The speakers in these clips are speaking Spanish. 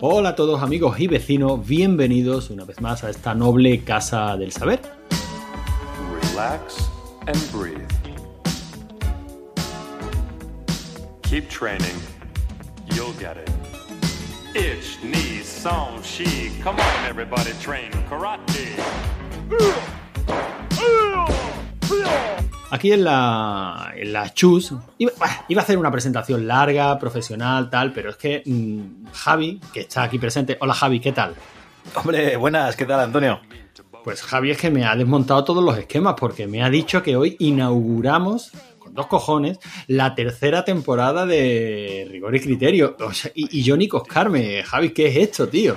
Hola a todos amigos y vecinos, bienvenidos una vez más a esta noble casa del saber. Relax and breathe. Keep training. You'll get it. Ich, ni, song, she. Come on, everybody, train karate. Aquí en la, en la Chus iba, iba a hacer una presentación larga, profesional, tal, pero es que mm, Javi, que está aquí presente, hola Javi, ¿qué tal? Hombre, buenas, ¿qué tal, Antonio? Pues Javi es que me ha desmontado todos los esquemas porque me ha dicho que hoy inauguramos, con dos cojones, la tercera temporada de Rigor y Criterio. O sea, y, y yo ni coscarme, Javi, ¿qué es esto, tío?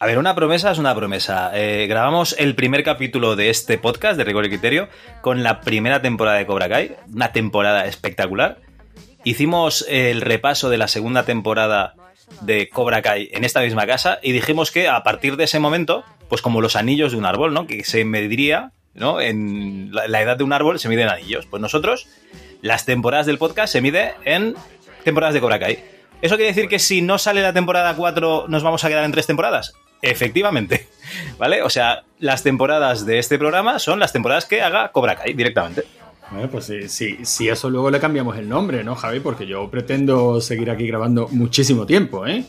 A ver, una promesa es una promesa. Eh, grabamos el primer capítulo de este podcast de Rigor y Criterio con la primera temporada de Cobra Kai, una temporada espectacular. Hicimos el repaso de la segunda temporada de Cobra Kai en esta misma casa y dijimos que a partir de ese momento, pues como los anillos de un árbol, ¿no? Que se mediría, ¿no? En la, edad de un árbol se miden anillos. Pues nosotros, las temporadas del podcast se mide en temporadas de Cobra Kai. ¿Eso quiere decir que si no sale la temporada 4 nos vamos a quedar en tres temporadas? Efectivamente, ¿vale? O sea, las temporadas de este programa son las temporadas que haga Cobra Kai directamente. Bueno, pues sí, sí, sí, eso luego le cambiamos el nombre, ¿no, Javi? Porque yo pretendo seguir aquí grabando muchísimo tiempo, ¿eh?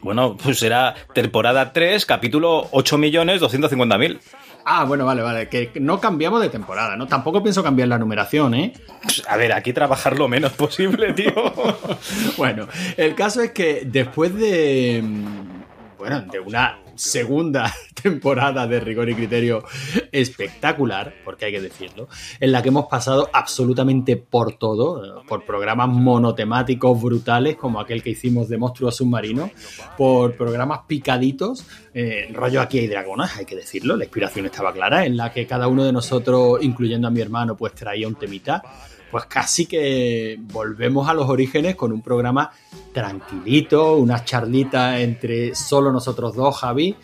Bueno, pues será temporada 3, capítulo 8.250.000. Ah, bueno, vale, vale, que no cambiamos de temporada, ¿no? Tampoco pienso cambiar la numeración, ¿eh? Pues, a ver, aquí trabajar lo menos posible, tío. bueno, el caso es que después de. Bueno, de una segunda temporada de rigor y criterio espectacular, porque hay que decirlo, en la que hemos pasado absolutamente por todo, por programas monotemáticos brutales como aquel que hicimos de Monstruos Submarinos, por programas picaditos, eh, rollo aquí hay dragonas, hay que decirlo, la inspiración estaba clara, en la que cada uno de nosotros, incluyendo a mi hermano, pues traía un temita pues casi que volvemos a los orígenes con un programa tranquilito, una charlita entre solo nosotros dos, Javi.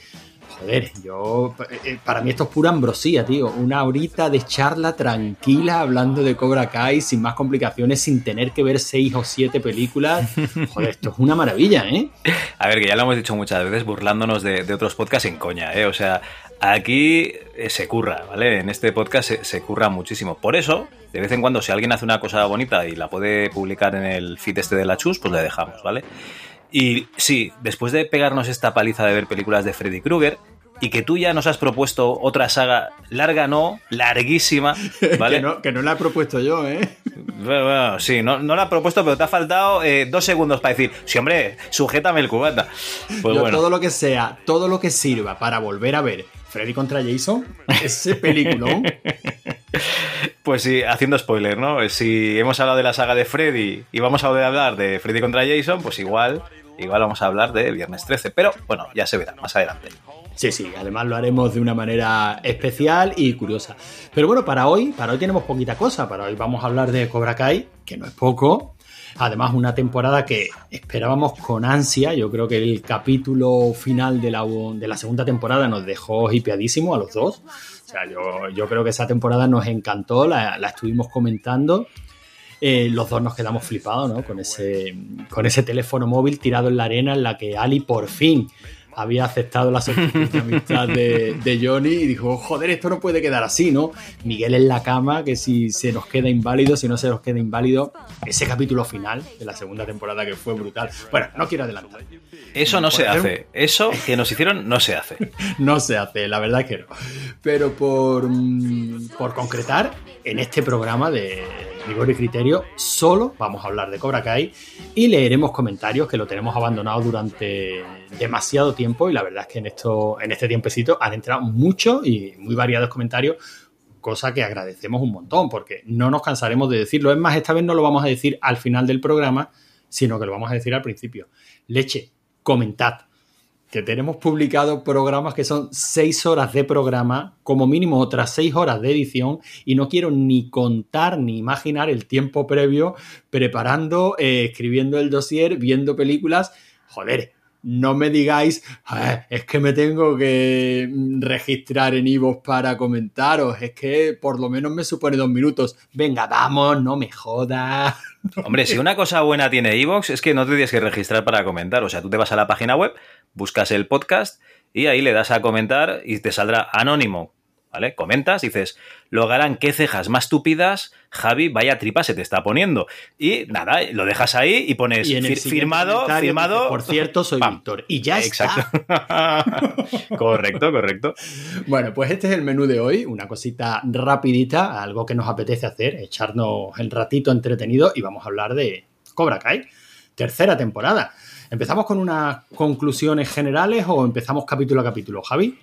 Joder, yo. eh, Para mí esto es pura ambrosía, tío. Una horita de charla tranquila hablando de Cobra Kai sin más complicaciones, sin tener que ver seis o siete películas. Joder, esto es una maravilla, ¿eh? A ver, que ya lo hemos dicho muchas veces burlándonos de, de otros podcasts en coña, ¿eh? O sea, aquí eh, se curra, ¿vale? En este podcast se, se, curra muchísimo. Por eso, de vez en cuando, si alguien hace una cosa bonita y la puede publicar en el feed este de la Chus, pues le dejamos, ¿vale? Y sí, después de pegarnos esta paliza de ver películas de Freddy Krueger, y que tú ya nos has propuesto otra saga larga, no, larguísima, ¿vale? que, no, que no la he propuesto yo, ¿eh? Bueno, bueno sí, no, no, la he propuesto, pero te ha faltado eh, dos segundos para decir, sí, hombre, sujétame el cubata. Pues yo bueno. todo lo que sea, todo lo que sirva para volver a ver Freddy contra Jason, ese peliculón. Pues sí, haciendo spoiler, ¿no? Si hemos hablado de la saga de Freddy y vamos a hablar de Freddy contra Jason, pues igual, igual vamos a hablar de Viernes 13. Pero bueno, ya se verá más adelante. Sí, sí, además lo haremos de una manera especial y curiosa. Pero bueno, para hoy, para hoy tenemos poquita cosa. Para hoy vamos a hablar de Cobra Kai, que no es poco. Además, una temporada que esperábamos con ansia. Yo creo que el capítulo final de la, de la segunda temporada nos dejó hipeadísimo a los dos. O sea, yo, yo creo que esa temporada nos encantó, la, la estuvimos comentando. Eh, los dos nos quedamos flipados, ¿no? Con ese, con ese teléfono móvil tirado en la arena en la que Ali por fin había aceptado la solicitud de amistad de, de, Johnny y dijo, joder, esto no puede quedar así, ¿no? Miguel en la cama, que si se nos queda inválido, si no se nos queda inválido, ese capítulo final de la segunda temporada que fue brutal. Bueno, no quiero adelantar. Eso no se hace. Eso que nos hicieron no se hace. no se hace, la verdad que no. Pero por, por concretar, en este programa de rigor y criterio, solo vamos a hablar de Cobra Kai y leeremos comentarios que lo tenemos abandonado durante demasiado tiempo y la verdad es que en, esto, en este tiempecito han entrado muchos y muy variados comentarios, cosa que agradecemos un montón porque no nos cansaremos de decirlo. Es más, esta vez no lo vamos a decir al final del programa, sino que lo vamos a decir al principio. Leche, comentad que tenemos publicado programas que son seis horas de programa, como mínimo otras seis horas de edición, y no quiero ni contar ni imaginar el tiempo previo preparando, eh, escribiendo el dossier, viendo películas. Joder, no me digáis, es que me tengo que registrar en Ivo para comentaros, es que por lo menos me supone dos minutos. Venga, vamos, no me jodas. Hombre, si una cosa buena tiene Evox es que no te tienes que registrar para comentar. O sea, tú te vas a la página web, buscas el podcast y ahí le das a comentar y te saldrá anónimo. ¿Vale? Comentas y dices, Logarán, qué cejas más tupidas, Javi, vaya tripa se te está poniendo. Y nada, lo dejas ahí y pones Y fir- firmado, firmado. dice, Por cierto, soy Pam. Víctor. Y ya Exacto. está. correcto, correcto. Bueno, pues este es el menú de hoy, una cosita rapidita, algo que nos apetece hacer, echarnos el ratito entretenido y vamos a hablar de Cobra Kai, tercera temporada. ¿Empezamos con unas conclusiones generales o empezamos capítulo a capítulo, Javi?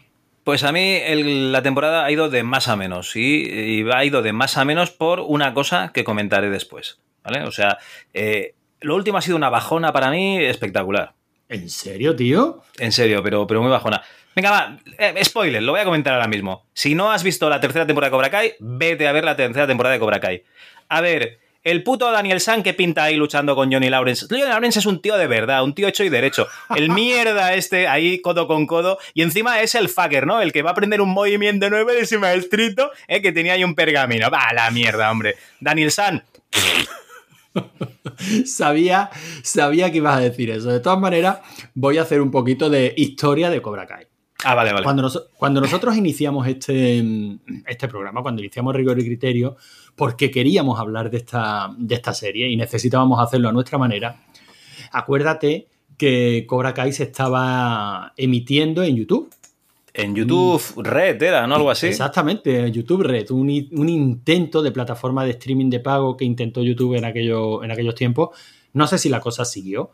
Pues a mí el- la temporada ha ido de más a menos y, y ha ido de más a menos por una cosa que comentaré después. ¿Vale? O sea, eh, lo último ha sido una bajona para mí espectacular. ¿En serio, tío? En serio, pero, pero muy bajona. Venga, va, eh, spoiler, lo voy a comentar ahora mismo. Si no has visto la tercera temporada de Cobra Kai, vete a ver la tercera temporada de Cobra Kai. A ver, el puto Daniel San que pinta ahí luchando con Johnny Lawrence. Johnny Lawrence es un tío de verdad, un tío hecho y derecho. El mierda este ahí codo con codo. Y encima es el fucker, ¿no? El que va a aprender un movimiento nuevo de ese maestrito, eh, que tenía ahí un pergamino. Va, la mierda, hombre. Daniel San, Sabía, sabía que ibas a decir eso. De todas maneras, voy a hacer un poquito de historia de Cobra Kai. Ah, vale, vale. Cuando, nos- cuando nosotros iniciamos este, este programa, cuando iniciamos Rigor y Criterio, porque queríamos hablar de esta, de esta serie y necesitábamos hacerlo a nuestra manera, acuérdate que Cobra Kai se estaba emitiendo en YouTube. En YouTube Red era, ¿no? Algo así. Exactamente, YouTube Red, un, un intento de plataforma de streaming de pago que intentó YouTube en, aquello, en aquellos tiempos. No sé si la cosa siguió.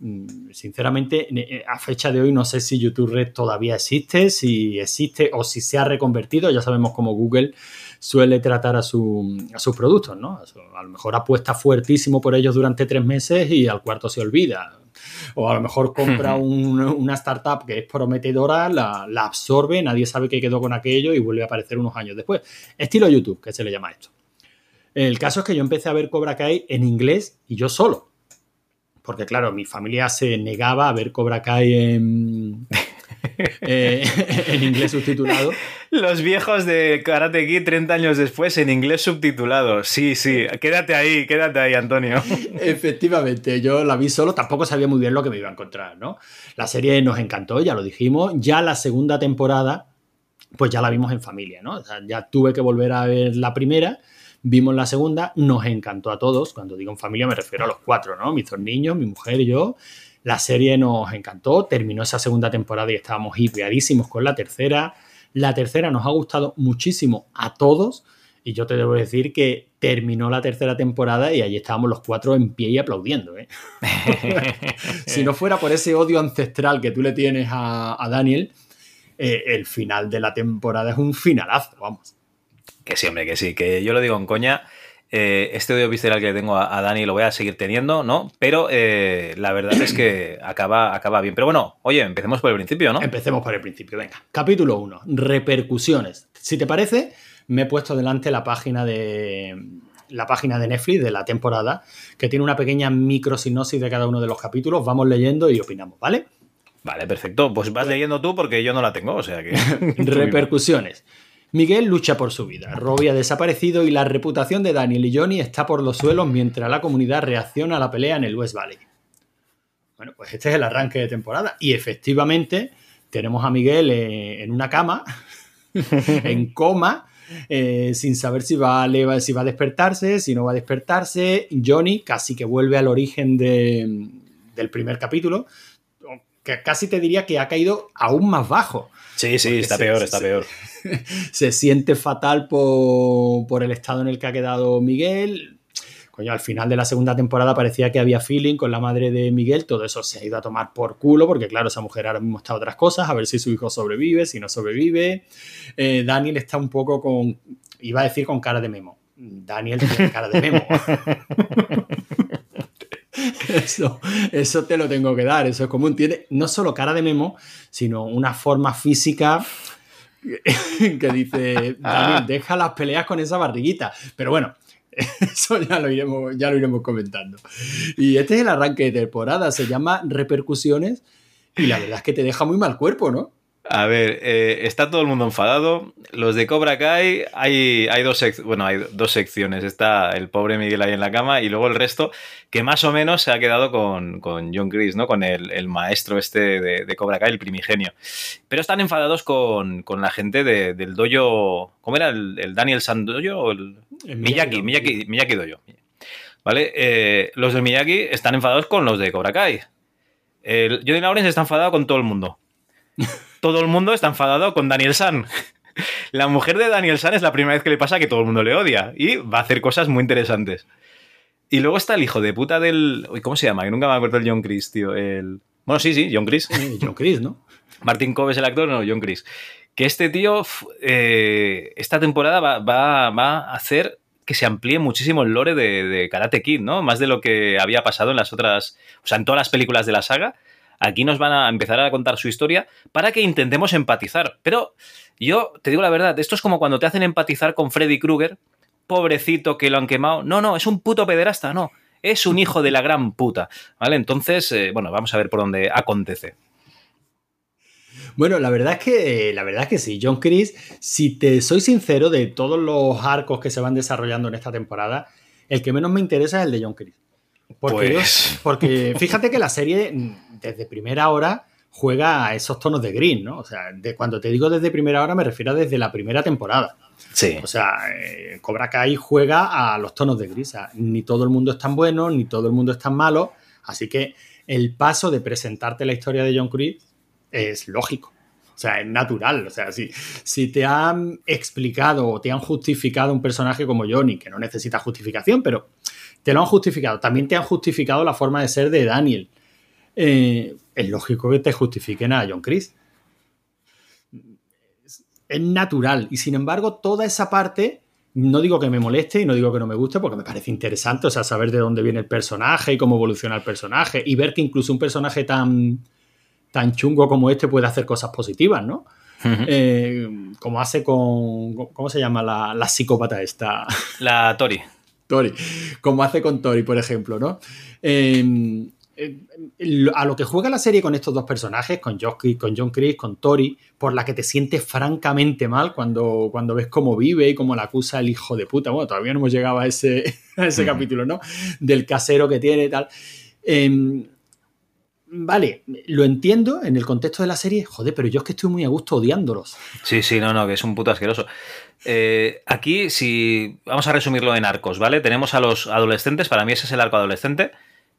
Mm, Sinceramente, ne- a fecha de hoy no sé si YouTube Red todavía existe, si existe o si se ha reconvertido. Ya sabemos cómo Google suele tratar a, su- a sus productos, ¿no? A su- A lo mejor apuesta fuertísimo por ellos durante tres meses y al cuarto se olvida. O a lo mejor compra un- una startup que es prometedora, la, la absorbe, nadie sabe qué quedó con aquello y vuelve a aparecer unos años después. Estilo YouTube, que se le llama esto. El caso es que yo empecé a ver Cobra Kai en inglés y yo solo. Porque, claro, mi familia se negaba a ver Cobra Kai en, eh, en inglés subtitulado. Los viejos de Karate Kid 30 años después en inglés subtitulado. Sí, sí. Quédate ahí, quédate ahí, Antonio. Efectivamente, yo la vi solo, tampoco sabía muy bien lo que me iba a encontrar, ¿no? La serie nos encantó, ya lo dijimos. Ya la segunda temporada, pues ya la vimos en familia, ¿no? O sea, ya tuve que volver a ver la primera, vimos la segunda, nos encantó a todos. Cuando digo en familia me refiero a los cuatro, ¿no? Mis dos niños, mi mujer y yo. La serie nos encantó, terminó esa segunda temporada y estábamos hipeadísimos con la tercera. La tercera nos ha gustado muchísimo a todos. Y yo te debo decir que terminó la tercera temporada y allí estábamos los cuatro en pie y aplaudiendo. ¿eh? si no fuera por ese odio ancestral que tú le tienes a, a Daniel, eh, el final de la temporada es un finalazo, vamos. Que sí, hombre, que sí. Que yo lo digo en coña. Eh, este odio visceral que le tengo a, a Dani lo voy a seguir teniendo, ¿no? Pero eh, la verdad es que acaba, acaba bien. Pero bueno, oye, empecemos por el principio, ¿no? Empecemos por el principio, venga. Capítulo 1, repercusiones. Si te parece, me he puesto delante la página de la página de Netflix de la temporada, que tiene una pequeña microsinopsis de cada uno de los capítulos. Vamos leyendo y opinamos, ¿vale? Vale, perfecto. Pues vas leyendo tú porque yo no la tengo, o sea que. Repercusiones. Miguel lucha por su vida. Robbie ha desaparecido y la reputación de Daniel y Johnny está por los suelos mientras la comunidad reacciona a la pelea en el West Valley. Bueno, pues este es el arranque de temporada. Y efectivamente, tenemos a Miguel eh, en una cama, en coma, eh, sin saber si va, si va a despertarse, si no va a despertarse. Johnny casi que vuelve al origen de- del primer capítulo, que casi te diría que ha caído aún más bajo Sí, sí, está se- peor, está se- peor. se siente fatal por, por el estado en el que ha quedado Miguel. Coño, al final de la segunda temporada parecía que había feeling con la madre de Miguel. Todo eso se ha ido a tomar por culo, porque claro, esa mujer ahora mismo está a otras cosas, a ver si su hijo sobrevive, si no sobrevive. Eh, Daniel está un poco con. Iba a decir con cara de memo. Daniel tiene cara de memo. Eso, eso te lo tengo que dar, eso es común. Tiene no solo cara de memo, sino una forma física que dice, Daniel, deja las peleas con esa barriguita. Pero bueno, eso ya lo iremos, ya lo iremos comentando. Y este es el arranque de temporada, se llama Repercusiones y la verdad es que te deja muy mal cuerpo, ¿no? A ver, eh, está todo el mundo enfadado. Los de Cobra Kai, hay, hay, dos, bueno, hay dos secciones. Está el pobre Miguel ahí en la cama y luego el resto, que más o menos se ha quedado con, con John Chris, ¿no? Con el, maestro este de, Cobra Kai, el primigenio. Pero están enfadados con, la gente del dojo. ¿Cómo era? ¿El, Daniel Sandoyo o el, Miyaki, Miyaki, Miyaki Dojo. ¿Vale? Eh, los de Miyagi están enfadados con los de Cobra Kai. El Johnny Lawrence está enfadado con todo el mundo. Todo el mundo está enfadado con Daniel San. La mujer de Daniel San es la primera vez que le pasa que todo el mundo le odia y va a hacer cosas muy interesantes. Y luego está el hijo de puta del. ¿Cómo se llama? Que nunca me acuerdo del John Chris, tío. El... Bueno, sí, sí, John Chris. John Chris, ¿no? Martin Cobb es el actor, no, John Chris. Que este tío, eh, esta temporada va, va, a hacer que se amplíe muchísimo el lore de, de, Karate Kid, ¿no? Más de lo que había pasado en las otras. O sea, en todas las películas de la saga. Aquí nos van a empezar a contar su historia para que intentemos empatizar. Pero yo te digo la verdad, esto es como cuando te hacen empatizar con Freddy Krueger, pobrecito que lo han quemado. No, no, es un puto pederasta, no. Es un hijo de la gran puta. ¿Vale? Entonces, eh, bueno, vamos a ver por dónde acontece. Bueno, la verdad es que la verdad es que sí, John Chris, si te soy sincero de todos los arcos que se van desarrollando en esta temporada, el que menos me interesa es el de John Chris. Porque, pues porque fíjate que la serie, desde primera hora, juega a esos tonos de green, ¿no? O sea, de, cuando te digo desde primera hora, me refiero a desde la primera temporada. Sí. O sea, eh, Cobra Kai juega a los tonos de gris. O sea, ni todo el mundo es tan bueno, ni todo el mundo es tan malo. Así que el paso de presentarte la historia de John Chris es lógico. O sea, es natural. O sea, si, si te han explicado o te han justificado un personaje como Johnny, que no necesita justificación, pero te lo han justificado. También te han justificado la forma de ser de Daniel. Eh, es lógico que te justifiquen a John Chris. Es natural. Y sin embargo, toda esa parte, no digo que me moleste y no digo que no me guste, porque me parece interesante, o sea, saber de dónde viene el personaje y cómo evoluciona el personaje. Y ver que incluso un personaje tan, tan chungo como este puede hacer cosas positivas, ¿no? Eh, como hace con. ¿Cómo se llama la, la psicópata esta? La Tori. Tori, como hace con Tori, por ejemplo, ¿no? Em, a lo que juega la serie con estos dos personajes, con, con John Chris, con Tori, por la que te sientes francamente mal cuando, cuando ves cómo vive y cómo la acusa el hijo de puta. Bueno, todavía no hemos llegado a ese, ese capítulo, ¿no? Del casero que tiene y tal. Em, vale, lo entiendo en el contexto de la serie, joder, pero yo es que estoy muy a gusto odiándolos. Sí, sí, no, no, que es un puto asqueroso. Eh, aquí, si vamos a resumirlo en arcos, ¿vale? Tenemos a los adolescentes, para mí ese es el arco adolescente,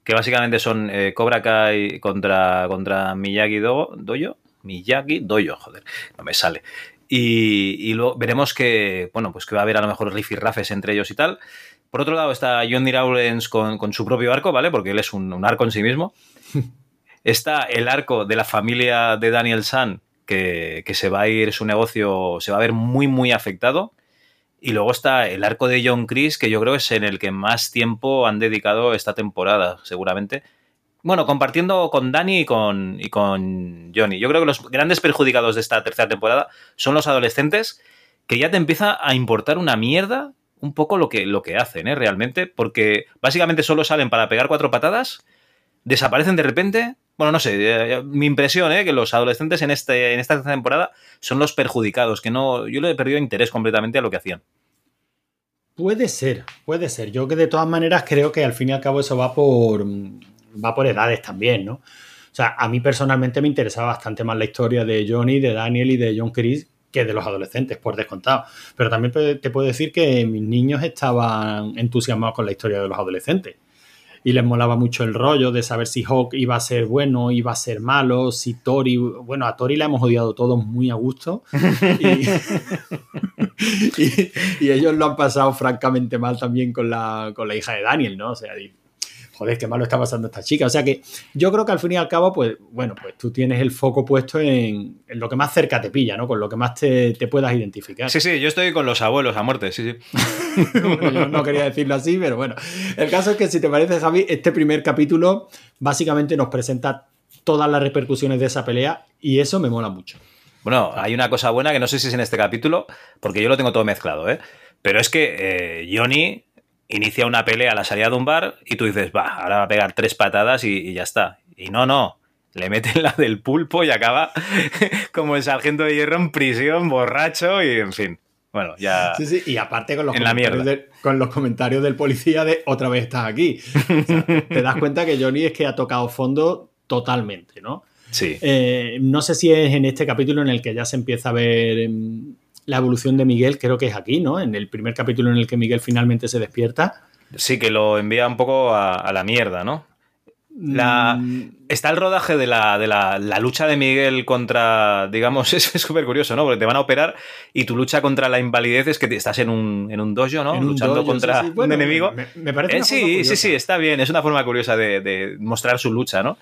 que básicamente son eh, Cobra Kai contra, contra Miyagi Do, Doyo. Miyagi Doyo, joder, no me sale. Y, luego veremos que, bueno, pues que va a haber a lo mejor rifirrafes entre ellos y tal. Por otro lado está Johnny Lawrence con, con su propio arco, ¿vale? Porque él es un, un arco en sí mismo. Está el arco de la familia de Daniel San, que, se va a ir su negocio, se va a ver muy, muy afectado. Y luego está el arco de John Chris, que yo creo es en el que más tiempo han dedicado esta temporada, seguramente. Bueno, compartiendo con Dani y con, y con Johnny. Yo creo que los grandes perjudicados de esta tercera temporada son los adolescentes, que ya te empieza a importar una mierda un poco lo que, lo que hacen, ¿eh? Realmente, porque básicamente solo salen para pegar cuatro patadas, desaparecen de repente bueno, no sé, eh, eh, mi impresión, ¿eh? Que los adolescentes en, este, en esta temporada son los perjudicados, que no. Yo le he perdido interés completamente a lo que hacían. Puede ser, puede ser. Yo que de todas maneras creo que al fin y al cabo eso va por. va por edades también, ¿no? O sea, a mí personalmente me interesaba bastante más la historia de Johnny, de Daniel y de John Chris que de los adolescentes, por descontado. Pero también te puedo decir que mis niños estaban entusiasmados con la historia de los adolescentes y les molaba mucho el rollo de saber si Hawk iba a ser bueno, iba a ser malo, si Tori, bueno, a Tori la hemos odiado todos muy a gusto y, ellos lo han pasado francamente mal también con la, con la hija de Daniel, ¿no? O sea, joder, qué malo está pasando esta chica. O sea que yo creo que al fin y al cabo, pues, bueno, pues tú tienes el foco puesto en, lo que más cerca te pilla, ¿no? Con lo que más te, puedas identificar. Sí, sí, yo estoy con los abuelos a muerte, sí, sí. yo no quería decirlo así, pero bueno. El caso es que, si te parece, Javi, este primer capítulo básicamente nos presenta todas las repercusiones de esa pelea y eso me mola mucho. Bueno, hay una cosa buena que no sé si es en este capítulo, porque yo lo tengo todo mezclado, ¿eh? Pero es que eh, Johnny inicia una pelea a la salida de un bar y tú dices, va, ahora va a pegar tres patadas y, ya está. Y no, no. le meten la del pulpo y acaba como el sargento de hierro en prisión, borracho y en fin. Bueno, ya. Sí, sí, y aparte con los, comentarios, de- con los comentarios del policía de otra vez estás aquí. O sea, te das cuenta que Johnny es que ha tocado fondo totalmente, ¿no? Sí. Eh, no sé si es en este capítulo en el que ya se empieza a ver em, la evolución de Miguel, creo que es aquí, ¿no? En el primer capítulo en el que Miguel finalmente se despierta. Sí, que lo envía un poco a, a la mierda, ¿no? La- Mm, Está el rodaje de la, de la, la lucha de Miguel contra, digamos, es súper curioso, ¿no? Porque te van a operar y tu lucha contra la invalidez es que te- estás en un, en un dojo, ¿no? un Luchando dojo, contra sí, sí. Bueno, un enemigo. Me, me parece Eh, sí, sí, sí, está bien. Es una forma curiosa de, de mostrar su lucha, ¿no?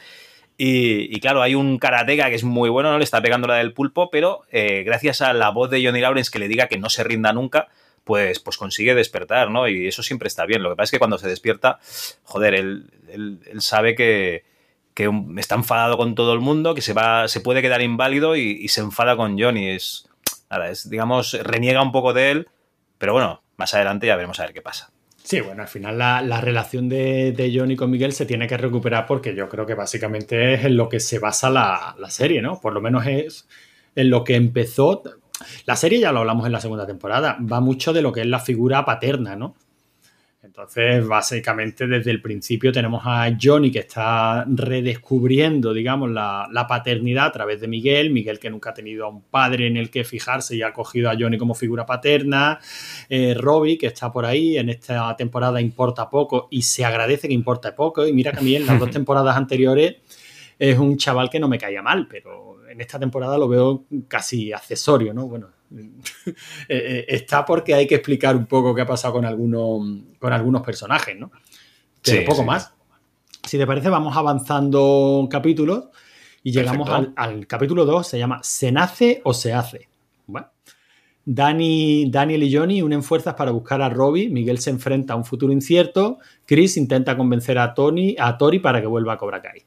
Y, claro, hay un karateka que es muy bueno, ¿no? Le está pegando la del pulpo, pero eh, gracias a la voz de Johnny Lawrence que le diga que no se rinda nunca, pues, pues consigue despertar, ¿no? Y eso siempre está bien. Lo que pasa es que cuando se despierta, joder, él, él- sabe que, que está enfadado con todo el mundo, que se va, se puede quedar inválido y, y se enfada con Johnny. Es, nada, es, digamos, reniega un poco de él, pero bueno, más adelante ya veremos a ver qué pasa. Sí, bueno, al final la, la relación de, de Johnny con Miguel se tiene que recuperar porque yo creo que básicamente es en lo que se basa la, la serie, ¿no? Por lo menos es en lo que empezó. La serie ya lo hablamos en la segunda temporada, va mucho de lo que es la figura paterna, ¿no? Entonces, básicamente desde el principio tenemos a Johnny que está redescubriendo, digamos, la, la paternidad a través de Miguel, Miguel que nunca ha tenido a un padre en el que fijarse y ha cogido a Johnny como figura paterna, eh, Robbie, que está por ahí, en esta temporada importa poco y se agradece que importa poco. Y mira que a mí en las dos temporadas anteriores es un chaval que no me caía mal, pero en esta temporada lo veo casi accesorio, ¿no? Bueno, está porque hay que explicar un poco qué ha pasado con algunos, con algunos personajes, ¿no? Pero Sí, poco sí. más. Si te parece, vamos avanzando capítulos y llegamos al, capítulo 2, se llama ¿Se nace o se hace? Bueno, Dani, Daniel y Johnny unen fuerzas para buscar a Robbie. Miguel se enfrenta a un futuro incierto. Chris intenta convencer a Tony, a Tori para que vuelva a Cobra Kai.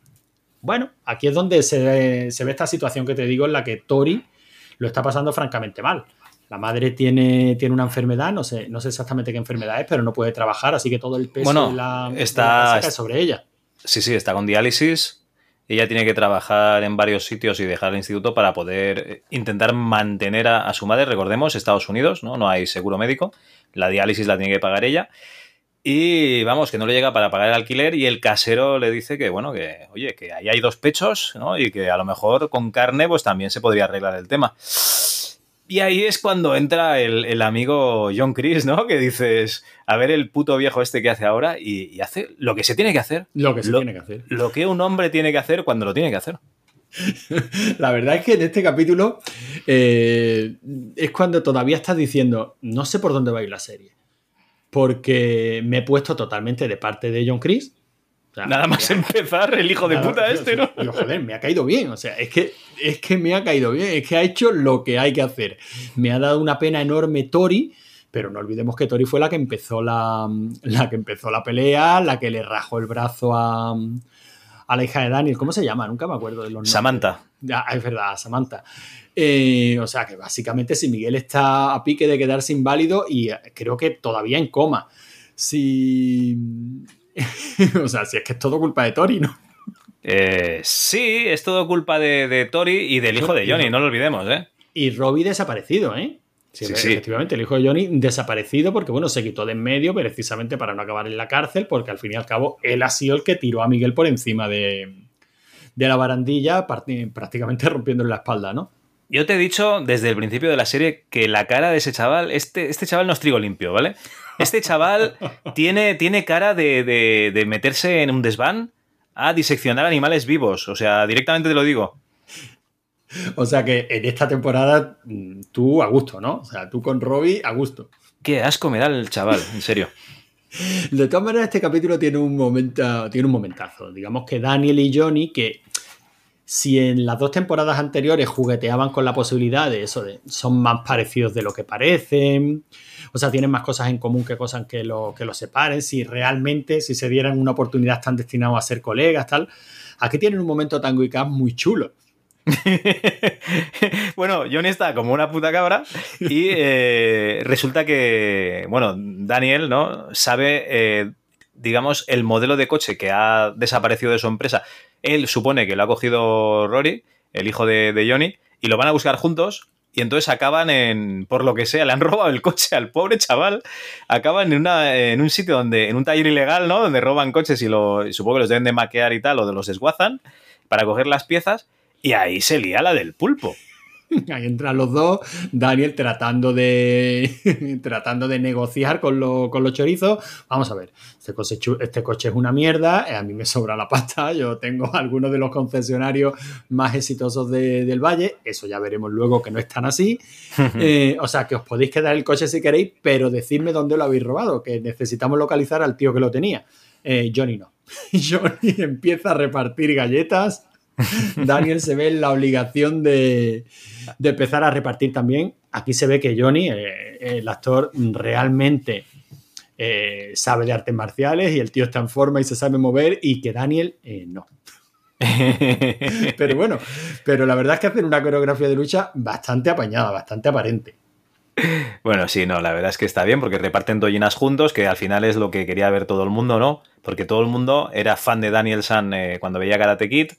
Bueno, aquí es donde se se ve esta situación que te digo en la que Tori lo está pasando francamente mal. La madre tiene, tiene una enfermedad, no sé, no sé exactamente qué enfermedad es, pero no puede trabajar, así que todo el peso Bueno, de la, de está- la cae sobre ella. Sí, sí, está con diálisis. Ella tiene que trabajar en varios sitios y dejar el instituto para poder eh, intentar mantener a, a su madre. Recordemos, Estados Unidos, ¿no? No hay seguro médico. La diálisis la tiene que pagar ella. Y vamos, que no le llega para pagar el alquiler y el casero le dice que, bueno, que, oye, que ahí hay dos pechos, ¿no? Y que a lo mejor con carne, pues también se podría arreglar el tema. Y ahí es cuando entra el, el amigo John Chris, ¿no? Que dices, a ver el puto viejo este que hace ahora y, y hace lo que se tiene que hacer. Lo que se Lo- tiene que hacer. Lo que un hombre tiene que hacer cuando lo tiene que hacer. La verdad es que en este capítulo eh, es cuando todavía estás diciendo, no sé por dónde va a ir la serie. Porque me he puesto totalmente de parte de John Chris. O sea, Nada más empezar, el hijo de Nada, puta yo- este, ¿no? yo, joder, me ha caído bien. O sea, es que, es que me ha caído bien. Es que ha hecho lo que hay que hacer. Me ha dado una pena enorme Tori. Pero no olvidemos que Tori fue la que empezó la, la que empezó la pelea, la que le rajó el brazo a, a la hija de Daniel. ¿Cómo se llama? Nunca me acuerdo de los nombres. Samantha. Ah, es verdad, Samantha. Eh, o sea que básicamente si Miguel está a pique de quedarse inválido y eh, creo que todavía en coma. Si. o sea, si es que es todo culpa de Tori, ¿no? Eh, sí, es todo culpa de, de Tori y del hijo de Johnny, no lo olvidemos, ¿eh? Y Robbie desaparecido, ¿eh? Sí, Sí, sí. efectivamente, el hijo de Johnny desaparecido porque, bueno, se quitó de en medio precisamente para no acabar en la cárcel, porque al fin y al cabo él ha sido el que tiró a Miguel por encima de, de la barandilla, prácticamente rompiéndole la espalda, ¿no? Yo te he dicho desde el principio de la serie que la cara de ese chaval, este, este chaval no es trigo limpio, ¿vale? Este chaval tiene, tiene cara de, de- de meterse en un desván a diseccionar animales vivos. O sea, directamente te lo digo. O sea que en esta temporada mm, tú a gusto, ¿no? O sea, tú con Robbie a gusto. Qué asco me da el chaval, en serio. De todas maneras, este capítulo tiene un, momento, tiene un momentazo. Digamos que Daniel y Johnny, que si en las dos temporadas anteriores jugueteaban con la posibilidad de eso, de son más parecidos de lo que parecen, o sea, tienen más cosas en común que cosas que lo, que los separen, si realmente, si se dieran una oportunidad, están destinados a ser colegas, tal. Aquí tienen un momento tango y Cash muy chulo. bueno, Johnny está como una puta cabra y eh, resulta que, bueno, Daniel, ¿no? Sabe eh, digamos, el modelo de coche que ha desaparecido de su empresa. Él supone que lo ha cogido Rory, el hijo de, de Johnny, y lo van a buscar juntos. Y entonces acaban en, por lo que sea, le han robado el coche al pobre chaval. Acaban en, una, en un sitio donde, en un taller ilegal, ¿no? Donde roban coches y, lo, y supongo que los deben de maquear y tal, o de los desguazan para coger las piezas. Y ahí se lía la del pulpo. Ahí entran los dos, Daniel tratando de tratando de negociar con, lo- con los chorizos. Vamos a ver, este coche, este coche es una mierda, eh, a mí me sobra la pasta, yo tengo algunos de los concesionarios más exitosos de- del Valle, eso ya veremos luego que no es tan así. Eh, o sea, que os podéis quedar el coche si queréis, pero decidme dónde lo habéis robado, que necesitamos localizar al tío que lo tenía. Eh, Johnny no. Johnny empieza a repartir galletas. Daniel se ve en la obligación de, de empezar a repartir también. Aquí se ve que Johnny, eh, el actor, realmente eh, sabe de artes marciales y el tío está en forma y se sabe mover y que Daniel eh, no. Pero bueno, pero la verdad es que hacen una coreografía de lucha bastante apañada, bastante aparente. Bueno, sí, no, la verdad es que está bien porque reparten tollinas juntos, que al final es lo que quería ver todo el mundo, ¿no? Porque todo el mundo era fan de Daniel San eh, cuando veía Karate Kid,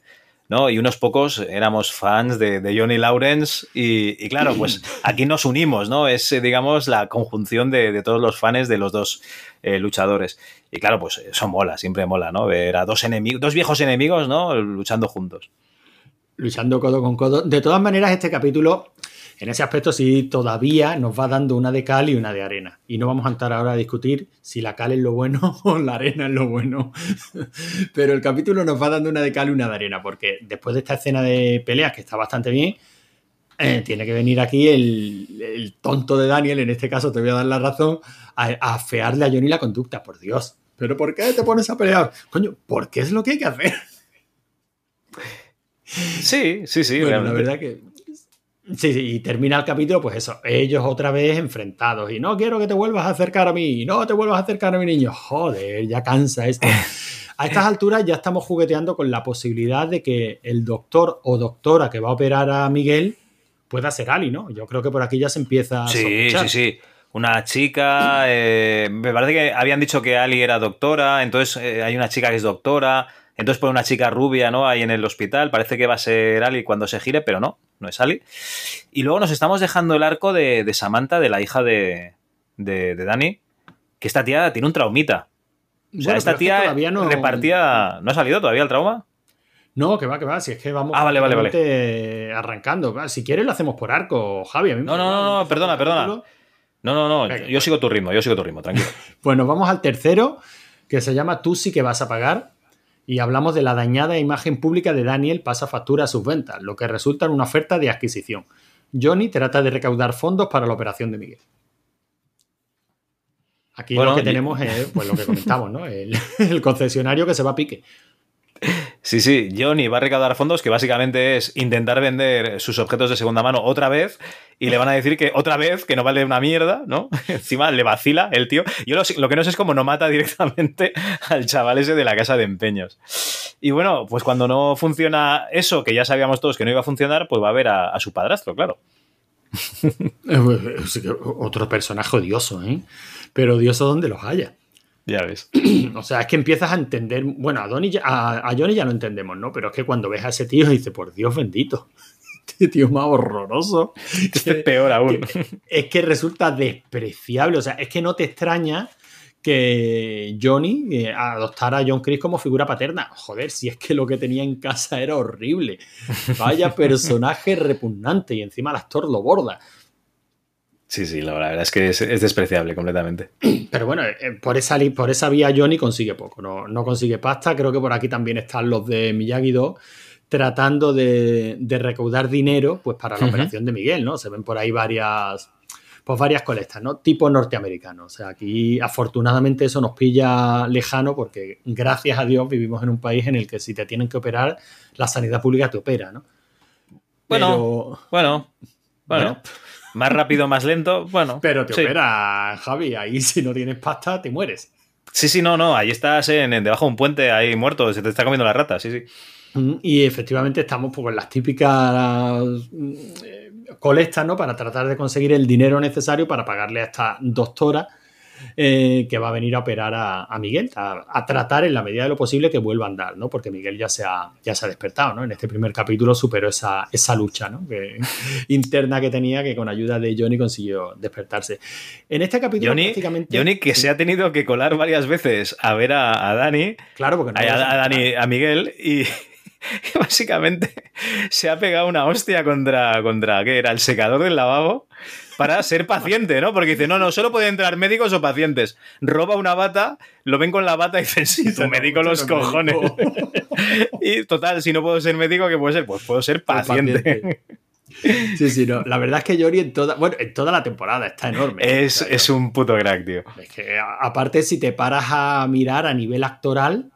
¿no? Y unos pocos éramos fans de, de Johnny Lawrence y, y claro, pues aquí nos unimos, ¿no? Es, eh, digamos, la conjunción de, de todos los fans de los dos eh, luchadores. Y claro, pues eso mola, siempre mola, ¿no? Ver a dos enemigos, dos viejos enemigos, ¿no? Luchando juntos. luchando codo con codo. De todas maneras, este capítulo, en ese aspecto, sí todavía nos va dando una de cal y una de arena. Y no vamos a entrar ahora a discutir si la cal es lo bueno o la arena es lo bueno. Pero el capítulo nos va dando una de cal y una de arena, porque después de esta escena de peleas, que está bastante bien, eh, tiene que venir aquí el, el tonto de Daniel, en este caso te voy a dar la razón, a, a afearle a Johnny la conducta, por Dios. ¿Pero por qué te pones a pelear? Coño, porque es lo que hay que hacer. Sí, sí, sí. Bueno, la verdad que. Sí, sí, y termina el capítulo, pues eso, ellos otra vez enfrentados. Y no quiero que te vuelvas a acercar a mí, no te vuelvas a acercar a mi niño. Joder, ya cansa esto. A estas alturas ya estamos jugueteando con la posibilidad de que el doctor o doctora que va a operar a Miguel pueda ser Ali, ¿no? Yo creo que por aquí ya se empieza a Sí, sospechar. sí, sí. Una chica, eh, me parece que habían dicho que Ali era doctora, entonces eh, hay una chica que es doctora, entonces pone una chica rubia, ¿no? Ahí en el hospital, parece que va a ser Ali cuando se gire, pero no, no es Ali. Y luego nos estamos dejando el arco de, de Samantha, de la hija de, de, de Dani, que esta tía tiene un traumita. O sea, Bueno, esta pero es que tía no- repartía... ¿No ha salido todavía el trauma? No, que va, que va. Si es que vamos Ah, vale, vale, vale. arrancando. Si quieres lo hacemos por arco, Javi. a mí me No, no, no, perdona, perdona. No, no, no, Venga, yo sigo tu ritmo, yo sigo tu ritmo, tranquilo. Pues nos vamos al tercero, que se llama Tú sí que vas a pagar. Y hablamos de la dañada imagen pública de Daniel pasa factura a sus ventas, lo que resulta en una oferta de adquisición. Johnny trata de recaudar fondos para la operación de Miguel. Aquí Bueno, lo que y- tenemos es pues, lo que comentamos, ¿no? El, el concesionario que se va a pique. Sí, sí, Johnny va a recaudar fondos que básicamente es intentar vender sus objetos de segunda mano otra vez y le van a decir que otra vez que no vale una mierda, ¿no? Encima le vacila el tío. Yo lo, lo que no sé es cómo no mata directamente al chaval ese de la casa de empeños. Y bueno, pues cuando no funciona eso, que ya sabíamos todos que no iba a funcionar, pues va a ver a, a su padrastro, claro. Eh, que Otro personaje odioso, ¿eh? Pero odioso donde los haya. Ya ves. O sea, es que empiezas a entender. Bueno, a, Donnie a, a Johnny ya lo entendemos, ¿no? Pero es que cuando ves a ese tío dices, por Dios bendito. Este tío es más horroroso. Este es peor aún. Es que resulta despreciable. O sea, es que no te extraña que Johnny eh, adoptara a John Chris como figura paterna. Joder, si es que lo que tenía en casa era horrible. Vaya personaje repugnante y encima el actor lo borda. Sí, sí, la verdad es que es, es despreciable completamente. Pero bueno, eh, por esa, por esa vía Johnny consigue poco, no, no consigue pasta. Creo que por aquí también están los de Miyagi 2 tratando de, de recaudar dinero pues para la operación de Miguel, ¿no? Se ven por ahí varias pues varias colectas, ¿no? Tipo norteamericano. O sea, aquí afortunadamente eso nos pilla lejano porque gracias a Dios vivimos en un país en el que si te tienen que operar, la sanidad pública te opera, ¿no? Bueno, Pero- Bueno, bueno. Bueno. Más rápido, más lento, bueno. pero te sí. opera, Javi, ahí si no tienes pasta te mueres. Sí, sí, no, no, ahí estás en, en- debajo de un puente, ahí muerto, se te está comiendo la rata, sí, sí. Mm, Y efectivamente estamos pues, en las típicas eh, colectas, ¿no? Para tratar de conseguir el dinero necesario para pagarle a esta doctora eh, que va a venir a operar a, Miguel, a, tratar en la medida de lo posible que vuelva a andar, ¿no? Porque Miguel ya se ha, ya se ha despertado, ¿no? En este primer capítulo superó esa, esa lucha, ¿no? interna que tenía que con ayuda de Johnny consiguió despertarse. En este capítulo Johnny, Johnny que se ha tenido que colar varias veces a ver a, Dani. Claro, porque no a, a Dani, a Miguel y básicamente se ha pegado una hostia contra, contra, ¿qué era? El secador del lavabo para ser paciente, ¿no? Porque dice, no, no, solo pueden entrar médicos o pacientes. Roba una bata, lo ven con la bata y dicen, sí, tu médico los cojones. y total, si no puedo ser médico, ¿qué puedo ser? Pues puedo ser paciente. Sí, sí, no. La verdad es que Yori en toda, bueno, en toda la temporada está enorme. Es, es un puto crack, tío. Es que aparte, si te paras a mirar a nivel actoral,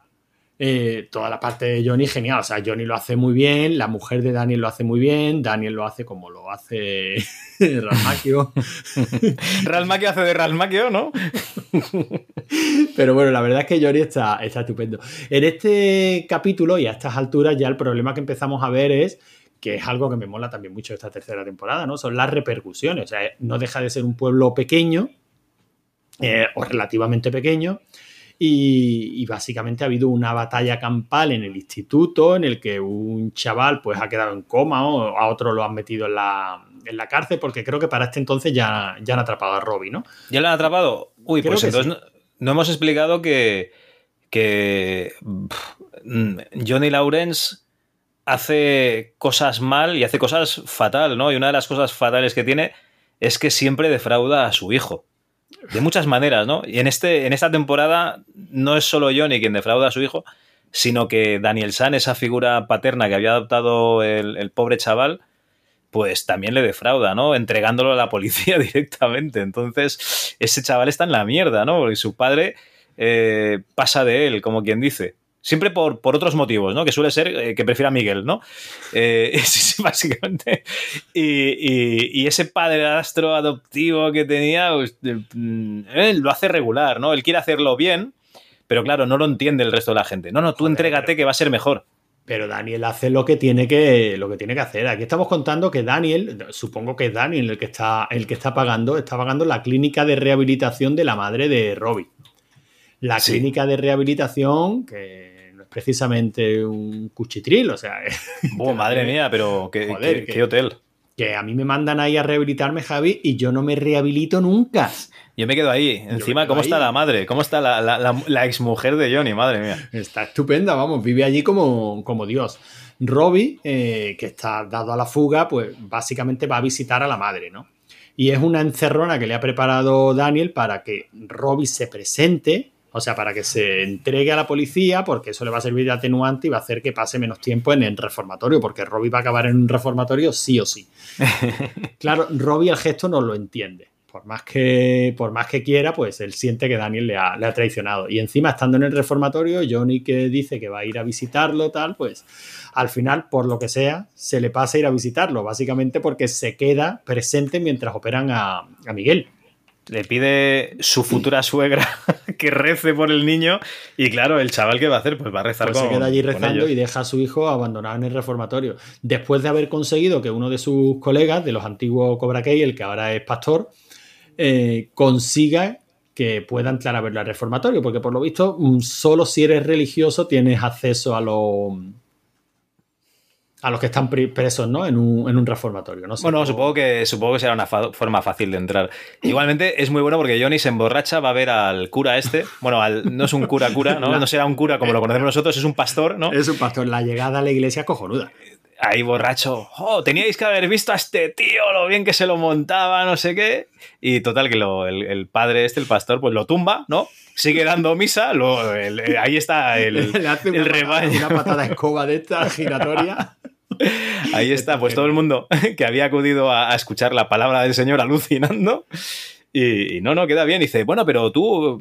eh, toda la parte de Johnny genial. O sea, Johnny lo hace muy bien, la mujer de Daniel lo hace muy bien, Daniel lo hace como lo hace Ralmaquio. Ralmaquio hace de Ralmaquio, ¿no? Pero bueno, la verdad es que Johnny está, está estupendo. En este capítulo y a estas alturas ya el problema que empezamos a ver es que es algo que me mola también mucho esta tercera temporada, ¿no? Son las repercusiones. O sea, no deja de ser un pueblo pequeño eh, o relativamente pequeño y, básicamente ha habido una batalla campal en el instituto en el que un chaval pues ha quedado en coma o a otro lo han metido en la, en la cárcel porque creo que para este entonces ya, ya han atrapado a Robbie, ¿no? ¿Ya lo han atrapado? Uy, pues entonces no, hemos explicado que, que Johnny Lawrence hace cosas mal y hace cosas fatal, ¿no? Y una de las cosas fatales que tiene es que siempre defrauda a su hijo de muchas maneras, ¿no? Y en, este, en esta temporada no es solo Johnny quien defrauda a su hijo, sino que Daniel San, esa figura paterna que había adoptado el, pobre chaval, pues también le defrauda, ¿no? Entregándolo a la policía directamente. Entonces, ese chaval está en la mierda, ¿no? Y su padre eh, pasa de él, como quien dice. Siempre por, por, otros motivos, ¿no? Que suele ser eh, que prefiera a Miguel, ¿no? Eh, básicamente. Y, y, ese padrastro adoptivo que tenía, pues, mm, lo hace regular, ¿no? Él quiere hacerlo bien, pero claro, no lo entiende el resto de la gente. No, no, tú entrégate que va a ser mejor. Pero Daniel hace lo que tiene que, lo que tiene que hacer. Aquí estamos contando que Daniel, supongo que es Daniel el que está, el que está pagando, está pagando la clínica de rehabilitación de la madre de Robbie. La clínica de rehabilitación que precisamente un cuchitril, o sea... Oh, madre mía, pero ¿qué, hotel? Que a mí me mandan ahí a rehabilitarme, Javi, y yo no me rehabilito nunca. Yo me quedo ahí. Encima, ¿cómo está la madre? ¿Cómo está la, la, exmujer de Johnny? Madre mía. Está estupenda, vamos, vive allí como, como Dios. Robbie, eh, que está dado a la fuga, pues básicamente va a visitar a la madre, ¿no? Y es una encerrona que le ha preparado Daniel para que Robbie se presente o sea, para que se entregue a la policía, porque eso le va a servir de atenuante y va a hacer que pase menos tiempo en el reformatorio, porque Robbie va a acabar en un reformatorio sí o sí. claro, Robbie el gesto no lo entiende. Por más, que, por más que quiera, pues él siente que Daniel le ha, le ha traicionado. Y encima, estando en el reformatorio, Johnny que dice que va a ir a visitarlo, tal, pues al final, por lo que sea, se le pasa a ir a visitarlo, básicamente porque se queda presente mientras operan a, a Miguel le pide su futura suegra que rece por el niño y claro, el chaval que va a hacer pues va a rezar pues se queda allí rezando y deja a su hijo abandonado en el reformatorio. Después de haber conseguido que uno de sus colegas de los antiguos Cobra Kai, el que ahora es pastor, eh, consiga que pueda entrar a verlo al reformatorio, porque por lo visto mm, solo si eres religioso tienes acceso a los a los que están presos ¿no? en, un, en un reformatorio. ¿no? Bueno, supongo que, supongo que será una forma fácil de entrar. Igualmente es muy bueno porque Johnny se emborracha, va a ver al cura este. Bueno, no es un cura cura, ¿no? No será un cura como lo conocemos nosotros, es un pastor, ¿no? Es un pastor. La llegada a la iglesia cojonuda. Ahí borracho, oh, teníais que haber visto a este tío, lo bien que se lo montaba, no sé qué. Y total, que el, padre este, el pastor, pues lo tumba, ¿no? Sigue dando misa, ahí está el, el rebaño. Una patada escoba de esta giratoria. Ahí está, pues todo el mundo que había acudido a, escuchar la palabra del Señor alucinando. Y, no, no, queda bien. dice, bueno, pero tú,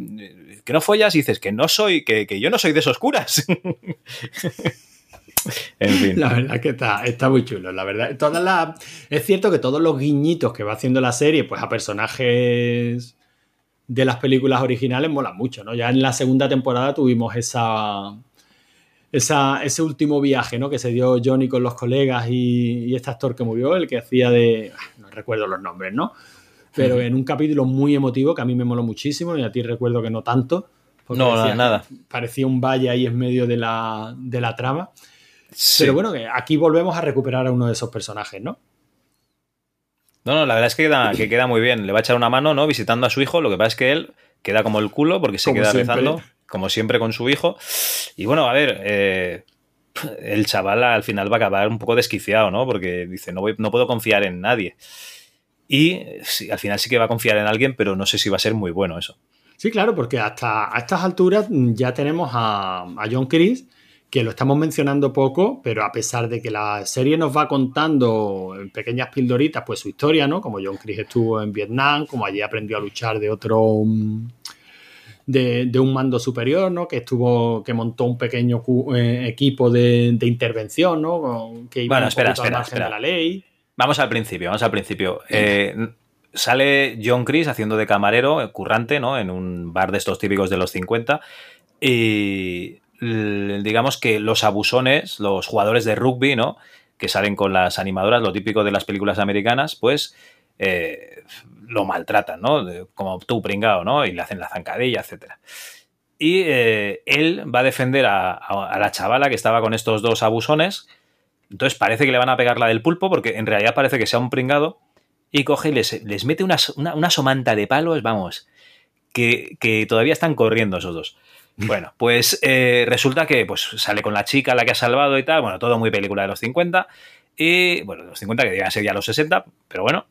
que no follas, y dices que no soy, que, yo no soy de esos curas. en fin. La verdad que está, está muy chulo, la verdad. Toda es cierto que todos los guiñitos que va haciendo la serie, pues a personajes de las películas originales molan mucho, ¿no? Ya en la segunda temporada tuvimos esa ese último viaje ¿no? que se dio Johnny con los colegas y, este actor que murió, el que hacía de. Ah, no recuerdo los nombres, ¿no? pero en un capítulo muy emotivo que a mí me moló muchísimo y a ti recuerdo que no tanto. No, parecía, nada. Parecía un valle ahí en medio de la, de la trama. Sí. Pero bueno, aquí volvemos a recuperar a uno de esos personajes, ¿no? No, no, la verdad es que queda, que queda muy bien. Le va a echar una mano, ¿no? Visitando a su hijo. Lo que pasa es que él queda como el culo porque se Como queda siempre. rezando, como siempre con su hijo. Y bueno, a ver, eh, el chaval al final va a acabar un poco desquiciado, ¿no? Porque dice, no, voy, no puedo confiar en nadie. Y al final sí que va a confiar en alguien, pero no sé si va a ser muy bueno eso. Sí, claro, porque hasta a estas alturas ya tenemos a, a John Chris, que lo estamos mencionando poco, pero a pesar de que la serie nos va contando en pequeñas pildoritas, pues su historia, ¿no? Como John Chris estuvo en Vietnam, como allí aprendió a luchar de otro. De, de un mando superior, ¿no? Que estuvo, que montó un pequeño eh, equipo de, de intervención, ¿no? Que iba Bueno, espera, espera, espera. de la ley. Vamos al principio, vamos al principio. Eh, sale John Chris haciendo de camarero, eh, currante, ¿no? En un bar de estos típicos de los 50. Y digamos que los abusones, los jugadores de rugby, ¿no? Que salen con las animadoras, lo típico de las películas americanas, pues eh, lo maltratan, ¿no? De- como tú pringao, ¿no? Y le hacen la zancadilla, etcétera. Y eh, él va a defender a, a- a la chavala que estaba con estos dos abusones. Entonces parece que le van a pegar la del pulpo, porque en realidad parece que sea un pringado. Y coge y les, les mete una, una, una somanta de palos, vamos, que, que todavía están corriendo esos dos. Bueno, pues eh, resulta que pues, sale con la chica la que ha salvado y tal. Bueno, todo muy película de los 50. Y bueno, los 50 que debían ser ya los 60, pero bueno.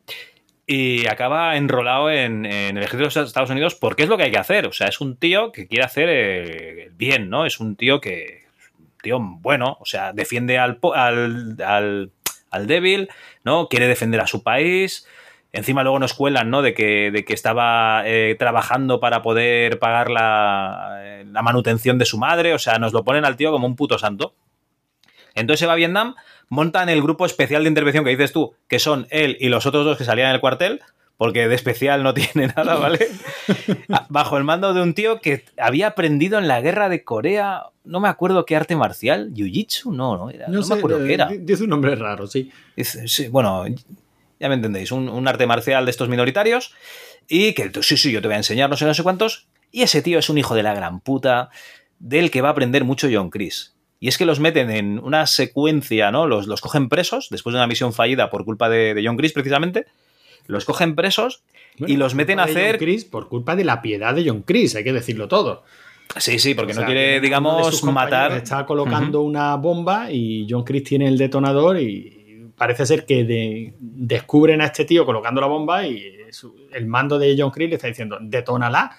Y acaba enrolado en, el ejército de Estados Unidos porque es lo que hay que hacer. O sea, es un tío que quiere hacer eh, el bien, ¿no? Es un tío que. un tío bueno, o sea, defiende al, al, al, al débil, ¿no? Quiere defender a su país. Encima luego nos cuelan, ¿no? De que, de que estaba eh, trabajando para poder pagar la, la manutención de su madre. O sea, nos lo ponen al tío como un puto santo. Entonces se va a Vietnam, montan el grupo especial de intervención que dices tú, que son él y los otros dos que salían en el cuartel, porque de especial no tiene nada, ¿vale? Bajo el mando de un tío que había aprendido en la guerra de Corea, no me acuerdo qué arte marcial, Jiu-Jitsu, no, no, era, no, sé, me acuerdo eh, qué era. di- Dice un nombre raro, sí. Bueno, ya me entendéis, un, un arte marcial de estos minoritarios y que sí, sí, yo te voy a enseñar no sé, no sé cuántos. Y ese tío es un hijo de la gran puta del que va a aprender mucho John Chris. Y es que los meten en una secuencia, ¿no? Los, los cogen presos después de una misión fallida por culpa de, de John Chris, precisamente. Los cogen presos Bueno, y los meten a John hacer. Chris, por culpa de la piedad de John Chris, hay que decirlo todo. Sí, sí, porque O sea, no quiere, digamos, matar. Está colocando una bomba y John Chris tiene el detonador y parece ser que de- descubren a este tío colocando la bomba y su- el mando de John Chris le está diciendo detónala.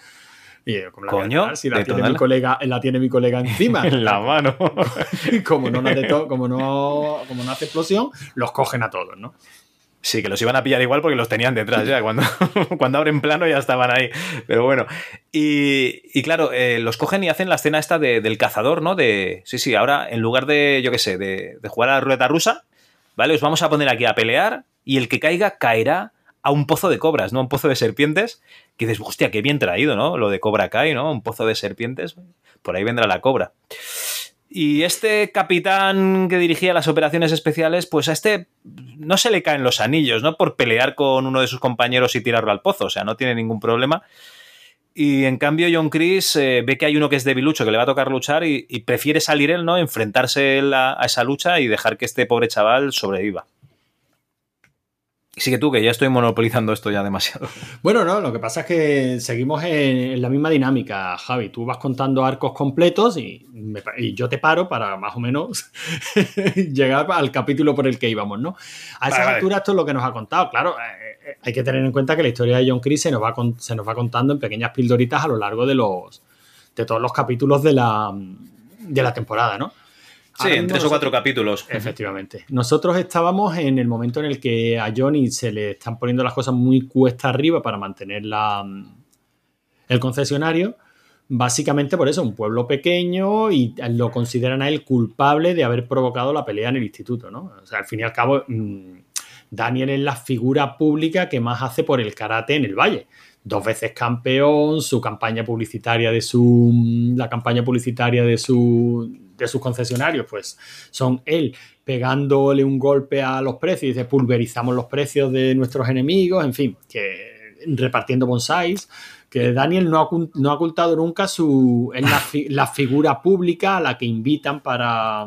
Y yo, ¿cómo la voy a Coño, si la tiene, mi colega, la tiene mi colega encima. en la mano. como, no, como, no, como no hace explosión, los cogen a todos, ¿no? Sí, que los iban a pillar igual porque los tenían detrás ya. Cuando, cuando abren plano ya estaban ahí. Pero bueno. Y, y claro, eh, los cogen y hacen la escena esta de- del cazador, ¿no? De. Sí, sí, ahora en lugar de, yo qué sé, de, de jugar a la ruleta rusa, ¿vale? Os vamos a poner aquí a pelear y el que caiga caerá a un pozo de cobras, ¿no? Un pozo de serpientes. Que dices, hostia, qué bien traído, ¿no? Lo de Cobra Kai, ¿no? Un pozo de serpientes. Por ahí vendrá la cobra. Y este capitán que dirigía las operaciones especiales, pues a este no se le caen los anillos, ¿no? Por pelear con uno de sus compañeros y tirarlo al pozo, o sea, no tiene ningún problema. Y en cambio John Chris eh, ve que hay uno que es debilucho, que le va a tocar luchar y, prefiere salir él, ¿no? Enfrentarse a esa lucha y dejar que este pobre chaval sobreviva. Sigue tú, que ya estoy monopolizando esto ya demasiado. Bueno, no, lo que pasa es que seguimos en, la misma dinámica, Javi. Tú vas contando arcos completos y, me pa- y yo te paro para más o menos llegar al capítulo por el que íbamos, ¿no? A esas Vale, vale. alturas esto es lo que nos ha contado. Claro, eh, eh, hay que tener en cuenta que la historia de John Chris se nos va, con- se nos va contando en pequeñas pildoritas a lo largo de los de todos los capítulos de la, de la temporada, ¿no? Sí, en tres o cuatro capítulos. Efectivamente. Nosotros estábamos en el momento en el que a Johnny se le están poniendo las cosas muy cuesta arriba para mantener la, el concesionario. Básicamente por eso, un pueblo pequeño y lo consideran a él culpable de haber provocado la pelea en el instituto, ¿no? O sea, al fin y al cabo, mm, Daniel es la figura pública que más hace por el karate en el valle. Dos veces campeón, su campaña publicitaria de su. La campaña publicitaria de su. De sus concesionarios, pues son él pegándole un golpe a los precios y dice pulverizamos los precios de nuestros enemigos, en fin, que repartiendo bonsáis, que Daniel no ha, no ha ocultado nunca su, la, la, figura pública a la que invitan para,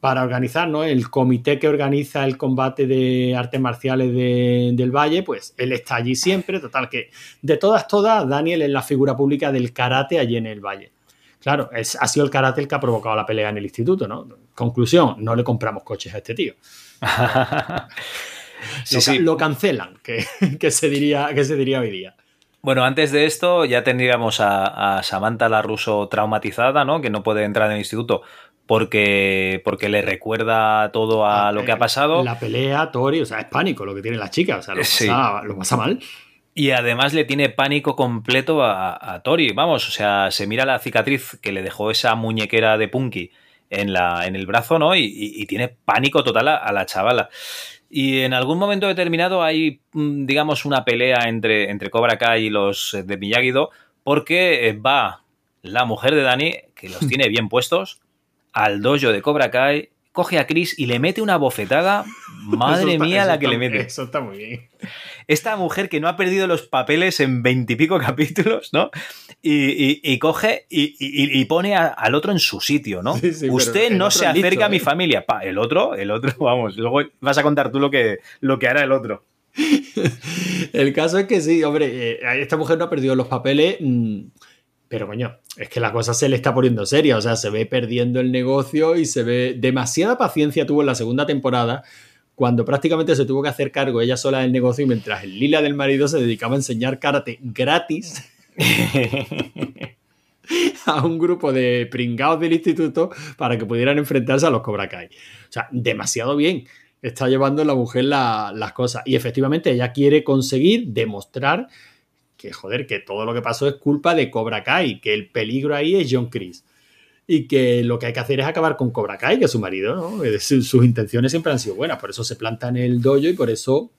para organizar, ¿no? El comité que organiza el combate de artes marciales de, del Valle, pues él está allí siempre, total que de todas, todas, Daniel es la figura pública del karate allí en el Valle. Claro, es, ha sido el karate el que ha provocado la pelea en el instituto, ¿no? Conclusión, no le compramos coches a este tío. sí, lo, sí. lo, cancelan, que, que, se diría, que se diría hoy día. Bueno, antes de esto ya tendríamos a, a, Samantha la ruso traumatizada, ¿no? Que no puede entrar en el instituto porque, porque le recuerda todo a lo que ha pasado. La pelea, Tori, o sea, es pánico lo que tiene la chica, o sea, lo, sí. pasa, lo pasa, mal. Y además le tiene pánico completo a, a, Tori, vamos, o sea, se mira la cicatriz que le dejó esa muñequera de Punky en, la, en el brazo, ¿no? Y, y, y tiene pánico total a, a la chavala. Y en algún momento determinado hay, mm, digamos, una pelea entre, entre Cobra Kai y los de Miyagi-Do, porque va la mujer de Dani, que los tiene bien puestos, al dojo de Cobra Kai, coge a Chris y le mete una bofetada. Madre está, mía, la que está, le mete. Eso está muy bien. Esta mujer que no ha perdido los papeles en veintipico capítulos, ¿no? Y, y, y coge y, y pone a, al otro en su sitio, ¿no? Sí, sí, Usted no se acerca dicho, a mi ¿eh? familia. Pa, el otro, el otro, vamos, luego vas a contar tú lo que, lo que hará el otro. el caso es que sí, hombre, eh, esta mujer no ha perdido los papeles. Mmm, pero coño, es que la cosa se le está poniendo seria, o sea, se ve perdiendo el negocio y se ve demasiada paciencia tuvo en la segunda temporada cuando prácticamente se tuvo que hacer cargo ella sola del negocio y mientras el Lila del marido se dedicaba a enseñar karate gratis a un grupo de pringados del instituto para que pudieran enfrentarse a los Cobra Kai. O sea, demasiado bien está llevando la mujer la, las cosas. Y efectivamente ella quiere conseguir demostrar que joder, que todo lo que pasó es culpa de Cobra Kai, que el peligro ahí es John Chris. Y que lo que hay que hacer es acabar con Cobra Kai, que es su marido, ¿no? Sus, sus intenciones siempre han sido buenas, por eso se planta en el dojo y por eso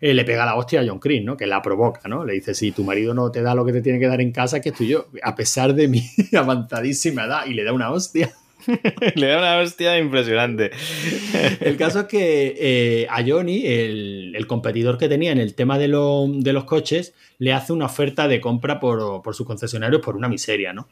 eh, le pega la hostia a John Chris, ¿no? Que la provoca, ¿no? Le dice, si tu marido no te da lo que te tiene que dar en casa, que estoy yo, a pesar de mi avanzadísima edad, y le da una hostia. Le da una hostia impresionante. El caso es que eh, a Johnny, el, competidor que tenía en el tema de, lo, de, los coches, le hace una oferta de compra por, por sus concesionarios por una miseria, ¿no?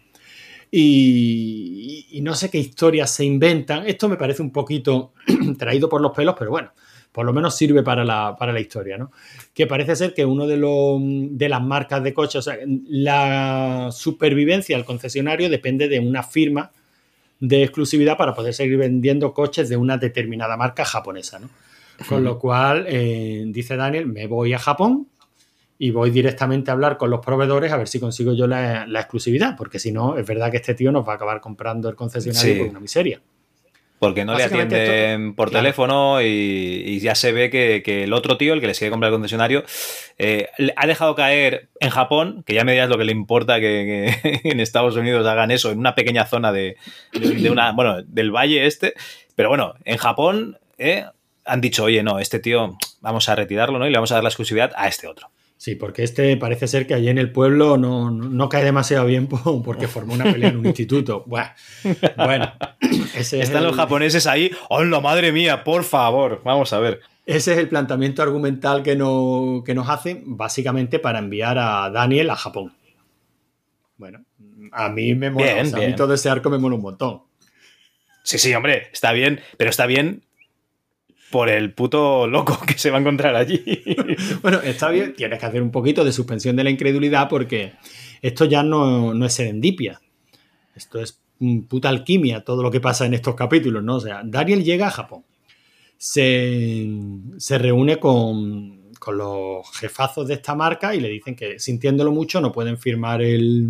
Y, no sé qué historias se inventan. Esto me parece un poquito traído por los pelos, pero bueno, por lo menos sirve para la, historia, ¿no? Que parece ser que uno de las marcas de coches, o sea, la supervivencia del concesionario depende de una firma de exclusividad para poder seguir vendiendo coches de una determinada marca japonesa, ¿no? Con lo cual, eh, dice Daniel, me voy a Japón y voy directamente a hablar con los proveedores a ver si consigo yo la, la exclusividad, porque si no, es verdad que este tío nos va a acabar comprando el concesionario sí. por una miseria. Porque no le atienden por claro. teléfono y, y, ya se ve que, que, el otro tío, el que les quiere comprar el concesionario, eh, ha dejado caer en Japón, que ya me dirás lo que le importa que, que en Estados Unidos hagan eso, en una pequeña zona de, de, de, una, bueno, del valle este. Pero bueno, en Japón eh, han dicho, oye, no, este tío vamos a retirarlo ¿no? y le vamos a dar la exclusividad a este otro. Sí, porque este parece ser que allí en el pueblo no, no, no cae demasiado bien porque formó una pelea en un instituto. Bueno, bueno ese están los japoneses ahí. ¡Hola, madre mía! Por favor, vamos a ver. Ese es el planteamiento argumental que, no, que nos hacen, básicamente para enviar a Daniel a Japón. Bueno, a mí me mola. Bien, o sea. A mí todo ese arco me mola un montón. Sí, sí, hombre, está bien, pero está bien por el puto loco que se va a encontrar allí. bueno, está bien, tienes que hacer un poquito de suspensión de la incredulidad porque esto ya no, no es serendipia. Esto es puta alquimia, todo lo que pasa en estos capítulos, ¿no? O sea, Daniel llega a Japón, se, se reúne con, con los jefazos de esta marca y le dicen que sintiéndolo mucho no pueden firmar el,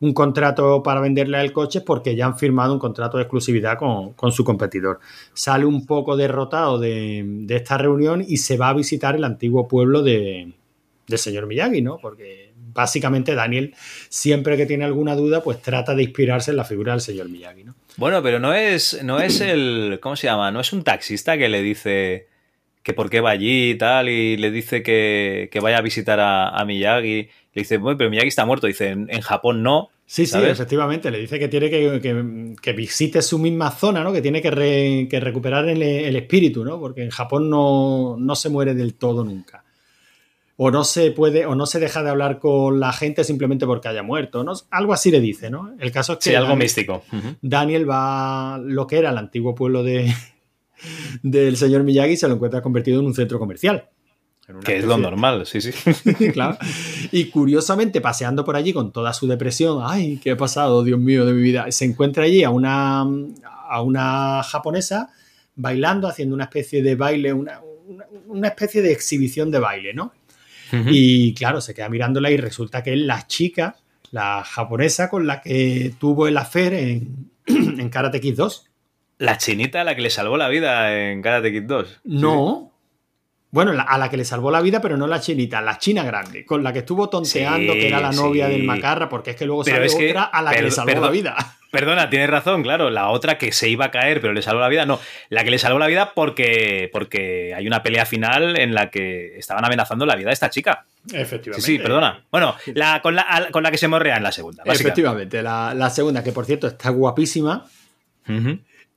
un contrato para venderle el coche porque ya han firmado un contrato de exclusividad con, con su competidor. Sale un poco derrotado de, de, esta reunión y se va a visitar el antiguo pueblo de, del señor Miyagi, ¿no? Porque básicamente Daniel, siempre que tiene alguna duda, pues trata de inspirarse en la figura del señor Miyagi, ¿no? Bueno, pero no es, no es el. ¿Cómo se llama? No es un taxista que le dice que por qué va allí y tal, y le dice que, que vaya a visitar a Miyagi. Le dice, bueno, pero Miyagi está muerto. Dice, en, en Japón no. Sí, sí, efectivamente. Le dice que tiene que, que, que, visite su misma zona, ¿no? Que tiene que, re, que recuperar el, el, espíritu, ¿no? Porque en Japón no, no, se muere del todo nunca. o no se puede, o no se deja de hablar con la gente simplemente porque haya muerto, ¿no? Algo así le dice, ¿no? El caso es que. Sí, algo Daniel, místico. Daniel va a lo que era el antiguo pueblo de, del señor Miyagi y se lo encuentra convertido en un centro comercial. Que es lo normal, sí, sí. claro. Y curiosamente, paseando por allí con toda su depresión, ay, ¿qué ha pasado, Dios mío, de mi vida? Se encuentra allí a una, a una japonesa bailando, haciendo una especie de baile, una, una- especie de exhibición de baile, ¿no? Y claro, se queda mirándola y resulta que es la chica, la japonesa con la que tuvo el affair en, en Karate Kid 2. La chinita a la que le salvó la vida en Karate Kid 2. No. Bueno, a la que le salvó la vida, pero no la chinita, la china grande, con la que estuvo tonteando, Sí, que era la novia sí. del macarra, porque es que luego que- otra a la que le salvó la vida. Perdona, tienes razón, claro. La otra que se iba a caer, pero le salvó la vida. No, la que le salvó la vida porque, porque hay una pelea final en la que estaban amenazando la vida de esta chica. Sí, Efectivamente. sí, perdona. Bueno, la, con, la, con la que se morrea en la segunda. Efectivamente, la, la segunda, que por cierto está guapísima.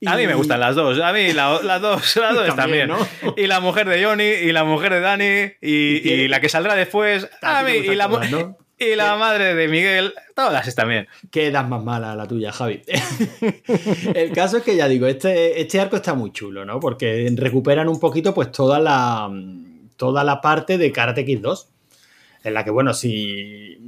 Y- A mí me gustan las dos. A mí la- las dos, las dos También, también. ¿no? Y la mujer de Johnny, y la mujer de Dani, y, qué? y la que saldrá después. A mí, y la, mu- gustan todas, ¿no? y la madre de Miguel. Todas están bien. Quedas más mala la tuya, Javi. El caso es que ya digo, este, este arco está muy chulo, ¿no? Porque recuperan un poquito, pues, toda la, toda la parte de Karate Kid 2. En la que, bueno, si.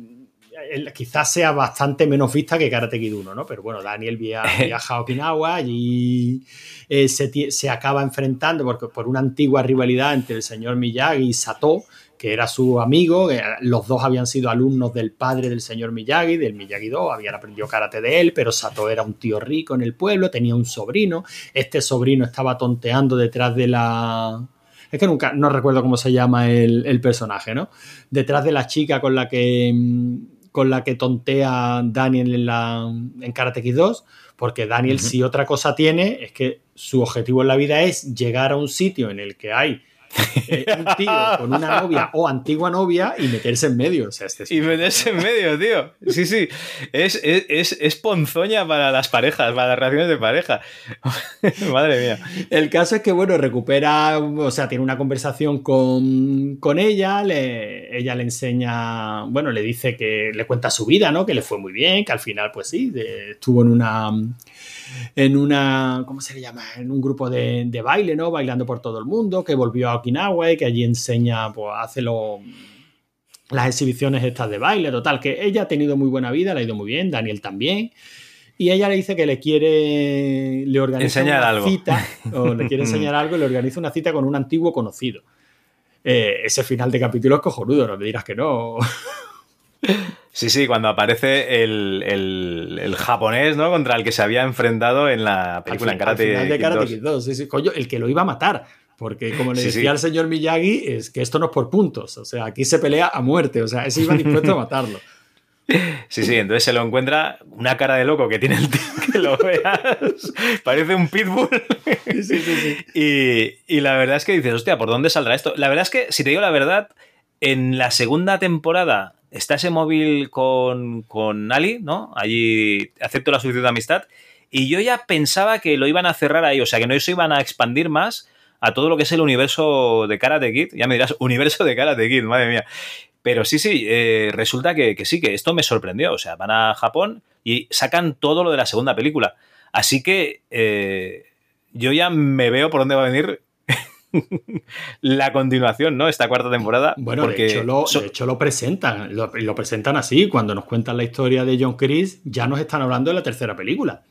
Quizás sea bastante menos vista que Karate Kid 1, ¿no? Pero bueno, Daniel via- viaja a Okinawa y eh, se, se acaba enfrentando porque, por una antigua rivalidad entre el señor Miyagi y Sato, que era su amigo. que Los dos habían sido alumnos del padre del señor Miyagi, del Miyagi Do, habían aprendido karate de él, pero Sato era un tío rico en el pueblo, tenía un sobrino. Este sobrino estaba tonteando detrás de la. Es que nunca, no recuerdo cómo se llama el, el personaje, ¿no? Detrás de la chica con la que. Con la que tontea Daniel en, la, en Karate Kid 2, porque Daniel, si otra cosa tiene, es que su objetivo en la vida es llegar a un sitio en el que hay eh, un tío con una novia o antigua novia y meterse en medio. O sea, este es- Y meterse en medio, tío. Sí, sí. Es, es, es, es ponzoña para las parejas, para las relaciones de pareja. Madre mía. El caso es que, bueno, recupera, o sea, tiene una conversación con, con ella, le- ella le enseña, bueno, le dice que le cuenta su vida, ¿no? Que le fue muy bien, que al final, pues sí, de- estuvo en una, en una, ¿cómo se le llama? En un grupo de, de baile, ¿no? Bailando por todo el mundo, que volvió a Okinawa y que allí enseña, pues hace lo- las exhibiciones estas de baile, total, que ella ha tenido muy buena vida, le ha ido muy bien, Daniel también. Y ella le dice que le quiere, le organiza Enseñar una algo. cita, o le quiere enseñar algo y le organiza una cita con un antiguo conocido. Eh, ese final de capítulo es cojonudo, no me dirás que no. Sí, sí, cuando aparece el, el, el japonés, ¿no? Contra el que se había enfrentado en la película en Al Karate, final de Kid Karate 2. Kid 2, sí, sí. Coño, el que lo iba a matar. Porque como le Sí, decía sí. al señor Miyagi, es que esto no es por puntos. O sea, aquí se pelea a muerte. O sea, ese iba dispuesto a matarlo. Sí, sí, entonces se lo encuentra una cara de loco que tiene el tío que lo veas. Parece un pitbull. Sí, sí, sí, sí. Y, y la verdad es que dices, hostia, ¿por dónde saldrá esto? La verdad es que, si te digo la verdad, en la segunda temporada está ese móvil con, con Ali, ¿no? Allí acepto la solicitud de amistad. Y yo ya pensaba que lo iban a cerrar ahí, o sea, que no se iban a expandir más a todo lo que es el universo de Karate Kid. Ya me dirás, universo de Karate Kid, madre mía. Pero sí, sí, eh, resulta que, que sí, que esto me sorprendió. O sea, van a Japón y sacan todo lo de la segunda película. Así que eh, yo ya me veo por dónde va a venir la continuación, ¿no? Esta cuarta temporada. Bueno, porque de, hecho lo, so- de hecho lo presentan. Lo, lo presentan así. Cuando nos cuentan la historia de John Chris, ya nos están hablando de la tercera película.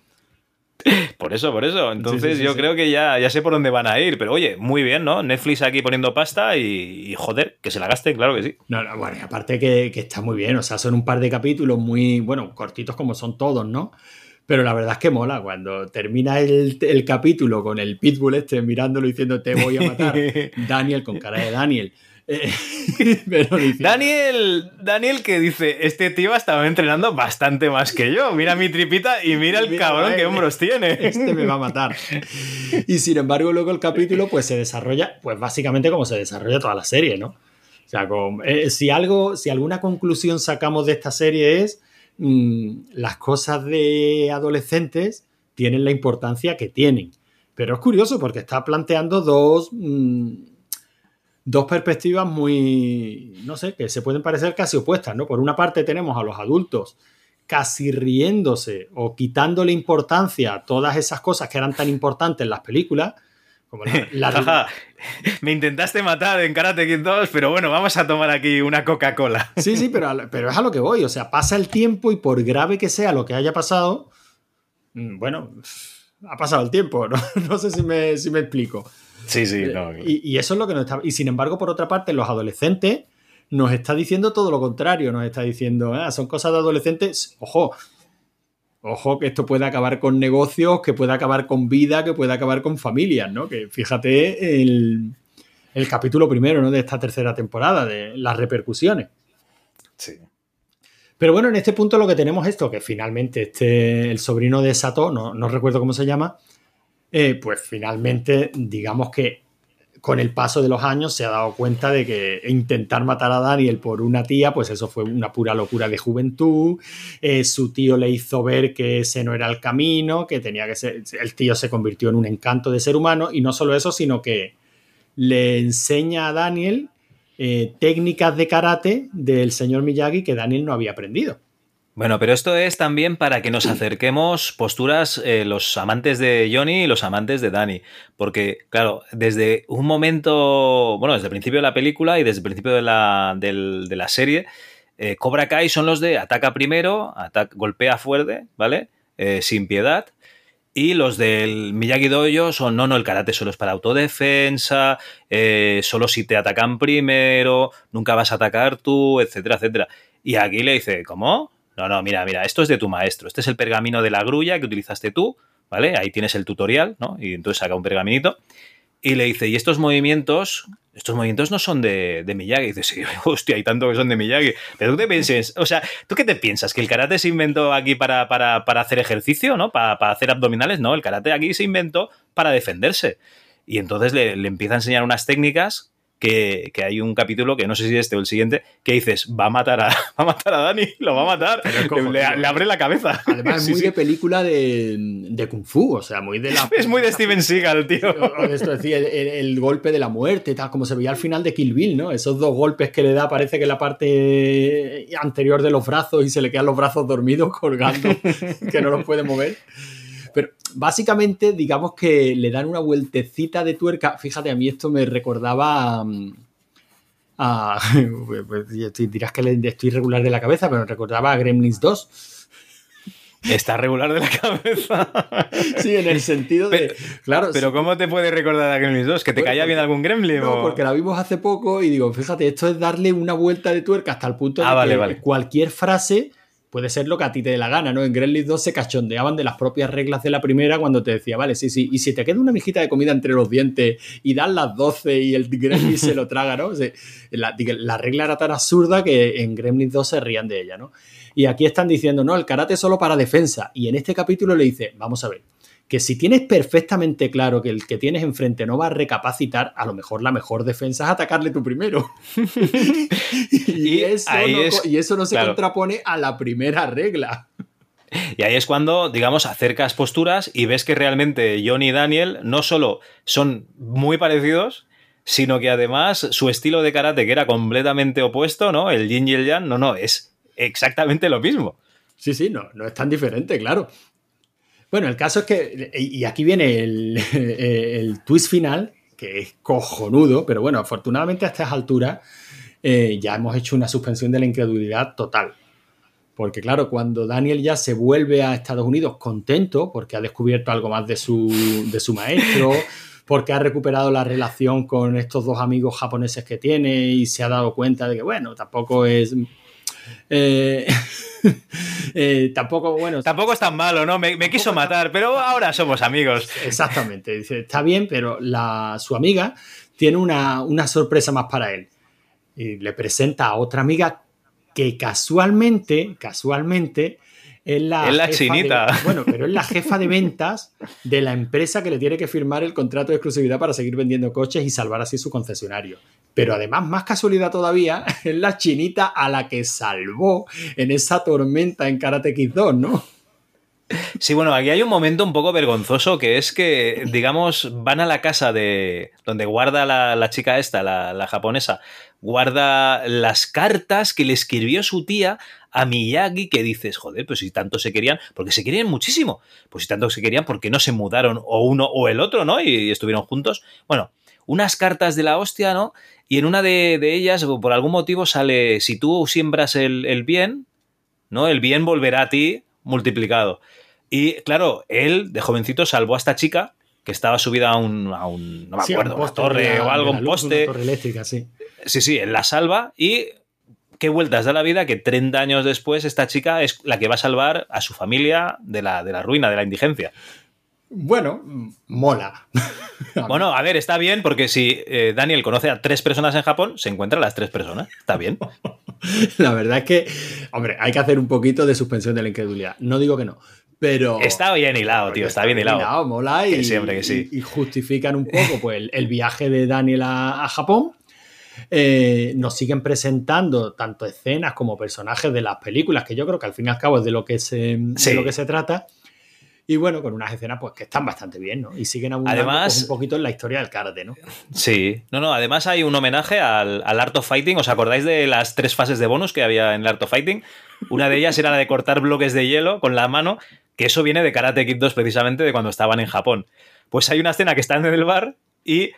Por eso, por eso. Entonces Sí, sí, sí, yo sí. creo que ya, ya sé por dónde van a ir. Pero oye, muy bien, ¿no? Netflix aquí poniendo pasta y, y, joder, que se la gasten, claro que sí. No, no, bueno, y aparte que, que está muy bien, o sea, son un par de capítulos muy, bueno, cortitos como son todos, ¿no? Pero la verdad es que mola, cuando termina el, el capítulo con el pitbull este mirándolo diciendo te voy a matar, Daniel con cara de Daniel. eh, pero Daniel, Daniel que dice, este tío ha estado entrenando bastante más que yo. Mira mi tripita y mira el Mira, cabrón eh, que hombros tiene. este me va a matar. Y sin embargo, luego el capítulo pues se desarrolla, pues básicamente como se desarrolla toda la serie, ¿no? O sea, con- eh, si algo, si alguna conclusión sacamos de esta serie es mm, las cosas de adolescentes tienen la importancia que tienen. Pero es curioso porque está planteando dos, mm, dos perspectivas muy, no sé, que se pueden parecer casi opuestas, ¿no? Por una parte tenemos a los adultos casi riéndose o quitándole importancia a todas esas cosas que eran tan importantes en las películas, como la, Me intentaste matar en Karate Kid 2, pero bueno, vamos a tomar aquí una Coca-Cola. Sí, sí, pero, pero es a lo que voy. O sea, pasa el tiempo y por grave que sea lo que haya pasado, mm, bueno, ha pasado el tiempo. No, sé si me, si me explico. Sí, sí. y, y, eso es lo que nos está. Y sin embargo, por otra parte, los adolescentes nos está diciendo todo lo contrario. Nos está diciendo, ah, son cosas de adolescentes. Ojo, ojo que esto puede acabar con negocios, que puede acabar con vida, que puede acabar con familias, ¿no? Que fíjate el, el capítulo primero, ¿no? De esta tercera temporada, de las repercusiones. Sí. Pero bueno, en este punto lo que tenemos es esto, que finalmente este, el sobrino de Sato, no, no recuerdo cómo se llama, eh, pues finalmente digamos que con el paso de los años se ha dado cuenta de que intentar matar a Daniel por una tía, pues eso fue una pura locura de juventud. Eh, su tío le hizo ver que ese no era el camino, que tenía que ser. El tío se convirtió en un encanto de ser humano, y no solo eso, sino que le enseña a Daniel eh, técnicas de karate del señor Miyagi que Daniel no había aprendido. Bueno, pero esto es también para que nos acerquemos posturas eh, los amantes de Johnny y los amantes de Danny. Porque, claro, desde un momento, bueno, desde el principio de la película y desde el principio de la, de la serie, eh, Cobra Kai son los de ataca primero, golpea fuerte, ¿vale? Eh, sin piedad. Y los del Miyagi Dojo son, no, no, el karate solo es para autodefensa, solo si te atacan primero, nunca vas a atacar tú, etcétera, etcétera. Y aquí le dice, ¿cómo? No, no, mira, mira, esto es de tu maestro. Este es el pergamino de la grulla que utilizaste tú, ¿vale? Ahí tienes el tutorial, ¿no? Y entonces saca un pergaminito y le dice, y estos movimientos, estos movimientos no son de, de Miyagi. Y dice, sí, hostia, hay tanto que son de Miyagi. Pero tú te pienses, o sea, ¿tú qué te piensas? ¿Que el karate se inventó aquí para, para, para hacer ejercicio, ¿no? Para, para, hacer abdominales? No, el karate aquí se inventó para defenderse. Y entonces le, le empieza a enseñar unas técnicas que, hay un capítulo, que no sé si este o el siguiente, que dices, va a matar a, va a, matar a Dani, lo va a matar, le, abre la cabeza. Además, es muy de película de, Kung Fu, o sea, muy de la... Es muy de Steven Seagal, tío. Esto decía, el, golpe de la muerte, tal, como se veía al final de Kill Bill, ¿no? Esos dos golpes que le da, parece que la parte anterior de los brazos y se le quedan los brazos dormidos colgando, que no los puede mover. Pero básicamente, digamos que le dan una vueltecita de tuerca. Fíjate, a mí esto me recordaba a. Pues, dirás que estoy regular de la cabeza, pero me recordaba a Gremlins 2. Está regular de la cabeza. Sí, en el sentido de. claro. Pero, ¿cómo te puede recordar a Gremlins 2? ¿Que te caía bien algún Gremlin? No, porque la vimos hace poco y digo, fíjate, esto es darle una vuelta de tuerca hasta el punto de ah, que cualquier frase puede ser lo que a ti te dé la gana, ¿no? En Gremlins 2 se cachondeaban de las propias reglas de la primera cuando te decía, vale, sí, sí, y si te queda una mijita de comida entre los dientes y dan las 12 y el Gremlin se lo traga, ¿no? la, regla era tan absurda que en Gremlins 2 se rían de ella, ¿no? Y aquí están diciendo, no, el karate es solo para defensa. Y en este capítulo le dice, vamos a ver, que si tienes perfectamente claro que el que tienes enfrente no va a recapacitar, a lo mejor la mejor defensa es atacarle tú primero. y, eso no, se contrapone a la primera regla. Y ahí es cuando, digamos, acercas posturas y ves que realmente John y Daniel no solo son muy parecidos, sino que además su estilo de karate, que era completamente opuesto, ¿no? El yin y el yang, no, no, es exactamente lo mismo. Sí, sí, no, no es tan diferente, claro. Bueno, el caso es que, y aquí viene el, twist final, que es cojonudo, pero bueno, afortunadamente a estas alturas eh, ya hemos hecho una suspensión de la incredulidad total. Porque claro, cuando Daniel ya se vuelve a Estados Unidos contento porque ha descubierto algo más de su, de su maestro, porque ha recuperado la relación con estos dos amigos japoneses que tiene y se ha dado cuenta de que, bueno, tampoco es eh, eh, tampoco, bueno. Tampoco es tan malo, ¿no? Me, quiso matar, pero ahora somos amigos. Exactamente. Dice, está bien, pero la, su amiga tiene una, una sorpresa más para él. Y le presenta a otra amiga que casualmente, casualmente, es la, chinita. bueno, pero es la jefa de ventas de la empresa que le tiene que firmar el contrato de exclusividad para seguir vendiendo coches y salvar así su concesionario. Pero además, más casualidad todavía, es la chinita a la que salvó en esa tormenta en Karate Kid 2, ¿no? Sí, bueno, aquí hay un momento un poco vergonzoso que es que, digamos, van a la casa de donde guarda la, la chica esta, la, la, japonesa, guarda las cartas que le escribió su tía a Miyagi que dices, joder, pues si tanto se querían, porque se querían muchísimo, pues si tanto se querían, ¿por qué no se mudaron o uno o el otro, ¿no? Y, estuvieron juntos. Bueno, unas cartas de la hostia, ¿no? Y en una de, de ellas, por algún motivo, sale, si tú siembras el, el bien, ¿no? El bien volverá a ti multiplicado. Y claro, él de jovencito salvó a esta chica que estaba subida a un, a un no me acuerdo, una torre o algo, un poste. Una torre eléctrica, sí. Sí, sí, él la salva y qué vueltas da la vida que 30 años después esta chica es la que va a salvar a su familia de la, de la ruina, de la indigencia. Bueno, mola. bueno, a ver, está bien porque si eh, Daniel conoce a tres personas en Japón, se encuentra a las tres personas. Está bien. la verdad es que, hombre, hay que hacer un poquito de suspensión de la incredulidad. No digo que no. Pero. Está bien hilado, tío, está, bien hilado. hilado mola y, que siempre que sí. y, justifican un poco pues, el, el viaje de Daniel a, a Japón. Eh, nos siguen presentando tanto escenas como personajes de las películas, que yo creo que al fin y al cabo es de lo que se, Sí. de lo que se trata. Y bueno, con unas escenas pues que están bastante bien, ¿no? Y siguen abundando Además- pues, un poquito en la historia del karate, ¿no? Sí. No, no, además hay un homenaje al, al Art of Fighting. ¿Os acordáis de las tres fases de bonus que había en el Art of Fighting? Una de ellas era la de cortar bloques de hielo con la mano, que eso viene de Karate Kid 2 precisamente de cuando estaban en Japón. Pues hay una escena que están en el bar y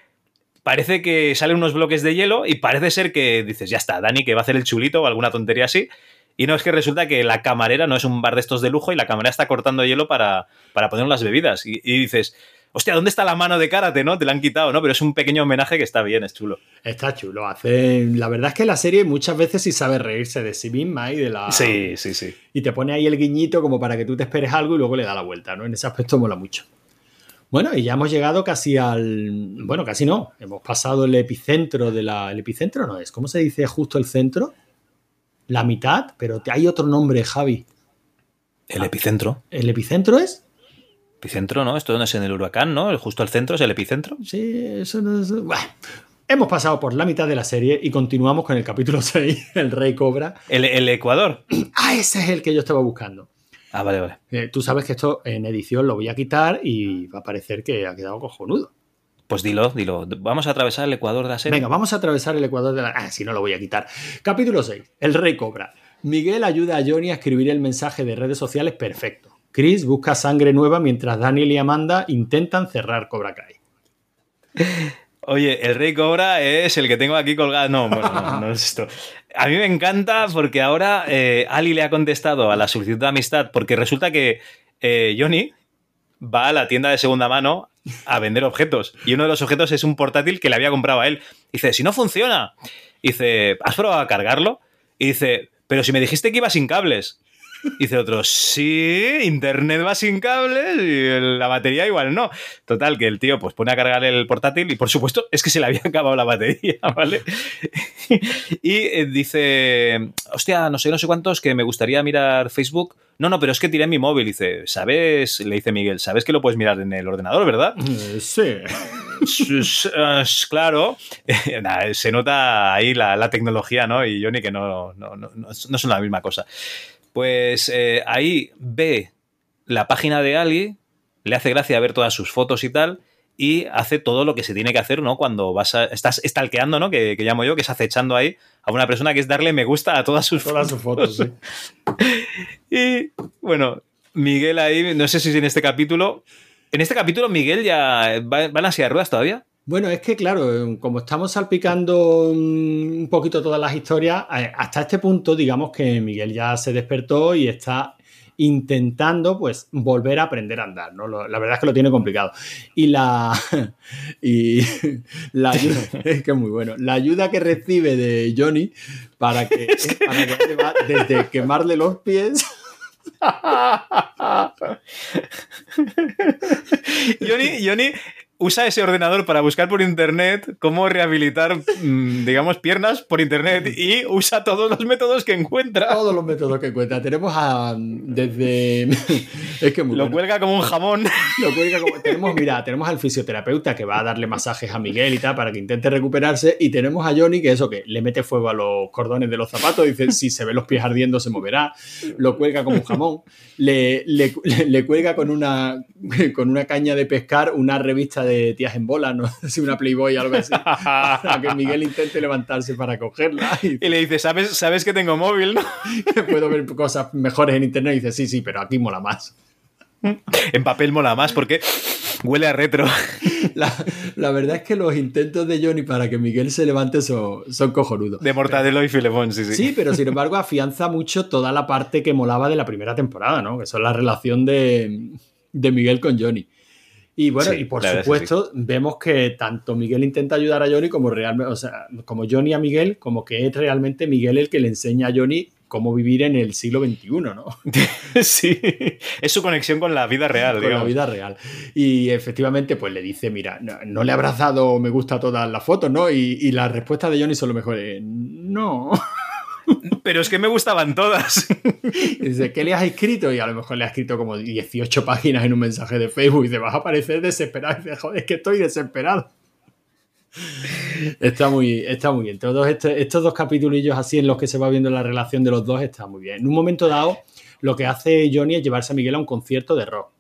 parece que salen unos bloques de hielo y parece ser que dices, ya está, Dani que va a hacer el chulito o alguna tontería así. Y no es que resulta que la camarera no es un bar de estos de lujo y la camarera está cortando hielo para, para poner las bebidas. Y, y dices, hostia, ¿dónde está la mano de karate, no? Te la han quitado, ¿no? Pero es un pequeño homenaje que está bien, es chulo. Está chulo. Hace... La verdad es que la serie muchas veces sí sabe reírse de sí misma y de la. Sí, sí, sí. Y te pone ahí el guiñito como para que tú te esperes algo y luego le da la vuelta, ¿no? En ese aspecto mola mucho. Bueno, y ya hemos llegado casi al. Bueno, casi no. Hemos pasado el epicentro de la. El epicentro no es. ¿Cómo se dice justo el centro? La mitad, pero hay otro nombre, Javi. El epicentro. ¿El epicentro es? Epicentro, ¿no? Esto no es en el huracán, ¿no? El- Justo al centro es el epicentro. Sí, eso no es. Bueno, hemos pasado por la mitad de la serie y continuamos con el capítulo 6, El Rey Cobra. El, el Ecuador. Ah, ese es el que yo estaba buscando. Ah, vale, vale. Eh, tú sabes que esto en edición lo voy a quitar y va a parecer que ha quedado cojonudo. Pues dilo, dilo. Vamos a atravesar el Ecuador de la serie. Venga, vamos a atravesar el Ecuador de la... Ah, si no lo voy a quitar. Capítulo 6. El Rey Cobra. Miguel ayuda a Johnny a escribir el mensaje de redes sociales perfecto. Chris busca sangre nueva mientras Daniel y Amanda intentan cerrar Cobra Kai. Oye, el Rey Cobra es el que tengo aquí colgado. No, no es esto. A mí me encanta porque ahora eh, Ali le ha contestado a la solicitud de amistad porque resulta que eh, Johnny va a la tienda de segunda mano a vender objetos y uno de los objetos es un portátil que le había comprado a él. Dice, si no funciona. Dice, ¿has probado a cargarlo? Y dice, pero si me dijiste que iba sin cables. Dice otro, sí, internet va sin cables y la batería igual no. Total, que el tío pues pone a cargar el portátil y por supuesto es que se le había acabado la batería, ¿vale? y eh, dice, hostia, no sé, no sé cuántos, que me gustaría mirar Facebook. No, no, pero es que tiré mi móvil. Dice, ¿sabes? Le dice Miguel, ¿sabes que lo puedes mirar en el ordenador, verdad? Eh, sí. S- claro, se nota ahí la, la tecnología, ¿no? Y Johnny que no, no, no, no son la misma cosa. Pues eh, ahí ve la página de Ali, le hace gracia ver todas sus fotos y tal, y hace todo lo que se tiene que hacer, ¿no? Cuando vas a, estás stalkeando, ¿no? Que, que llamo yo, que es acechando ahí a una persona que es darle me gusta a todas sus Todas sus fotos, sí. y bueno, Miguel ahí, no sé si en este capítulo. En este capítulo, Miguel ya va, va en la silla de ruedas todavía. Bueno, es que claro, como estamos salpicando mm, un poquito todas las historias, eh, hasta este punto, digamos que Miguel ya se despertó y está intentando pues volver a aprender a andar, ¿no? La verdad es que lo tiene complicado. Y la y la ayuda, es que es muy bueno, la ayuda que recibe de Johnny para que, para que va desde quemarle los pies Johnny, Johnny usa ese ordenador para buscar por internet cómo rehabilitar, mm, digamos, piernas por internet y usa todos los métodos que encuentra. Todos los métodos que encuentra. Tenemos a. Desde. es que Lo cuelga como un jamón. Lo cuelga como. Tenemos, mira, tenemos al fisioterapeuta que va a darle masajes a Miguel y tal para que intente recuperarse. Y tenemos a Johnny que eso, que le mete fuego a los cordones de los zapatos. Dice, si se ve los pies ardiendo, se moverá. Lo cuelga como un jamón. Le, le, le cuelga con una, con una caña de pescar una revista de tías en bola, no si una Playboy o algo así, para que Miguel intente levantarse para cogerla. Y, le dice, ¿sabes, sabes que tengo móvil, no? puedo ver cosas mejores en internet. Y dice, sí, sí, pero aquí mola más. en papel mola más porque huele a retro. La, verdad es que los intentos de Johnny para que Miguel se levante son, son cojonudos. De Mortadelo y Filemón, sí, sí. Sí, pero sin embargo afianza mucho toda la parte que molaba de la primera temporada, ¿no? Que son la relación de, de Miguel con Johnny. Y bueno, y por supuesto, vemos que tanto Miguel intenta ayudar a Johnny como realmente, o sea, como Johnny a Miguel, como que es realmente Miguel el que le enseña a Johnny cómo vivir en el siglo XXI, ¿no? sí, es su conexión con la vida real, Con la vida real. Y efectivamente, pues le dice, mira, no, le habrás dado me gusta a todas las fotos, ¿no? Y, y la respuesta de Johnny son lo mejor, no. Pero es que me gustaban todas. Dice, ¿qué le has escrito? Y a lo mejor le ha escrito como 18 páginas en un mensaje de Facebook y te vas a parecer desesperado. Joder, es que estoy desesperado. Está muy, está muy bien. Todos este, estos dos capitulillos así en los que se va viendo la relación de los dos está muy bien. En un momento dado, lo que hace Johnny es llevarse a Miguel a un concierto de rock.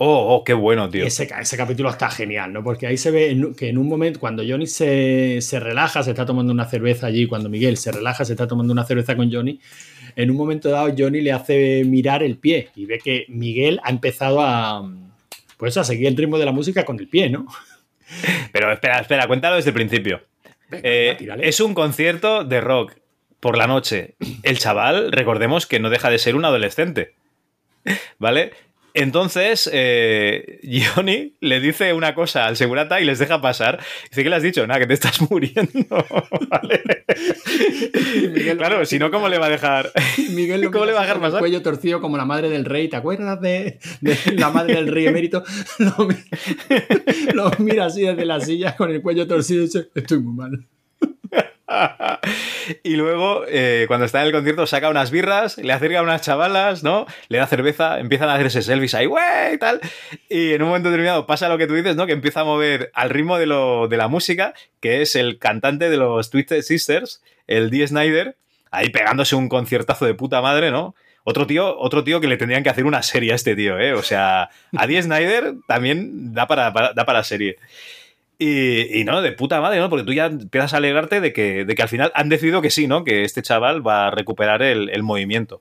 Oh, oh, qué bueno, tío. Ese, ese, capítulo está genial, ¿no? Porque ahí se ve que en un momento, cuando Johnny se, relaja, se está tomando una cerveza allí, cuando Miguel se relaja, se está tomando una cerveza con Johnny, en un momento dado Johnny le hace mirar el pie y ve que Miguel ha empezado a, pues a seguir el ritmo de la música con el pie, ¿no? Pero espera, espera, cuéntalo desde el principio. Eh, es un concierto de rock por la noche. El chaval, recordemos que no deja de ser un adolescente. ¿Vale? Entonces, eh, Johnny le dice una cosa al segurata y les deja pasar. Dice, ¿qué le has dicho? Nada, que te estás muriendo. claro, si no, ¿cómo le va a dejar? Miguel ¿Cómo le va a dejar pasar? El cuello torcido como la madre del rey. ¿Te acuerdas de, la madre del rey emérito? Lo, mira así desde la silla con el cuello torcido y dice, estoy muy mal. y luego, eh, cuando está en el concierto, saca unas birras, le acerca a unas chavalas, ¿no? Le da cerveza, empiezan a hacerse selfies ahí, ¡wey! y tal. Y en un momento determinado pasa lo que tú dices, ¿no? Que empieza a mover al ritmo de, lo, de la música, que es el cantante de los Twisted Sisters, el D. Snyder, ahí pegándose un conciertazo de puta madre, ¿no? Otro tío, otro tío que le tendrían que hacer una serie a este tío, ¿eh? O sea, a D. Snyder también da para, da para serie. Y, no, de puta madre, ¿no? Porque tú ya empiezas a alegrarte de que, de que al final han decidido que sí, ¿no? Que este chaval va a recuperar el, movimiento.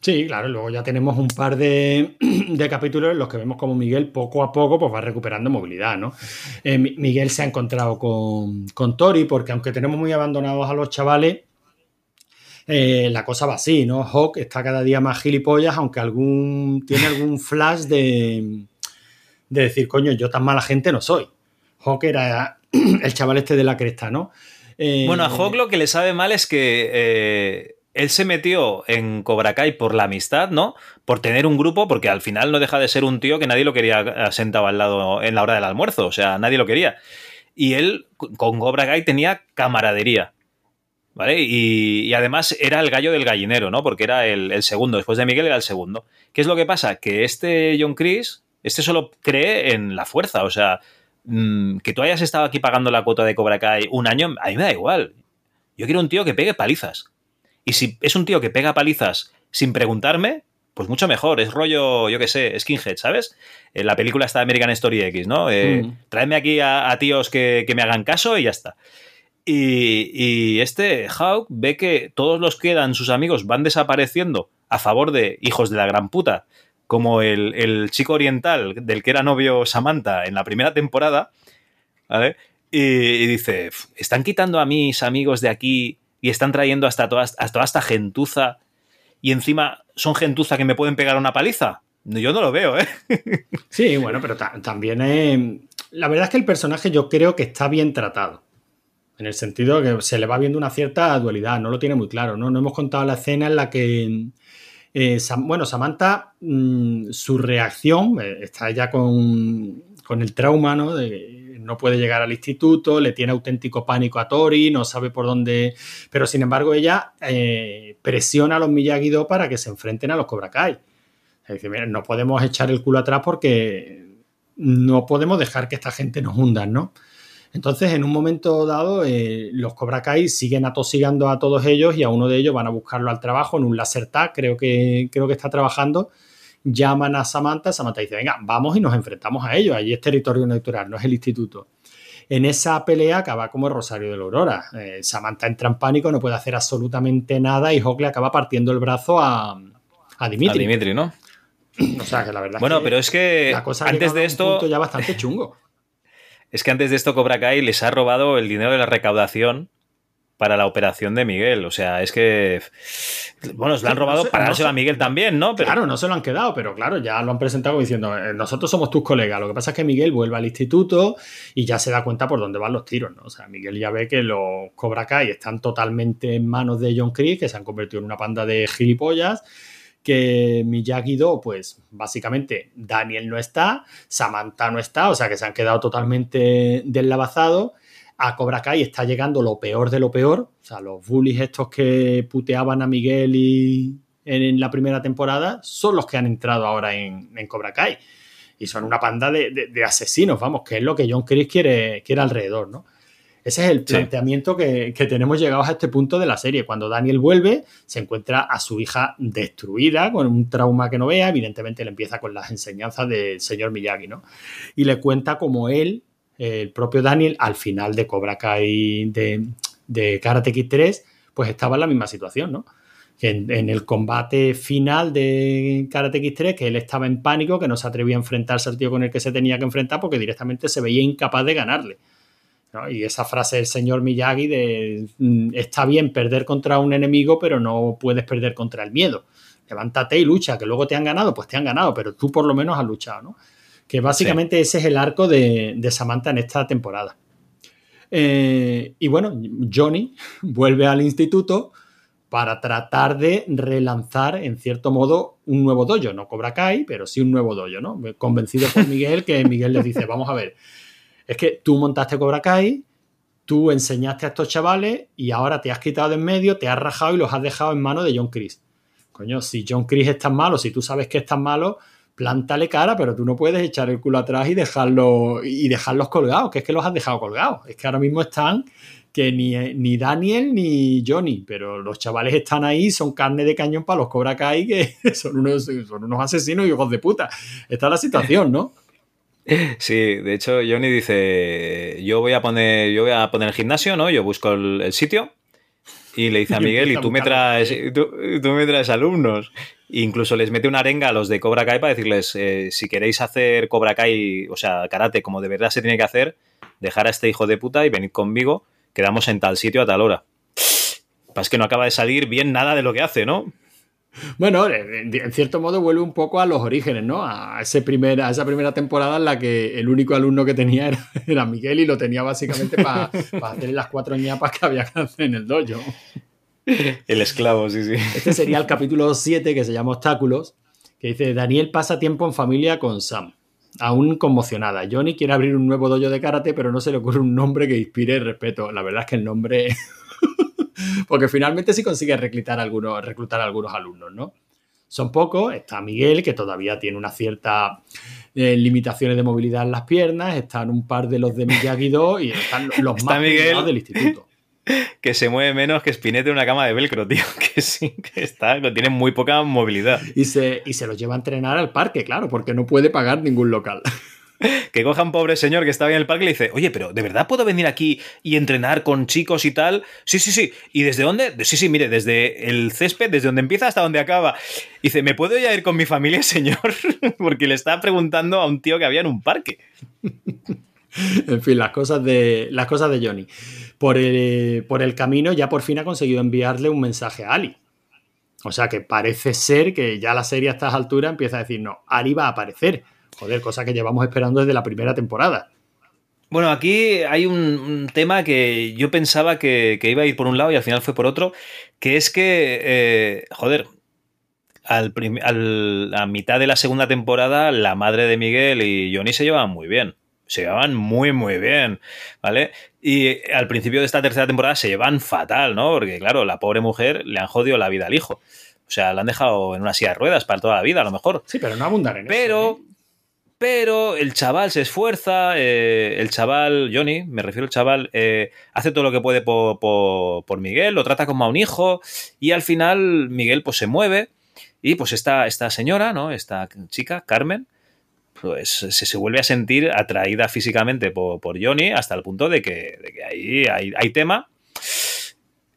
Sí, claro, luego ya tenemos un par de, capítulos en los que vemos como Miguel poco a poco pues, va recuperando movilidad, ¿no? Eh, Miguel se ha encontrado con, con, Tori porque aunque tenemos muy abandonados a los chavales, eh, la cosa va así, ¿no? Hawk está cada día más gilipollas, aunque algún tiene algún flash de, de decir, coño, yo tan mala gente no soy. Hawk era el chaval este de la cresta, ¿no? Eh, bueno, a Hawk lo que le sabe mal es que eh, él se metió en Cobra Kai por la amistad, ¿no? Por tener un grupo, porque al final no deja de ser un tío que nadie lo quería sentado al lado en la hora del almuerzo, o sea, nadie lo quería. Y él con Cobra Kai tenía camaradería. ¿Vale? Y, además era el gallo del gallinero, ¿no? Porque era el, el, segundo, después de Miguel era el segundo. ¿Qué es lo que pasa? Que este John Chris, este solo cree en la fuerza, o sea, Mm, que tú hayas estado aquí pagando la cuota de Cobra Kai un año, a mí me da igual. Yo quiero un tío que pegue palizas. Y si es un tío que pega palizas sin preguntarme, pues mucho mejor. Es rollo, yo qué sé, skinhead, ¿sabes? En la película está American Story X, ¿no? Eh, mm. Tráeme aquí a, tíos que, me hagan caso y ya está. Y, y, este Hawk ve que todos los que eran sus amigos van desapareciendo a favor de hijos de la gran puta como el, chico oriental del que era novio Samantha en la primera temporada, ¿vale? Y, dice, están quitando a mis amigos de aquí y están trayendo hasta toda, hasta esta gentuza y encima son gentuza que me pueden pegar una paliza. Yo no lo veo, ¿eh? Sí, bueno, pero también eh, La verdad es que el personaje yo creo que está bien tratado. En el sentido que se le va viendo una cierta dualidad, no lo tiene muy claro, ¿no? No hemos contado la escena en la que eh, bueno, Samantha, mm, su reacción, eh, está ya con, con el trauma, ¿no? De, no puede llegar al instituto, le tiene auténtico pánico a Tori, no sabe por dónde. Pero sin embargo, ella eh, presiona a los Miyagi-Do para que se enfrenten a los Cobra Kai. Es decir, no podemos echar el culo atrás porque no podemos dejar que esta gente nos hundan, ¿no? Entonces, en un momento dado, eh, los Cobra Kai siguen atosigando a todos ellos y a uno de ellos van a buscarlo al trabajo en un laser tag, creo que, creo que está trabajando. Llaman a Samantha, Samantha dice, venga, vamos y nos enfrentamos a ellos, allí es territorio natural, no es el instituto. En esa pelea acaba como el Rosario de la Aurora. Eh, Samantha entra en pánico, no puede hacer absolutamente nada y Hawk le acaba partiendo el brazo a, a Dimitri. A Dimitri, ¿no? O sea, que la verdad bueno, es que pero es que la cosa antes de esto, ya bastante chungo. Es que antes de esto Cobra Kai les ha robado el dinero de la recaudación para la operación de Miguel. O sea, es que. Bueno, se lo han robado no sé- para dárselo a Miguel también, ¿no? Pero, Claro, no se lo han quedado, pero claro, ya lo han presentado diciendo, eh, nosotros somos tus colegas. Lo que pasa es que Miguel vuelve al instituto y ya se da cuenta por dónde van los tiros, ¿no? O sea, Miguel ya ve que los Cobra Kai están totalmente en manos de John Chris, que se han convertido en una panda de gilipollas, que Miyagi-Do, pues básicamente Daniel no está, Samantha no está, o sea que se han quedado totalmente deslavazados. A Cobra Kai está llegando lo peor de lo peor, o sea, los bullies estos que puteaban a Miguel y en, la primera temporada son los que han entrado ahora en, en Cobra Kai. Y son una panda de, de- de asesinos, vamos, que es lo que John Chris quiere, quiere alrededor, ¿no? Ese es el Sí. planteamiento que, que tenemos llegados a este punto de la serie. Cuando Daniel vuelve, se encuentra a su hija destruida, con un trauma que no vea. Evidentemente, le empieza con las enseñanzas del señor Miyagi, ¿no? Y le cuenta como él, el propio Daniel, al final de Cobra Kai de, de Karate Kid 3, pues estaba en la misma situación, ¿no? En, en el combate final de Karate Kid 3, que él estaba en pánico, que no se atrevía a enfrentarse al tío con el que se tenía que enfrentar porque directamente se veía incapaz de ganarle. ¿No? Y esa frase del señor Miyagi de mm, está bien perder contra un enemigo, pero no puedes perder contra el miedo. Levántate y lucha, que luego te han ganado, pues te han ganado, pero tú por lo menos has luchado, ¿no? Que básicamente ese es el arco de, de Samantha en esta temporada. Eh, y bueno, Johnny vuelve al instituto para tratar de relanzar, en cierto modo, un nuevo dojo. No Cobra Kai, pero sí un nuevo dojo, ¿no? Convencido por Miguel, que Miguel le dice, vamos a ver, es que tú montaste Cobra Kai, tú enseñaste a estos chavales y ahora te has quitado de en medio, te has rajado y los has dejado en manos de John Chris. Coño, si John Chris es tan malo, si tú sabes que es tan malo, plántale cara, pero tú no puedes echar el culo atrás y dejarlo y dejarlos colgados, que es que los has dejado colgados. Es que ahora mismo están que ni, ni Daniel ni Johnny, pero los chavales están ahí, son carne de cañón para los Cobra Kai, que son unos, son unos asesinos y hijos de puta. Esta es la situación, ¿no? Sí, de hecho, Johnny dice: Yo voy a poner, yo voy a poner el gimnasio, ¿no? Yo busco el, el sitio. Y le dice a Miguel, y tú me traes, tú me traes alumnos. E incluso les mete una arenga a los de Cobra Kai para decirles, eh, si queréis hacer Cobra Kai, o sea, karate como de verdad se tiene que hacer, dejar a este hijo de puta y venid conmigo, quedamos en tal sitio a tal hora. Pasa que no acaba de salir bien nada de lo que hace, ¿no? Bueno, en en cierto modo vuelve un poco a los orígenes, ¿no? A, ese primer, a esa primera temporada en la que el único alumno que tenía era, era Miguel y lo tenía básicamente para hacer las cuatro ñapas que había que hacer en el dojo. El esclavo, sí, sí. Este sería el capítulo 7 que se llama Obstáculos, que dice, Daniel pasa tiempo en familia con Sam. Aún conmocionada. Johnny quiere abrir un nuevo dojo de karate, pero no se le ocurre un nombre que inspire respeto. La verdad es que el nombre... Porque finalmente sí consigue reclutar a algunos, reclutar algunos alumnos, ¿no? Son pocos. Está Miguel, que todavía tiene una cierta eh, limitaciones de movilidad en las piernas. Están un par de los de Miyagi-Do y están los Está más Miguel. del instituto. Que se mueve menos que Spinete en una cama de velcro, tío. Que sí, que está, que tiene muy poca movilidad. Y se, y se los lleva a entrenar al parque, claro, porque no puede pagar ningún local. Que coja un pobre señor que estaba en el parque y le dice, oye, pero ¿de verdad puedo venir aquí y entrenar con chicos y tal? Sí, sí, sí. ¿Y desde dónde? Sí, sí, mire, desde el césped, desde donde empieza hasta donde acaba. Y dice, ¿me puedo ya ir con mi familia, señor? Porque le estaba preguntando a un tío que había en un parque. En fin, las cosas de, las cosas de Johnny. Por el, por el camino ya por fin ha conseguido enviarle un mensaje a Ali. O sea que parece ser que ya la serie a estas alturas empieza a decir, no, Ali va a aparecer. Joder, cosa que llevamos esperando desde la primera temporada. Bueno, aquí hay un, un tema que yo pensaba que, que iba a ir por un lado y al final fue por otro, que es que, eh, joder, al al- a mitad de la segunda temporada la madre de Miguel y Johnny se llevaban muy bien. se llevaban muy, muy bien, ¿vale? Y al principio de esta tercera temporada se llevan fatal, ¿no? Porque, claro, la pobre mujer le han jodido la vida al hijo. O sea, la han dejado en una silla de ruedas para toda la vida, a lo mejor. Sí, pero no abundar en pero, eso. ¿eh? Pero el chaval se esfuerza, eh, el chaval, Johnny, me refiero al chaval, eh, hace todo lo que puede por, por, por, Miguel, lo trata como a un hijo y al final Miguel pues se mueve y pues esta, esta señora, ¿no? Esta chica, Carmen, pues se, se vuelve a sentir atraída físicamente por, por Johnny hasta el punto de que, de que ahí hay, hay, tema.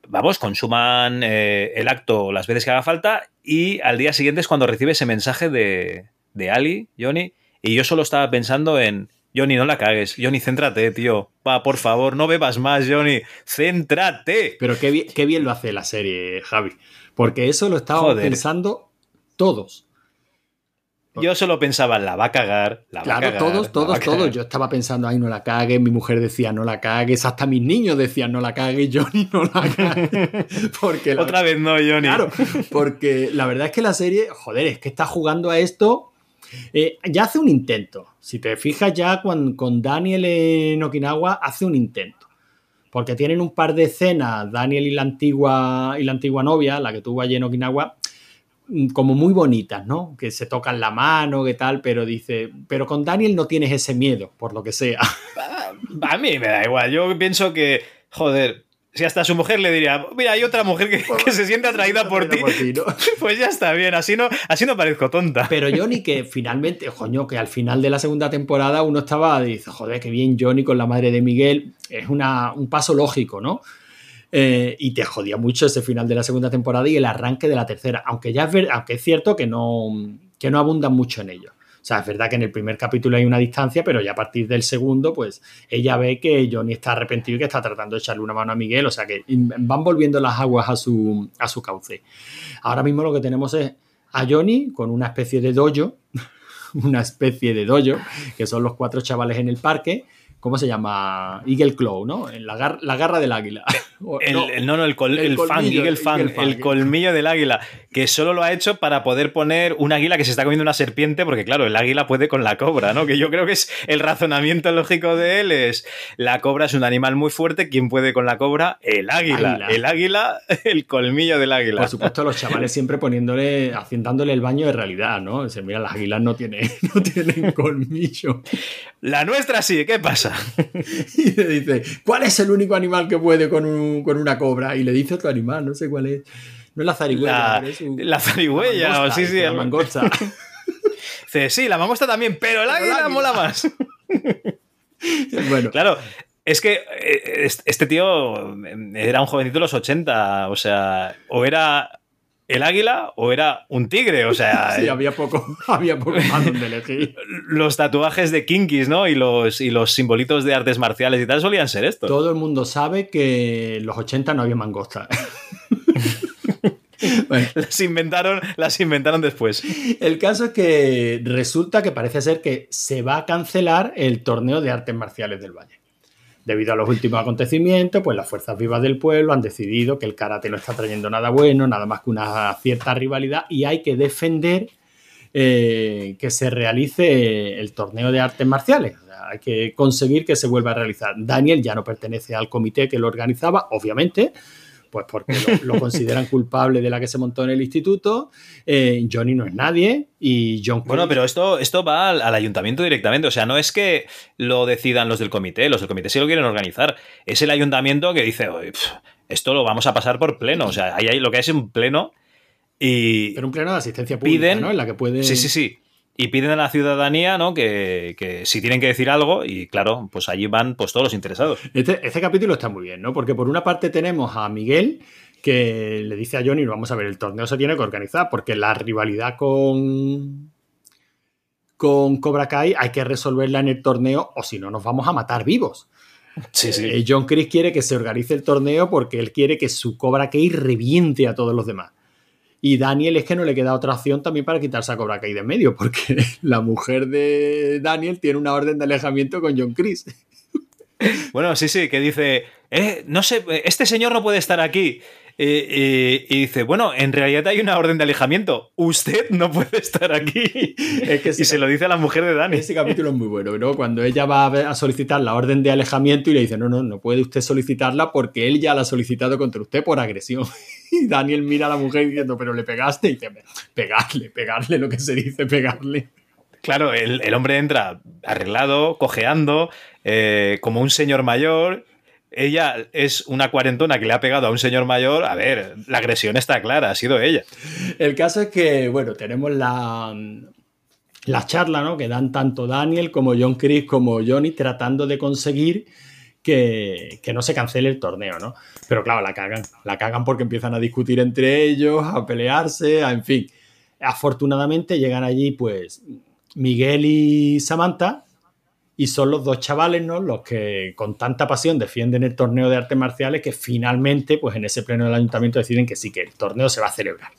Vamos, consuman eh, el acto las veces que haga falta y al día siguiente es cuando recibe ese mensaje de, de Ali, Johnny, y yo solo estaba pensando en, Johnny, no la cagues. Johnny, céntrate, tío. Va, por favor, no bebas más, Johnny. Céntrate. Pero qué bien, qué bien lo hace la serie, Javi. Porque eso lo estábamos pensando todos. Yo solo pensaba, la va a cagar, la claro, va a cagar. todos, todos, todos. Yo estaba pensando, ay, no la cagues. Mi mujer decía, no la cagues. Hasta mis niños decían, no la cagues. Johnny, no la cagues. Porque la... Otra vez no, Johnny. Claro, porque la verdad es que la serie, joder, es que está jugando a esto eh, ya hace un intento. Si te fijas ya con, con, Daniel en Okinawa, hace un intento. Porque tienen un par de escenas, Daniel y la antigua, y la antigua novia, la que tuvo allí en Okinawa, mm, como muy bonitas, ¿no? Que se tocan la mano, que tal, pero dice, pero con Daniel no tienes ese miedo, por lo que sea. A mí me da igual, yo pienso que, joder, si hasta su mujer le diría, mira, hay otra mujer que, que se siente atraída por ti, por ti ¿no? pues ya está bien, así no, así no parezco tonta. Pero Johnny, que finalmente, coño, que al final de la segunda temporada uno estaba, dice, joder, qué bien Johnny con la madre de Miguel, es una, un paso lógico, ¿no? Eh, y te jodía mucho ese final de la segunda temporada y el arranque de la tercera, aunque ya es, ver, aunque es cierto que no, que no abundan mucho en ello. O sea, es verdad que en el primer capítulo hay una distancia, pero ya a partir del segundo, pues ella ve que Johnny está arrepentido y que está tratando de echarle una mano a Miguel. O sea, que van volviendo las aguas a su, a su cauce. Ahora mismo lo que tenemos es a Johnny con una especie de dojo, una especie de dojo, que son los cuatro chavales en el parque. ¿Cómo se llama? Eagle Claw, ¿no? La, gar la garra del águila. El, no, el, no, no, el, col, el, el colmillo, fan, Eagle fan, Eagle fan, el colmillo del águila, que solo lo ha hecho para poder poner un águila que se está comiendo una serpiente, porque claro, el águila puede con la cobra, ¿no? Que yo creo que es el razonamiento lógico de él es, la cobra es un animal muy fuerte, ¿quién puede con la cobra? El águila. águila. El águila, el colmillo del águila. Por supuesto, los chavales siempre poniéndole, haciéndole el baño de realidad, ¿no? Dice, mira, las águilas no tienen, no tienen colmillo. La nuestra sí, ¿qué pasa? y le dice, ¿cuál es el único animal que puede con, un, con una cobra? Y le dice otro animal, no sé cuál es. No es la zarigüeya. La, es un, la zarigüeya, la mangosta, sí, sí. La mangosta. dice, sí, la mangosta también, pero el águila, águila. mola más. bueno. Claro, es que este tío era un jovencito de los 80, o sea, o era el águila o era un tigre, o sea... sí, había poco, había poco más donde elegir. Los tatuajes de kinkis, ¿no? Y los, y los simbolitos de artes marciales y tal solían ser estos. Todo el mundo sabe que en los 80 no había mangosta. bueno. las, inventaron, las inventaron después. El caso es que resulta que parece ser que se va a cancelar el torneo de artes marciales del Valle. Debido a los últimos acontecimientos, pues las fuerzas vivas del pueblo han decidido que el karate no está trayendo nada bueno, nada más que una cierta rivalidad y hay que defender eh, que se realice el torneo de artes marciales. Hay que conseguir que se vuelva a realizar. Daniel ya no pertenece al comité que lo organizaba, obviamente, pues porque lo, lo, consideran culpable de la que se montó en el instituto. Eh, Johnny no es nadie y John. Bueno, pero esto, esto va al, al, ayuntamiento directamente. O sea, no es que lo decidan los del comité, los del comité sí lo quieren organizar. Es el ayuntamiento que dice, esto lo vamos a pasar por pleno. O sea, ahí, ahí lo que es un pleno. Y pero un pleno de asistencia pública, piden, ¿no? En la que puede. Sí, sí, sí y piden a la ciudadanía ¿no? que, que, si tienen que decir algo, y claro, pues allí van pues todos los interesados. Este, este, capítulo está muy bien, ¿no? Porque por una parte tenemos a Miguel que le dice a Johnny, vamos a ver, el torneo se tiene que organizar porque la rivalidad con con Cobra Kai hay que resolverla en el torneo o si no nos vamos a matar vivos. Sí, sí. Eh, John Chris quiere que se organice el torneo porque él quiere que su Cobra Kai reviente a todos los demás. Y Daniel es que no le queda otra opción también para quitarse a Cobra Kai de medio, porque la mujer de Daniel tiene una orden de alejamiento con John Chris. Bueno, sí, sí, que dice, eh, no sé, este señor no puede estar aquí. Eh, eh, y dice, bueno, en realidad hay una orden de alejamiento. Usted no puede estar aquí. Es que y se lo dice a la mujer de Dani. Ese capítulo es muy bueno, ¿no? Cuando ella va a solicitar la orden de alejamiento y le dice, no, no, no puede usted solicitarla porque él ya la ha solicitado contra usted por agresión. Y Daniel mira a la mujer diciendo, pero le pegaste. Y dice, pegarle, pegarle, lo que se dice, pegarle. Claro, el, el hombre entra arreglado, cojeando, eh, como un señor mayor. Ella es una cuarentona que le ha pegado a un señor mayor. A ver, la agresión está clara, ha sido ella. El caso es que, bueno, tenemos la, la charla, ¿no? Que dan tanto Daniel como John Chris como Johnny tratando de conseguir que, que no se cancele el torneo, ¿no? Pero claro, la cagan. La cagan porque empiezan a discutir entre ellos, a pelearse, a, en fin. Afortunadamente llegan allí, pues, Miguel y Samantha, y son los dos chavales, ¿no? Los que con tanta pasión defienden el torneo de artes marciales que finalmente, pues en ese pleno del ayuntamiento deciden que sí, que el torneo se va a celebrar.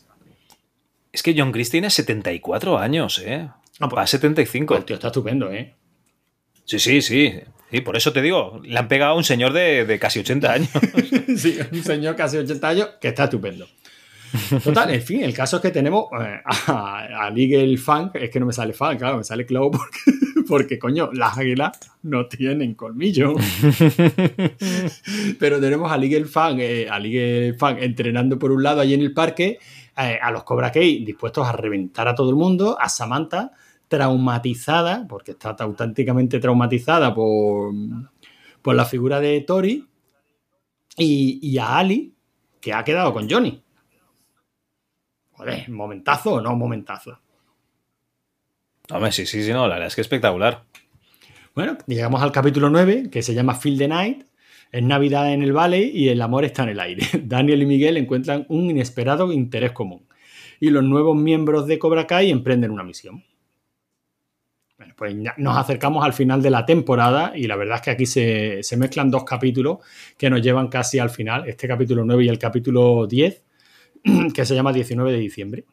Es que John Chris tiene 74 años, ¿eh? Ah, pues- Va a 75. El tío está estupendo, ¿eh? Sí, sí, sí. Sí, por eso te digo, le han pegado a un señor de, de casi 80 años. Sí, un señor casi 80 años que está estupendo. Total, en fin, el caso es que tenemos eh, a, a Legal Funk, es que no me sale Funk, claro, me sale Clow porque, porque, coño, las águilas no tienen colmillo. Pero tenemos a Legal Funk, eh, a Legal Funk entrenando por un lado allí en el parque, eh, a los Cobra Kai dispuestos a reventar a todo el mundo, a Samantha traumatizada, porque está auténticamente traumatizada por, por la figura de Tori, y, y a Ali, que ha quedado con Johnny. Joder, momentazo o no momentazo. Hombre, sí, sí, sí, no, la verdad es que espectacular. Bueno, llegamos al capítulo 9, que se llama Feel the Night. Es Navidad en el Valley y el amor está en el aire. Daniel y Miguel encuentran un inesperado interés común. Y los nuevos miembros de Cobra Kai emprenden una misión. Bueno, pues nos acercamos al final de la temporada y la verdad es que aquí se, se mezclan dos capítulos que nos llevan casi al final, este capítulo 9 y el capítulo 10, que se llama 19 de diciembre.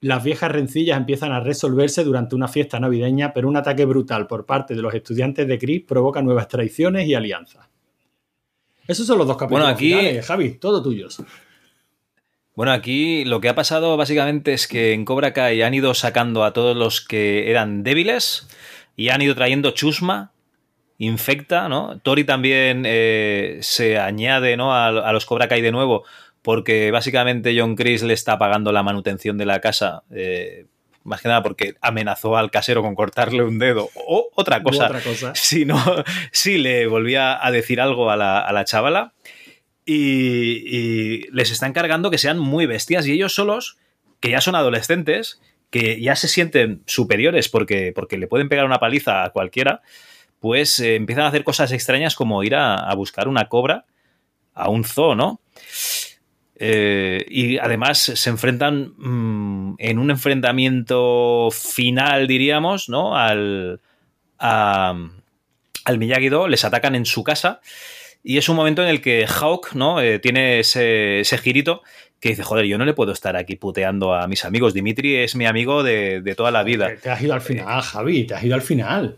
Las viejas rencillas empiezan a resolverse durante una fiesta navideña, pero un ataque brutal por parte de los estudiantes de Chris provoca nuevas traiciones y alianzas. Esos son los dos capítulos Bueno, aquí- finales, Javi, todo tuyos. Bueno, aquí lo que ha pasado básicamente es que en Cobra Kai han ido sacando a todos los que eran débiles y han ido trayendo chusma, infecta, ¿no? Tori también eh, se añade, ¿no? A, a los Cobra Kai de nuevo porque básicamente John Chris le está pagando la manutención de la casa. eh, más que nada porque amenazó al casero con cortarle un dedo o otra cosa. otra cosa. Si no, sí le volvía a decir algo a la, a la chavala. Y, y les está encargando que sean muy bestias. Y ellos solos, que ya son adolescentes, que ya se sienten superiores porque, porque le pueden pegar una paliza a cualquiera, pues eh, empiezan a hacer cosas extrañas como ir a, a buscar una cobra a un zoo, ¿no? Eh, y además se enfrentan mm, en un enfrentamiento final, diríamos, ¿no? Al, a- al Miyagi-Do, les atacan en su casa y es un momento en el que Hawk, ¿no? Eh, tiene ese, ese girito que dice, joder, yo no le puedo estar aquí puteando a mis amigos. Dimitri es mi amigo de, de toda la vida. Te, te has ido al final, Javi, te has ido al final.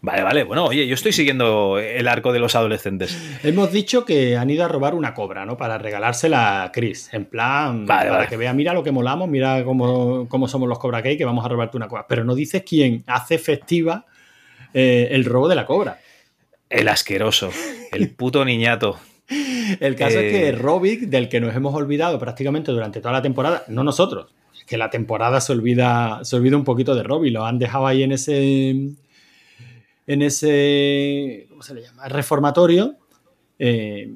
Vale, vale, bueno, oye, yo estoy siguiendo el arco de los adolescentes. Hemos dicho que han ido a robar una cobra, ¿no? Para regalársela a Chris. En plan, Vale, para vale. que vea, mira lo que molamos, mira cómo, cómo somos los Cobra Kai, que vamos a robarte una cobra. Pero no dices quién hace efectiva eh, el robo de la cobra. El asqueroso, el puto niñato. El caso Eh. es que Robic, del que nos hemos olvidado prácticamente durante toda la temporada, no nosotros, que la temporada se olvida, se olvida un poquito de Robic, lo han dejado ahí en ese, en ese, ¿cómo se le llama? Reformatorio. Eh,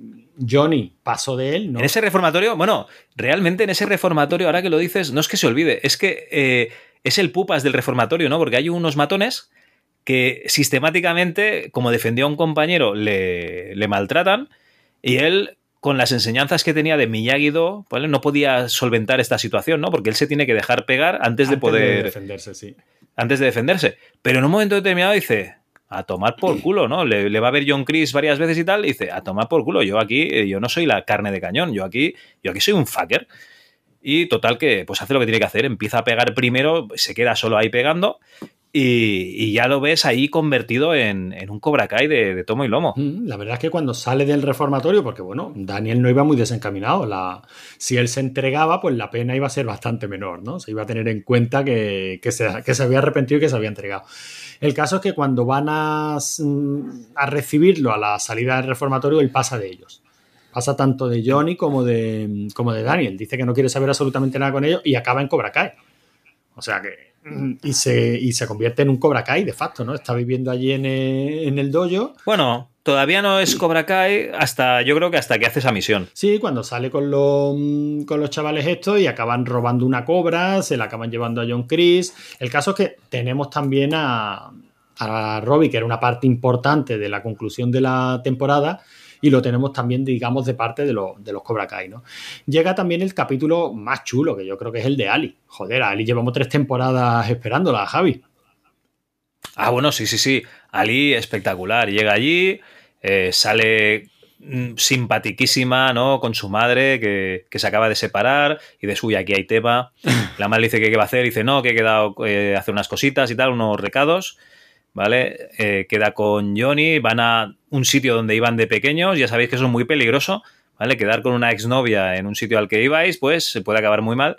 Johnny pasó de él, ¿no? En ese reformatorio, bueno, realmente en ese reformatorio, ahora que lo dices, no es que se olvide, es que eh, es el pupas del reformatorio, ¿no? Porque hay unos matones que sistemáticamente, como defendió a un compañero, le, le maltratan y él, con las enseñanzas que tenía de Miyagi-Do, ¿vale? no podía solventar esta situación, ¿no? Porque él se tiene que dejar pegar antes de poder... defenderse, sí. antes de defenderse. Pero en un momento determinado dice, a tomar por culo, ¿no? Le, le va a ver John Chris varias veces y tal, y dice, a tomar por culo, yo aquí, eh, yo no soy la carne de cañón, yo aquí, yo aquí soy un fucker. Y total que, pues hace lo que tiene que hacer, empieza a pegar primero, se queda solo ahí pegando, Y, ya lo ves ahí convertido en, un Cobra Kai de, tomo y lomo. Mm, la verdad es que cuando sale del reformatorio, porque bueno, Daniel no iba muy desencaminado, la, si él se entregaba, pues la pena iba a ser bastante menor, ¿no? Se iba a tener en cuenta que, se, que se había arrepentido y que se había entregado. El caso es que cuando van a, a recibirlo a la salida del reformatorio, él pasa de ellos. Pasa tanto de Johnny como de, como de Daniel. Dice que no quiere saber absolutamente nada con ellos y acaba en Cobra Kai. O sea que y se, se convierte en un Cobra Kai de facto, ¿no? Está viviendo allí en el, en dojo. Bueno, todavía no es Cobra Kai hasta, yo creo que hasta que hace esa misión. Sí, cuando sale con los, con los chavales estos y acaban robando una cobra, se la acaban llevando a John Chris. El caso es que tenemos también a, a Robbie, que era una parte importante de la conclusión de la temporada, y lo tenemos también, digamos, de parte de, de los Cobra Kai, ¿no? Llega también el capítulo más chulo, que yo creo que es el de Ali. Joder, Ali llevamos tres temporadas esperándola, Javi. Ah, bueno, sí, sí, sí. Ali, espectacular. Llega allí, eh, sale mm, simpatiquísima, ¿no? Con su madre, que, se acaba de separar, y de suya aquí hay tema. La madre dice que qué va a hacer, dice no, que he quedado eh, hacer unas cositas y tal, unos recados. ¿Vale? Eh, queda con Johnny, van a un sitio donde iban de pequeños, ya sabéis que eso es muy peligroso, ¿vale? Quedar con una exnovia en un sitio al que ibais, pues se puede acabar muy mal.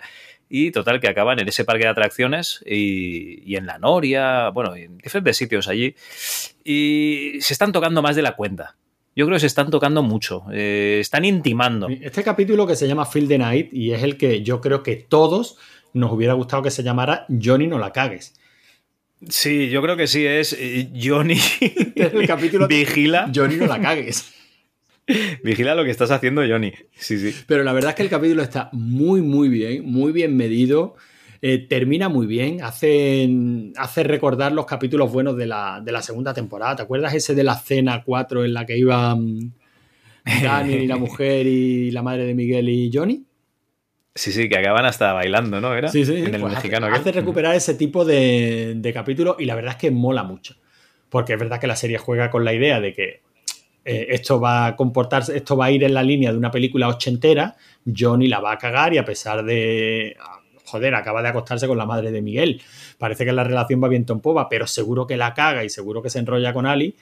Y total, que acaban en ese parque de atracciones y, en la Noria, bueno, en diferentes sitios allí. Y se están tocando más de la cuenta. Yo creo que se están tocando mucho. Eh, están intimando. Este capítulo que se llama Field the Night y es el que yo creo que todos nos hubiera gustado que se llamara Johnny no la cagues. Sí, yo creo que sí, es eh, Johnny. el capítulo. Vigila. Johnny, no la cagues. Vigila lo que estás haciendo, Johnny. Sí, sí. Pero la verdad es que el capítulo está muy, muy bien, muy bien medido. Eh, termina muy bien, hace, hace, recordar los capítulos buenos de la, de la, segunda temporada. ¿Te acuerdas ese de la cena 4 en la que iban Daniel y la mujer y la madre de Miguel y Johnny? Sí, sí, que acaban hasta bailando, ¿no? ¿Era? Sí, sí. En el pues mexicano. Hace, recuperar ese tipo de, de capítulos y la verdad es que mola mucho. Porque es verdad que la serie juega con la idea de que eh, esto va a comportarse, esto va a ir en la línea de una película ochentera, Johnny la va a cagar y a pesar de. Joder, acaba de acostarse con la madre de Miguel. Parece que la relación va bien en pero seguro que la caga y seguro que se enrolla con Ali.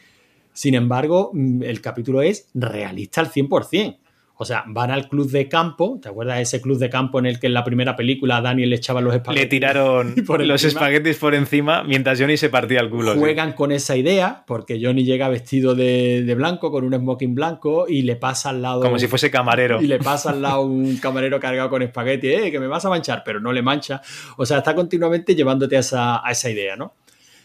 Sin embargo, mm, el capítulo es realista al 100%. O sea, van al club de campo, ¿te acuerdas de ese club de campo en el que en la primera película Daniel le echaba los espaguetis? Le tiraron los espaguetis por encima mientras Johnny se partía el culo. Juegan con esa idea, porque Johnny llega vestido de, blanco, con un smoking blanco, y le pasa al lado... Como si fuese camarero. Y le pasa al lado un camarero cargado con espagueti, eh, que me vas a manchar, pero no le mancha. O sea, está continuamente llevándote a esa, a esa idea, ¿no?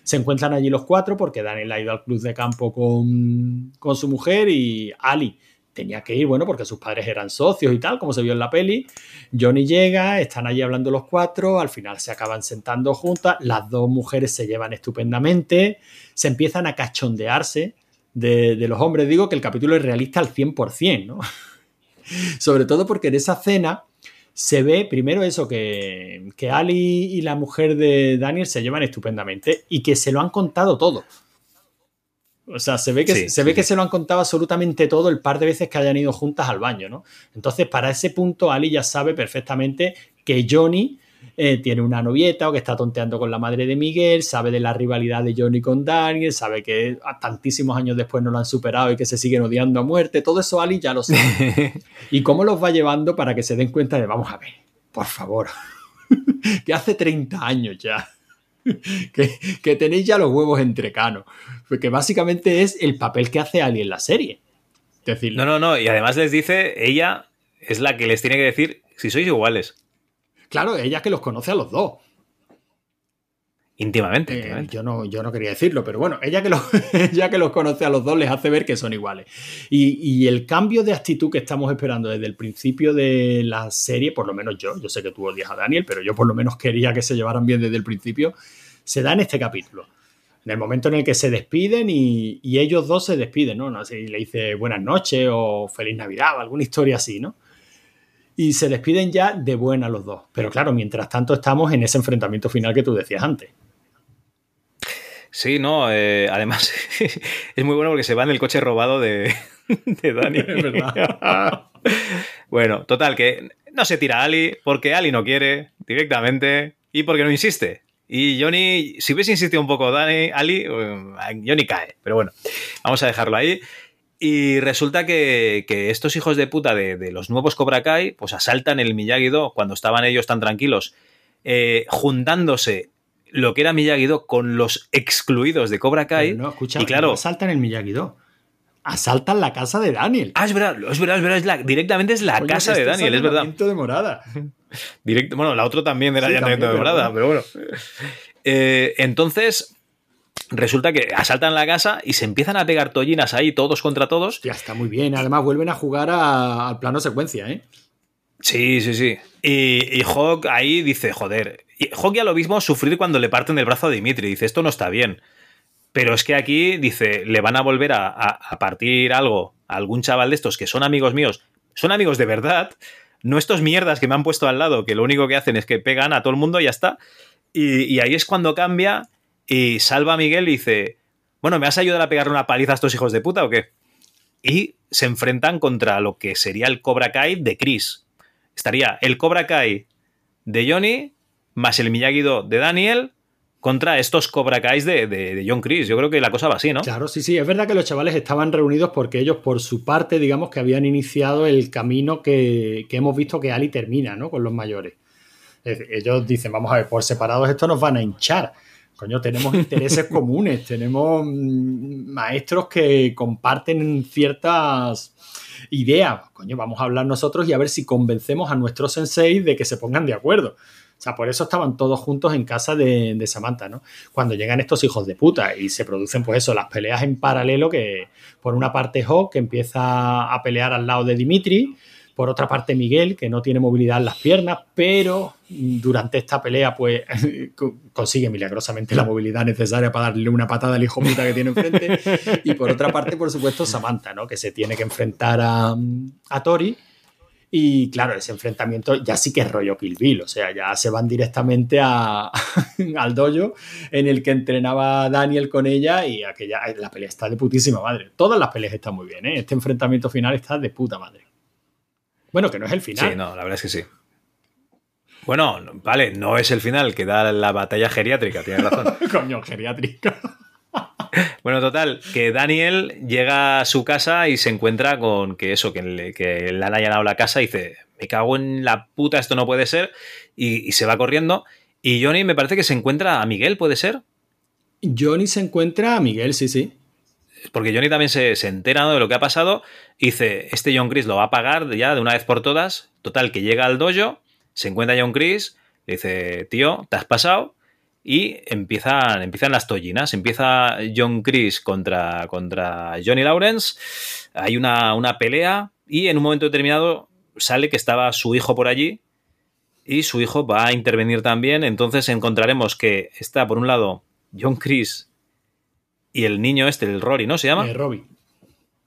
Se encuentran allí los cuatro porque Daniel ha ido al club de campo con, con su mujer y Ali tenía que ir, bueno, porque sus padres eran socios y tal, como se vio en la peli. Johnny llega, están allí hablando los cuatro, al final se acaban sentando juntas, las dos mujeres se llevan estupendamente, se empiezan a cachondearse de, los hombres. Digo que el capítulo es realista al 100%, ¿no? Sobre todo porque en esa cena se ve primero eso, que, que Ali y la mujer de Daniel se llevan estupendamente y que se lo han contado todo. O sea, se ve que, se, ve que se lo han contado absolutamente todo el par de veces que hayan ido juntas al baño, ¿no? Entonces, para ese punto, Ali ya sabe perfectamente que Johnny eh, tiene una novieta o que está tonteando con la madre de Miguel, sabe de la rivalidad de Johnny con Daniel, sabe que tantísimos años después no lo han superado y que se siguen odiando a muerte. Todo eso Ali ya lo sabe. ¿Y cómo los va llevando para que se den cuenta de, vamos a ver, por favor, que hace 30 años ya que, tenéis ya los huevos entre canos. Porque básicamente es el papel que hace Ali en la serie. decir, no, no, no. Y además les dice, ella es la que les tiene que decir si sois iguales. Claro, ella que los conoce a los dos. Íntimamente, eh, yo, no, yo no quería decirlo, pero bueno, ella que, los, que los conoce a los dos les hace ver que son iguales. Y, el cambio de actitud que estamos esperando desde el principio de la serie, por lo menos yo, yo sé que tú odias a Daniel, pero yo por lo menos quería que se llevaran bien desde el principio, se da en este capítulo. En el momento en el que se despiden y, ellos dos se despiden, ¿no? no sé, y le dice buenas noches o feliz Navidad o alguna historia así, ¿no? Y se despiden ya de buena los dos. Pero claro, mientras tanto estamos en ese enfrentamiento final que tú decías antes. Sí, no, eh, además es muy bueno porque se va en el coche robado de, de Dani. Es verdad. bueno, total, que no se tira a Ali porque Ali no quiere directamente y porque no insiste. Y Johnny, si hubiese insistido un poco Dani, Ali, eh, Johnny cae. Pero bueno, vamos a dejarlo ahí. Y resulta que, estos hijos de puta de, los nuevos Cobra Kai, pues asaltan el Miyagi-Do cuando estaban ellos tan tranquilos, eh, juntándose lo que era Miyagi-Do con los excluidos de Cobra Kai. no, escucha, y claro, asaltan el Miyagi-Do. Asaltan la casa de Daniel. Ah, es verdad, es verdad, es verdad. directamente es la casa de Daniel, es verdad. de morada. Directo, bueno, la otra también era sí, de morada, pero bueno. Eh, entonces, resulta que asaltan la casa y se empiezan a pegar tollinas ahí, todos contra todos. Ya está muy bien. Además, vuelven a jugar al plano secuencia, ¿eh? Sí, sí, sí. Y, y Hawk ahí dice, joder. Y Hawk ya lo mismo sufrir cuando le parten el brazo a Dimitri. Dice, esto no está bien. Pero es que aquí, dice, le van a volver a, a, partir algo a algún chaval de estos que son amigos míos. Son amigos de verdad. No estos mierdas que me han puesto al lado, que lo único que hacen es que pegan a todo el mundo y ya está. Y, y ahí es cuando cambia y salva a Miguel y dice, bueno, ¿me has ayudado a pegarle una paliza a estos hijos de puta o qué? Y se enfrentan contra lo que sería el Cobra Kai de Chris. Estaría el Cobra Kai de Johnny más el miyagi de Daniel contra estos Cobra Kais de, de, John Chris. Yo creo que la cosa va así, ¿no? Claro, sí, sí. Es verdad que los chavales estaban reunidos porque ellos, por su parte, digamos que habían iniciado el camino que, que hemos visto que Ali termina, ¿no? Con los mayores. Ellos dicen, vamos a ver, por separados esto nos van a hinchar. Coño, tenemos intereses comunes, tenemos mm, maestros que comparten ciertas ideas. Coño, vamos a hablar nosotros y a ver si convencemos a nuestros sensei de que se pongan de acuerdo. O sea, por eso estaban todos juntos en casa de, de, Samantha, ¿no? Cuando llegan estos hijos de puta y se producen, pues eso, las peleas en paralelo, que por una parte Hawk, que empieza a pelear al lado de Dimitri, por otra parte, Miguel, que no tiene movilidad en las piernas, pero durante esta pelea, pues consigue milagrosamente la movilidad necesaria para darle una patada al hijo puta que tiene enfrente. Y por otra parte, por supuesto, Samantha, ¿no? Que se tiene que enfrentar a, a Tori. Y claro, ese enfrentamiento ya sí que es rollo Kill Bill, o sea, ya se van directamente a, al dojo en el que entrenaba Daniel con ella y aquella, la pelea está de putísima madre. Todas las peleas están muy bien, ¿eh? Este enfrentamiento final está de puta madre. Bueno, que no es el final. Sí, no, la verdad es que sí. Bueno, vale, no es el final que da la batalla geriátrica, tienes razón. Coño, geriátrica. bueno, total, que Daniel llega a su casa y se encuentra con que eso, que le, que le han allanado la casa y dice, me cago en la puta, esto no puede ser, y, y, se va corriendo. Y Johnny me parece que se encuentra a Miguel, ¿puede ser? Johnny se encuentra a Miguel, sí, sí porque Johnny también se, se entera de lo que ha pasado dice, este John Chris lo va a pagar ya de una vez por todas. Total, que llega al dojo, se encuentra John Chris, le dice, tío, te has pasado. Y empiezan, empiezan las tollinas. Empieza John Chris contra, contra Johnny Lawrence. Hay una, una pelea y en un momento determinado sale que estaba su hijo por allí y su hijo va a intervenir también. Entonces encontraremos que está, por un lado, John Chris y el niño este, el Rory, ¿no? ¿Se llama? Eh, Robbie.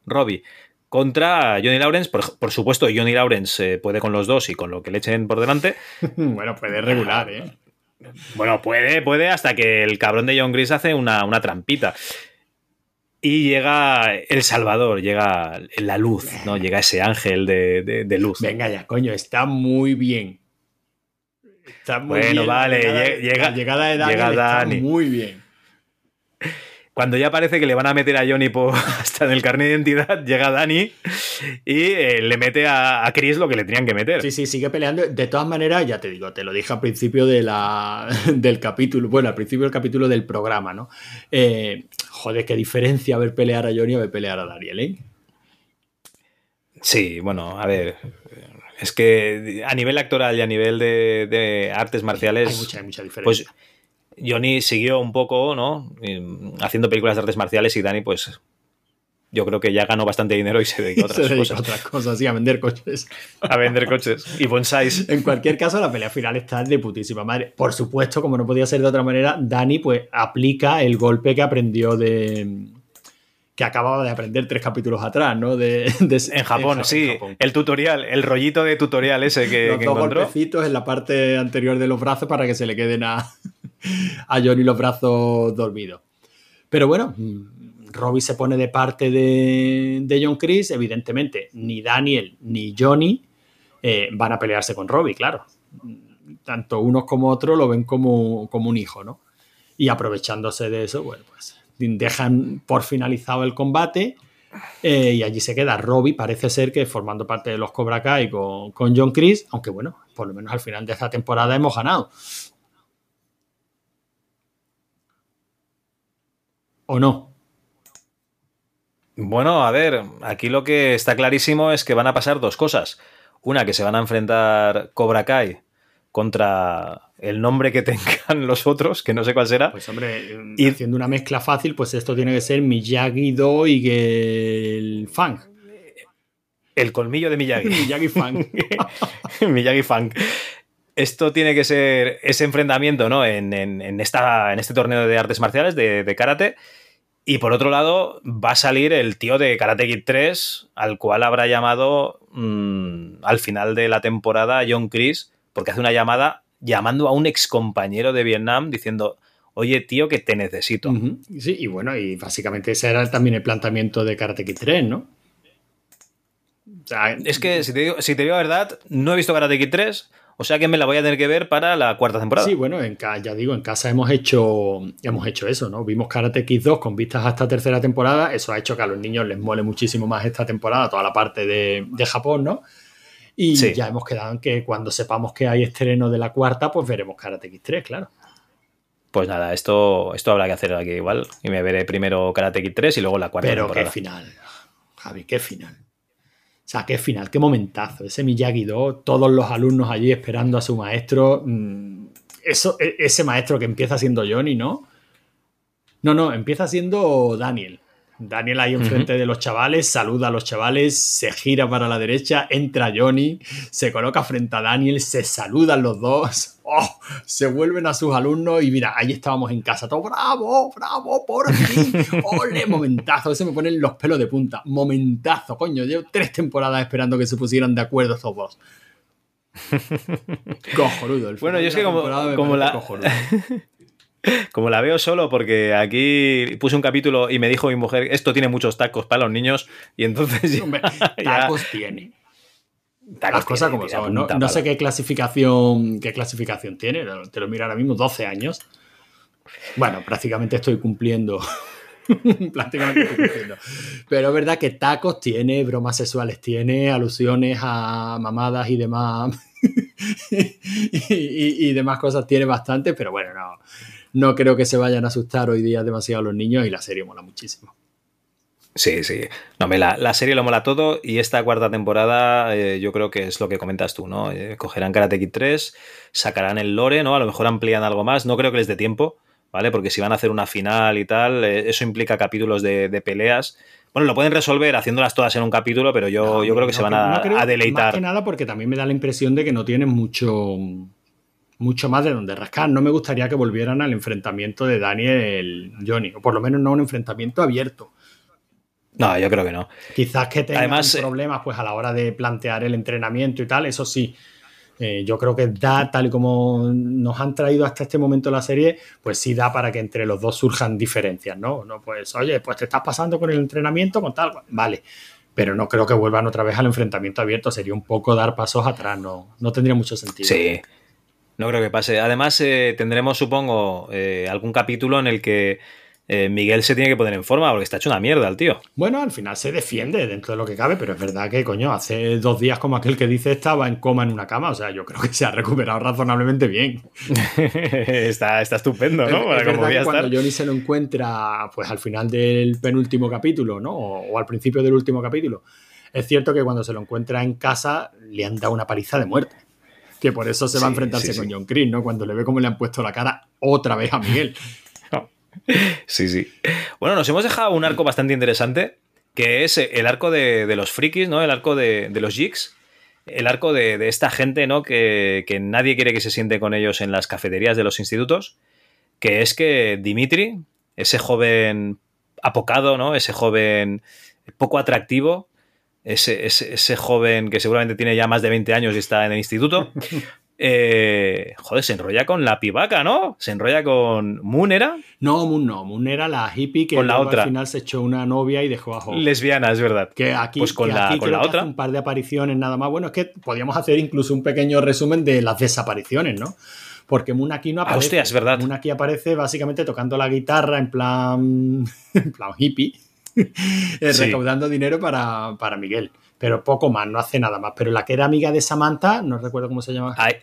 Robbie. Contra Johnny Lawrence, por, supuesto, Johnny Lawrence eh, puede con los dos y con lo que le echen por delante. bueno, puede regular, ¿eh? Bueno, puede, puede, hasta que el cabrón de John Gris hace una, una trampita. Y llega El Salvador, llega la luz, ¿no? Llega ese ángel de, de, luz. Venga ya, coño, está muy bien. Está muy bueno, vale, llega, la llegada de Daniel está muy bien. Cuando ya parece que le van a meter a Johnny hasta en el carnet de identidad, llega Dani y eh, le mete a, Chris lo que le tenían que meter. Sí, sí, sigue peleando. De todas maneras, ya te digo, te lo dije al principio de la, del capítulo, bueno, al principio del capítulo del programa, ¿no? Eh, joder, qué diferencia ver pelear a Johnny o ver pelear a Daniel, ¿eh? Sí, bueno, a ver. Es que a nivel actoral y a nivel de, artes marciales. Hay mucha, hay mucha diferencia. Pues, Johnny siguió un poco, ¿no? Haciendo películas de artes marciales y Dani, pues yo creo que ya ganó bastante dinero y se dedicó a otras se cosas. A otras cosas, sí, a vender coches. A vender coches y bonsáis. En cualquier caso, la pelea final está de putísima madre. Por supuesto, como no podía ser de otra manera, Dani pues aplica el golpe que aprendió de que acababa de aprender tres capítulos atrás, ¿no? De, en Japón, sí. El tutorial, el rollito de tutorial ese que, los que dos encontró. golpecitos en la parte anterior de los brazos para que se le queden a, a Johnny los brazos dormidos. Pero bueno, Robbie se pone de parte de, de John Chris. Evidentemente, ni Daniel ni Johnny eh, van a pelearse con Robbie, claro. tanto unos como otros lo ven como, como un hijo, ¿no? Y aprovechándose de eso, bueno, pues dejan por finalizado el combate eh, y allí se queda Robbie, parece ser que formando parte de los Cobra Kai con, con John Chris, aunque bueno, por lo menos al final de esta temporada hemos ganado. ¿O no? Bueno, a ver, aquí lo que está clarísimo es que van a pasar dos cosas. Una, que se van a enfrentar Cobra Kai contra el nombre que tengan los otros, que no sé cuál será. Pues hombre, y haciendo una mezcla fácil, pues esto tiene que ser Miyagi-Do y el Fang. El colmillo de Miyagi. Miyagi Fang. Miyagi Fang. Esto tiene que ser ese enfrentamiento, ¿no? En, esta, en este torneo de artes marciales, de, karate. Y por otro lado, va a salir el tío de Karate Kid 3, al cual habrá llamado mm, al final de la temporada John Chris, porque hace una llamada llamando a un ex compañero de Vietnam diciendo, oye tío, que te necesito. Sí, y bueno, y básicamente ese era también el planteamiento de Karate Kid 3, ¿no? es que si te, digo, si te digo la verdad, no he visto Karate Kid 3, o sea que me la voy a tener que ver para la cuarta temporada. Sí, bueno, en ya digo, en casa hemos hecho, hemos hecho eso, ¿no? Vimos Karate Kid 2 con vistas a esta tercera temporada. Eso ha hecho que a los niños les mole muchísimo más esta temporada, toda la parte de, de Japón, ¿no? Y ya hemos quedado en que cuando sepamos que hay estreno de la cuarta, pues veremos Karate Kid 3, claro. Pues nada, esto, esto habrá que hacer aquí igual. Y me veré primero Karate Kid 3 y luego la cuarta. Pero qué final, Javi, qué final. O sea, qué final, qué momentazo. Ese Miyagi-Do, todos los alumnos allí esperando a su maestro. Mm, eso, e, ese maestro que empieza siendo Johnny, ¿no? No, no, empieza siendo Daniel. Daniel ahí enfrente de los chavales, saluda a los chavales, se gira para la derecha, entra Johnny, se coloca frente a Daniel, se saludan los dos, oh, se vuelven a sus alumnos y mira, ahí estábamos en casa, todo bravo, bravo, por fin, ole, momentazo, ese me ponen los pelos de punta, momentazo, coño, llevo tres temporadas esperando que se pusieran de acuerdo estos dos. Cojonudo. El bueno, yo es que como, como la... Como la veo solo, porque aquí puse un capítulo y me dijo mi mujer, esto tiene muchos tacos para los niños, y entonces... tacos tiene. Las cosas como son. No, sé qué clasificación, qué clasificación tiene, te lo miro ahora mismo, 12 años. Bueno, prácticamente estoy cumpliendo. prácticamente estoy cumpliendo. Pero es verdad que tacos tiene, bromas sexuales tiene, alusiones a mamadas y demás. y, y demás cosas tiene bastante, pero bueno, no no creo que se vayan a asustar hoy día demasiado los niños y la serie mola muchísimo. Sí, sí. No, me la, serie lo mola todo y esta cuarta temporada eh, yo creo que es lo que comentas tú, ¿no? Eh, cogerán Karate Kid 3, sacarán el lore, ¿no? A lo mejor amplían algo más. No creo que les dé tiempo, ¿vale? Porque si van a hacer una final y tal, eh, eso implica capítulos de, peleas. Bueno, lo pueden resolver haciéndolas todas en un capítulo, pero yo, yo creo que se van a, a, deleitar. Más que nada porque también me da la impresión de que no tienen mucho mucho más de donde rascar. No me gustaría que volvieran al enfrentamiento de Daniel Johnny, o por lo menos no un enfrentamiento abierto. No, yo creo que no. Quizás que tengan Además, eh, problemas pues a la hora de plantear el entrenamiento y tal, eso sí. Eh, yo creo que da, tal y como nos han traído hasta este momento la serie, pues sí da para que entre los dos surjan diferencias, ¿no? No, pues, oye, pues te estás pasando con el entrenamiento, con tal, vale. Pero no creo que vuelvan otra vez al enfrentamiento abierto, sería un poco dar pasos atrás, no, no tendría mucho sentido. Sí, no creo que pase. Además, eh, tendremos, supongo, eh, algún capítulo en el que eh, Miguel se tiene que poner en forma porque está hecho una mierda el tío. Bueno, al final se defiende dentro de lo que cabe, pero es verdad que, coño, hace dos días, como aquel que dice, estaba en coma en una cama. O sea, yo creo que se ha recuperado razonablemente bien. está, está estupendo, ¿no? Es, verdad que cuando Johnny se lo encuentra, pues al final del penúltimo capítulo, ¿no? o al principio del último capítulo. Es cierto que cuando se lo encuentra en casa le han dado una paliza de muerte que por eso se va a enfrentarse con John Chris, ¿no? Cuando le ve cómo le han puesto la cara otra vez a Miguel. sí, sí. Bueno, nos hemos dejado un arco bastante interesante, que es el arco de, los frikis, ¿no? El arco de, los jigs. El arco de, esta gente, ¿no? Que, que, nadie quiere que se siente con ellos en las cafeterías de los institutos. Que es que Dimitri, ese joven apocado, ¿no? Ese joven poco atractivo, ese, ese, joven que seguramente tiene ya más de 20 años y está en el instituto, eh, joder, se enrolla con la pivaca, ¿no? Se enrolla con Moon, ¿era? No, Moon no. Moon era la hippie que Con la otra. al final se echó una novia y dejó a Hope. Lesbiana, es verdad. Que aquí, Pues con que la- aquí con creo la que otra. hace un par de apariciones nada más. Bueno, es que podríamos hacer incluso un pequeño resumen de las desapariciones, ¿no? Porque Moon aquí no Ah, aparece. hostia, es verdad. Moon aquí aparece básicamente tocando la guitarra en plan, en plan hippie. recaudando dinero para, para Miguel. Pero poco más, no hace nada más. Pero la que era amiga de Samantha, no recuerdo cómo se llama. Ai-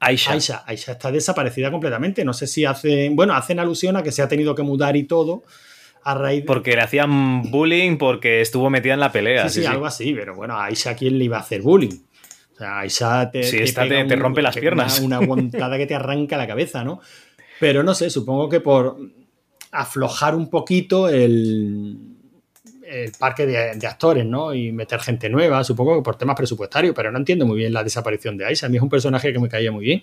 Aisha. Aisha, Aisha está desaparecida completamente. No sé si hacen, bueno, hacen alusión a que se ha tenido que mudar y todo a raíz de... Porque le hacían bullying porque estuvo metida en la pelea. Sí, sí, sí, sí. algo así, pero bueno, a Aisha, ¿quién le iba a hacer bullying? O sea, Aisha te, Sí, esta pega te- te rompe las te- piernas. Una, una aguantada que te arranca la cabeza, ¿no? Pero no sé, supongo que por aflojar un poquito el, el parque de, de actores, ¿no? Y meter gente nueva, supongo que por temas presupuestarios, pero no entiendo muy bien la desaparición de Aisha. A mí es un personaje que me caía muy bien.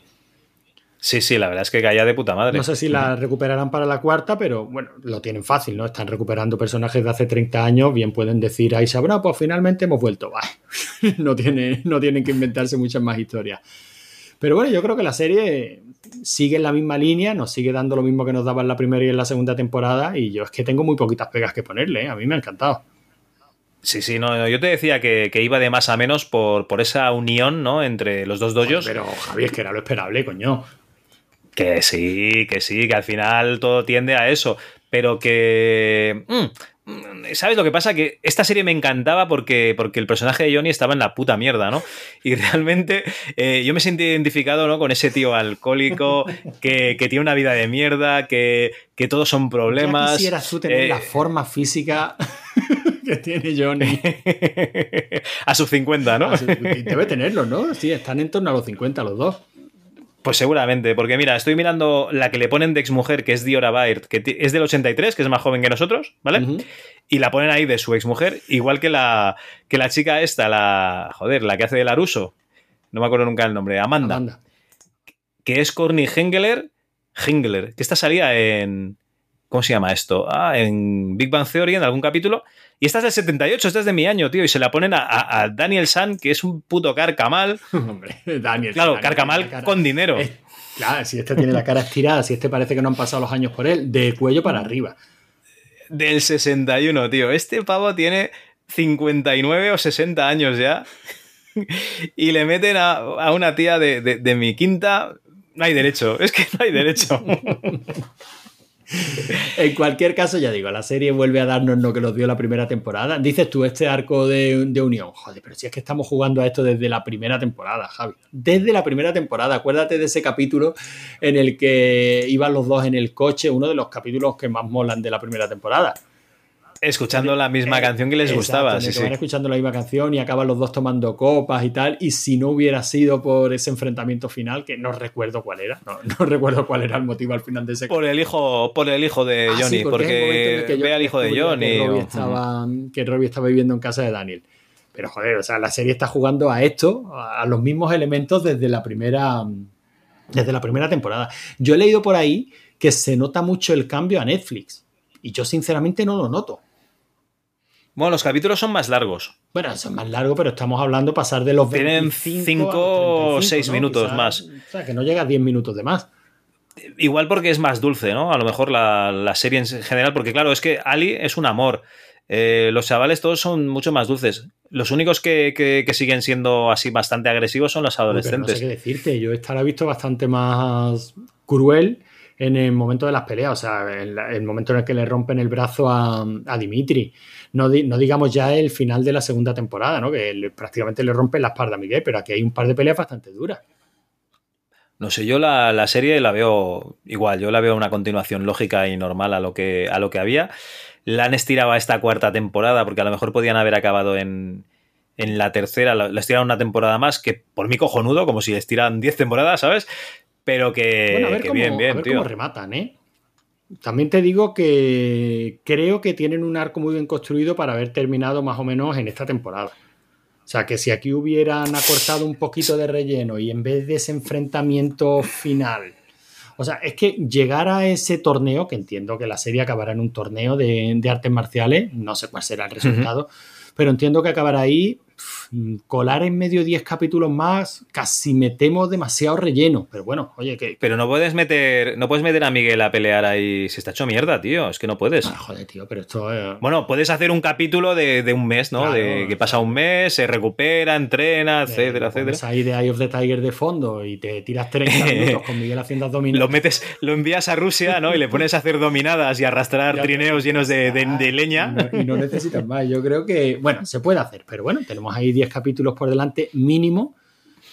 Sí, sí, la verdad es que caía de puta madre. No sé si la recuperarán para la cuarta, pero bueno, lo tienen fácil, ¿no? Están recuperando personajes de hace 30 años, bien pueden decir a Isa, bueno, pues finalmente hemos vuelto. Bah, no, tiene, no tienen que inventarse muchas más historias. Pero bueno, yo creo que la serie sigue en la misma línea, nos sigue dando lo mismo que nos daba en la primera y en la segunda temporada, y yo es que tengo muy poquitas pegas que ponerle, ¿eh? a mí me ha encantado. Sí, sí, no, yo te decía que, que iba de más a menos por, por esa unión, ¿no? Entre los dos dojos. Pero Javi, es que era lo esperable, coño. Que sí, que sí, que al final todo tiende a eso. Pero que. mm, ¿Sabes lo que pasa? Que esta serie me encantaba porque, porque el personaje de Johnny estaba en la puta mierda, ¿no? Y realmente eh, yo me sentí identificado ¿no? con ese tío alcohólico que, que tiene una vida de mierda, que, que todos son Ya problemas. quisieras tú tener eh, la forma física que tiene Johnny. a sus 50, ¿no? Debe tenerlo, ¿no? Sí, están en torno a los 50 los dos. Pues seguramente, porque mira, estoy mirando la que le ponen de exmujer, que es Diora Baird, que es del 83, que es más joven que nosotros, ¿vale? Y la ponen ahí de su exmujer, igual que la, que la chica esta, la. Joder, la que hace de Laruso. No me acuerdo nunca el nombre, Amanda, Amanda. que es Corny Hengler, Hengler, que esta salía en. ¿Cómo se llama esto? Ah, en Big Bang Theory, en algún capítulo. Y esta es del 78, esta es de mi año, tío. Y se la ponen a, a- a Daniel San, que es un puto carcamal. Hombre, Daniel. Claro, Daniel, carcamal cara- con dinero. Es- claro, si este tiene la cara estirada, si este parece que no han pasado los años por él, de cuello para arriba. Del 61, tío. Este pavo tiene 59 o 60 años ya. Y le meten a, a una tía de, de- de mi quinta. No hay derecho. Es que no hay derecho. En cualquier caso, ya digo, la serie vuelve a darnos lo que nos dio la primera temporada. Dices tú, este arco de, de unión. Joder, pero si es que estamos jugando a esto desde la primera temporada, Javi. Desde la primera temporada. Acuérdate de ese capítulo en el que iban los dos en el coche, uno de los capítulos que más molan de la primera temporada. Escuchando la misma Eh, canción que les exacto, gustaba. Sí, que sí. van escuchando la misma canción y acaban los dos tomando copas y tal. Y si no hubiera sido por ese enfrentamiento final, que no recuerdo cuál era, no, no recuerdo cuál era el motivo al final de ese Por el hijo, por el hijo de Ah, Johnny. es en porque el que yo ve al hijo de Johnny. Que Robbie, o- estaba, que Robbie estaba viviendo en casa de Daniel. Pero joder, o sea, la serie está jugando a esto, a los mismos elementos desde la primera, desde la primera temporada. Yo he leído por ahí que se nota mucho el cambio a Netflix. Y yo sinceramente no lo noto. Bueno, los capítulos son más largos. Bueno, es más largo, pero estamos hablando pasar de los Tienen 25 a cinco los o seis minutos Quizás- más. O sea, que no llega a 10 minutos de más. Igual porque es más dulce, ¿no? A lo mejor la, la serie en general, porque claro, es que Ali es un amor. Eh, los chavales todos son mucho más dulces. Los únicos que, que- que siguen siendo así bastante agresivos son los Pero no adolescentes. sé qué decirte. Yo esta la he visto bastante más cruel en el momento de las peleas. O sea, en la- el momento en el que le rompen el brazo a, a Dimitri. No, di- no digamos ya el final de la segunda temporada, ¿no? Que le- prácticamente le rompen la espalda a Miguel, pero aquí hay un par de peleas bastante duras. No sé, yo la, la serie la veo igual, yo la veo una continuación lógica y normal a lo que, a lo que había. La han estirado a esta cuarta temporada, porque a lo mejor podían haber acabado en, en la tercera, la, la estiraron una temporada más, que por mí cojonudo, como si estiran 10 temporadas, ¿sabes? Pero que, bueno, a ver, que cómo, bien, a bien, ver tío. cómo rematan, ¿eh? También te digo que creo que tienen un arco muy bien construido para haber terminado más o menos en esta temporada. O sea, que si aquí hubieran acortado un poquito de relleno y en vez de ese enfrentamiento final. O sea, es que llegar a ese torneo, que entiendo que la serie acabará en un torneo de, de artes marciales, no sé cuál será el resultado, pero entiendo que acabará ahí colar en medio 10 capítulos más, casi metemos demasiado relleno. Pero bueno, oye, que. Pero no puedes meter. No puedes meter a Miguel a pelear ahí. Se está hecho mierda, tío. Es que no puedes. Ah, joder, tío, pero esto es. Bueno, puedes hacer un capítulo de, de un mes, ¿no? Claro, de que pasa un mes, se recupera, entrena, etcétera, etcétera. Pones ahí de Eye of the Tiger de fondo y te tiras 30 minutos con Miguel haciendo abdominales. Lo metes, lo envías a Rusia, ¿no? Y le pones a hacer dominadas y arrastrar Ya, trineos llenos de, de- de Y leña. no, y no necesitas más. Yo creo que, bueno, se puede hacer, pero bueno, tenemos ahí 10 capítulos por delante mínimo.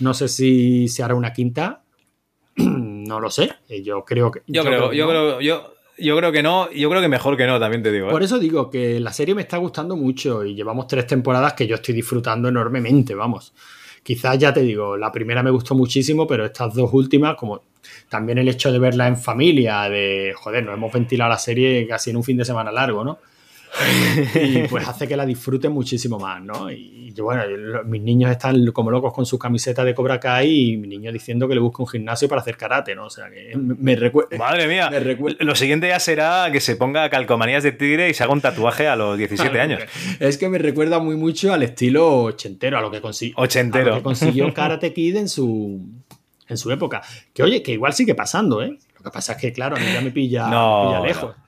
No sé si se hará una quinta. No lo sé. Eh, Yo creo que. Yo creo, que yo no. creo, yo, yo creo que no, yo creo que mejor que no, también te digo. ¿eh? Por eso digo que la serie me está gustando mucho y llevamos tres temporadas que yo estoy disfrutando enormemente, vamos. Quizás ya te digo, la primera me gustó muchísimo, pero estas dos últimas, como también el hecho de verla en familia, de joder, nos hemos ventilado la serie casi en un fin de semana largo, ¿no? Y pues hace que la disfruten muchísimo más, ¿no? Y yo, bueno, mis niños están como locos con sus camisetas de Cobra Kai y mi niño diciendo que le busca un gimnasio para hacer karate, ¿no? O sea, que me, me recuerda... Madre mía. Me Lo siguiente ya será que se ponga calcomanías de tigre y se haga un tatuaje a los 17 años. Es que me recuerda muy mucho al estilo ochentero, a lo que, consi- Ochentero. a lo que consiguió Karate Kid en su, en su época. Que oye, que igual sigue pasando, ¿eh? Lo que pasa es que, claro, a mí ya me pilla, No, me pilla no. lejos. No,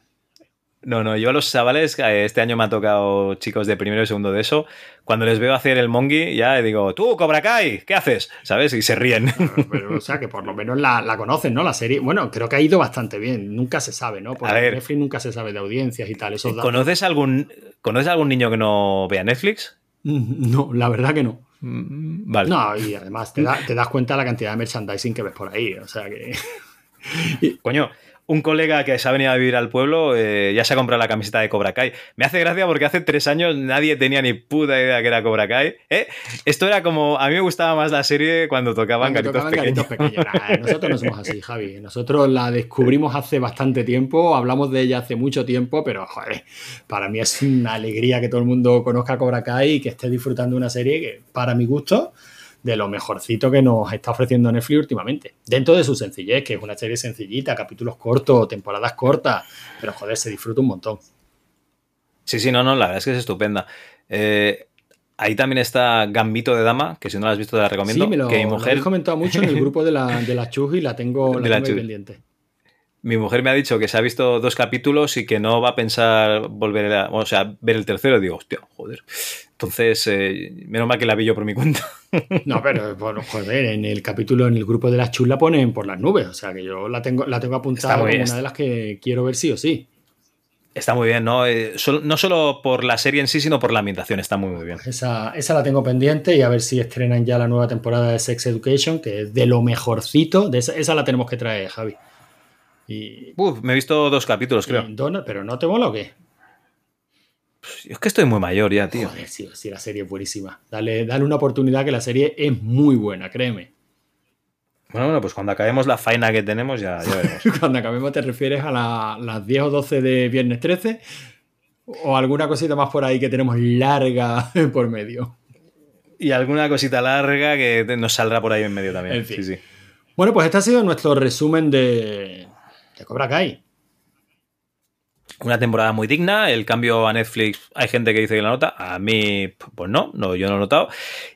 no, yo a los chavales, eh, este año me ha tocado chicos de primero y segundo de eso, cuando les veo hacer el mongi, ya digo, tú, Cobra Kai, ¿qué haces? ¿Sabes? Y se ríen. Pero, o sea, que por lo menos la, la conocen, ¿no? La serie. Bueno, creo que ha ido bastante bien. Nunca se sabe, ¿no? Porque A ver. Netflix nunca se sabe de audiencias y tal. Esos. ¿Conoces algún, ¿Conoces algún niño que no vea Netflix? No, la verdad que no. Mm, Vale. No, y además te, da- te das cuenta de la cantidad de merchandising que ves por ahí. O sea que. Coño, un colega que se ha venido a vivir al pueblo eh, ya se ha comprado la camiseta de Cobra Kai. Me hace gracia porque hace tres años nadie tenía ni puta idea que era Cobra Kai. ¿eh? Esto era como. A mí me gustaba más la serie cuando tocaban Cuando garitos tocaban pequeños. garitos pequeños. Nah, nosotros no somos así, Javi. Nosotros la descubrimos hace bastante tiempo, hablamos de ella hace mucho tiempo, pero joder, para mí es una alegría que todo el mundo conozca Cobra Kai y que esté disfrutando de una serie que, para mi gusto, de lo mejorcito que nos está ofreciendo Netflix últimamente. Dentro de su sencillez, que es una serie sencillita, capítulos cortos, temporadas cortas, pero joder, se disfruta un montón. Sí, sí, no, no, la verdad es que es estupenda. Eh, ahí también está Gambito de Dama, que si no la has visto te la recomiendo. Sí, me lo, que mi lo comentado mucho en el grupo de la, de la Chus y la tengo, la De la tengo ahí Chus. pendiente. Mi mujer me ha dicho que se ha visto dos capítulos y que no va a pensar volver a, o sea, ver el tercero. Digo, hostia, joder. Entonces, eh, menos mal que la vi yo por mi cuenta. No, pero bueno, joder, en el capítulo, en el grupo de las chus la ponen por las nubes. O sea que yo la tengo, la tengo apuntada como bien. una de las que quiero ver sí o sí. Está muy bien, ¿no? Eh, sol- no solo por la serie en sí, sino por la ambientación. Está muy, muy bien. Esa, esa la tengo pendiente y a ver si estrenan ya la nueva temporada de Sex Education, que es de lo mejorcito. De esa, esa la tenemos que traer, Javi. Y, Uf, me he visto dos capítulos, creo. pero no te mola o qué? Es que estoy muy mayor ya, tío. Joder, sí, sí, la serie es buenísima. Dale, dale una oportunidad que la serie es muy buena, créeme. Bueno, bueno, pues cuando acabemos la faena que tenemos ya, ya veremos. Cuando acabemos te refieres a la- las 10 o 12 de viernes 13 o alguna cosita más por ahí que tenemos larga por medio. y alguna cosita larga que nos saldrá por ahí en medio también. En fin. Sí, sí. Bueno, pues este ha sido nuestro resumen de, de Cobra Kai. Una temporada muy digna. El cambio a Netflix, hay gente que dice que la nota. A mí, pues no, no yo no he notado.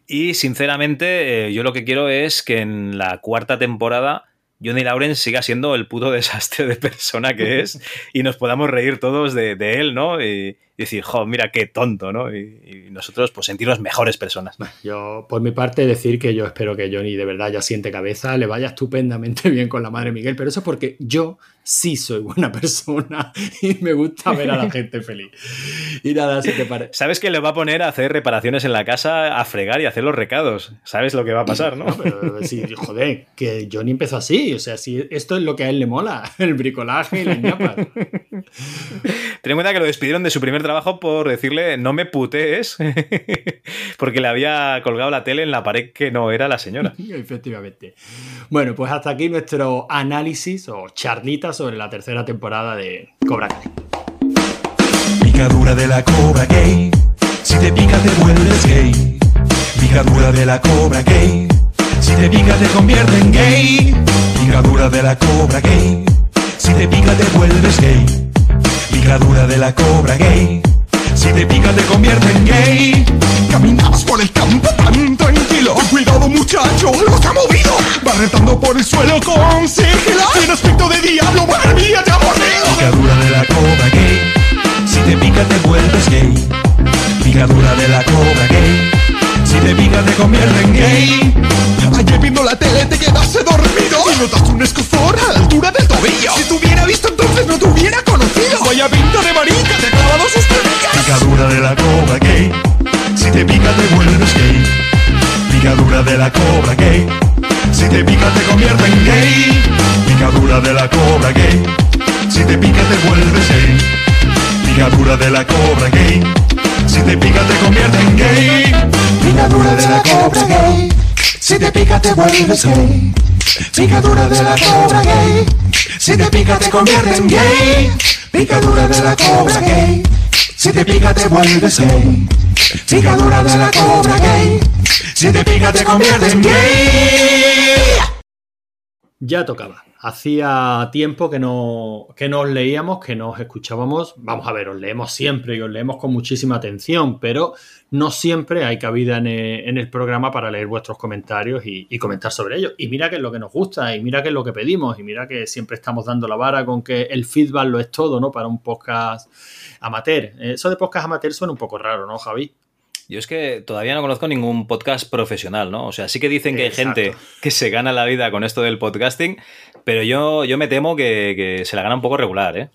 Y sinceramente, eh, yo lo que quiero es que en la cuarta temporada Johnny Lawrence siga siendo el puto desastre de persona que es y nos podamos reír todos de, de él, ¿no? Y, y decir, jo, mira qué tonto, ¿no? Y, y nosotros, pues, sentirnos mejores personas. Yo, por mi parte, decir que yo espero que Johnny de verdad ya siente cabeza, le vaya estupendamente bien con la madre Miguel, pero eso es porque yo sí soy buena persona y me gusta ver a la gente feliz. Y nada, si te parece. Sabes que le va a poner a hacer reparaciones en la casa, a fregar y a hacer los recados. Sabes lo que va a pasar, ¿no? Pero sí, joder, que Johnny empezó así. O sea, si esto es lo que a él le mola, el bricolaje y las ñapas. Ten en cuenta que lo despidieron de su primer trabajo por decirle no me putees, porque le había colgado la tele en la pared que no era la señora. Efectivamente. Bueno, pues hasta aquí nuestro análisis o charlita sobre la tercera temporada de Cobra Kai. Picadura de la cobra gay. Si te pica te vuelves gay. Picadura de la cobra gay. Si te pica te convierte en gay. Picadura de la cobra gay. Si te pica te vuelves gay. Picadura de la cobra gay. Si te pica te convierte en gay. Caminabas por el campo tan tranquilo. Cuidado muchacho, te ha movido. Va por el suelo con sigilo. Tiene aspecto de diablo, mía, te ha mordido. Picadura de la cobra gay. Si te pica te vuelves gay. Picadura de la cobra gay. Si te pica te convierte en gay. Ayer viendo la tele te quedaste dormido y notaste un escozor a la altura del tobillo. Si te hubiera visto entonces no te hubiera conocido. Vaya pinta de marica, te ha clavado sus perrillas. Picadura de la cobra gay. Si te pica te vuelves gay. Picadura de la cobra gay. Si te pica te convierte en gay. Picadura de la cobra gay. Si te pica te vuelves gay. Picadura de la cobra gay. Si te pica te convierte en gay. Picadura de la cobra gay. Si te pica te vuelves gay. Picadura de la cobra gay. Si te pica te convierte en gay. Picadura de la cobra gay. Si te pica te vuelves gay. Picadura de la cobra gay. Si te pica te convierte en gay. Ya tocaba. Hacía tiempo que no, que no os leíamos, que no os escuchábamos. Vamos a ver, os leemos siempre y os leemos con muchísima atención, pero no siempre hay cabida en el, en el programa para leer vuestros comentarios y, y, comentar sobre ellos. Y mira que es lo que nos gusta, y mira que es lo que pedimos, y mira que siempre estamos dando la vara con que el feedback lo es todo, ¿no? Para un podcast amateur. Eso de podcast amateur suena un poco raro, ¿no, Javi? Yo es que todavía no conozco ningún podcast profesional, ¿no? O sea, sí que dicen que hay gente que se gana la vida con esto del podcasting, pero yo, yo me temo que, que se la gana un poco regular, ¿eh?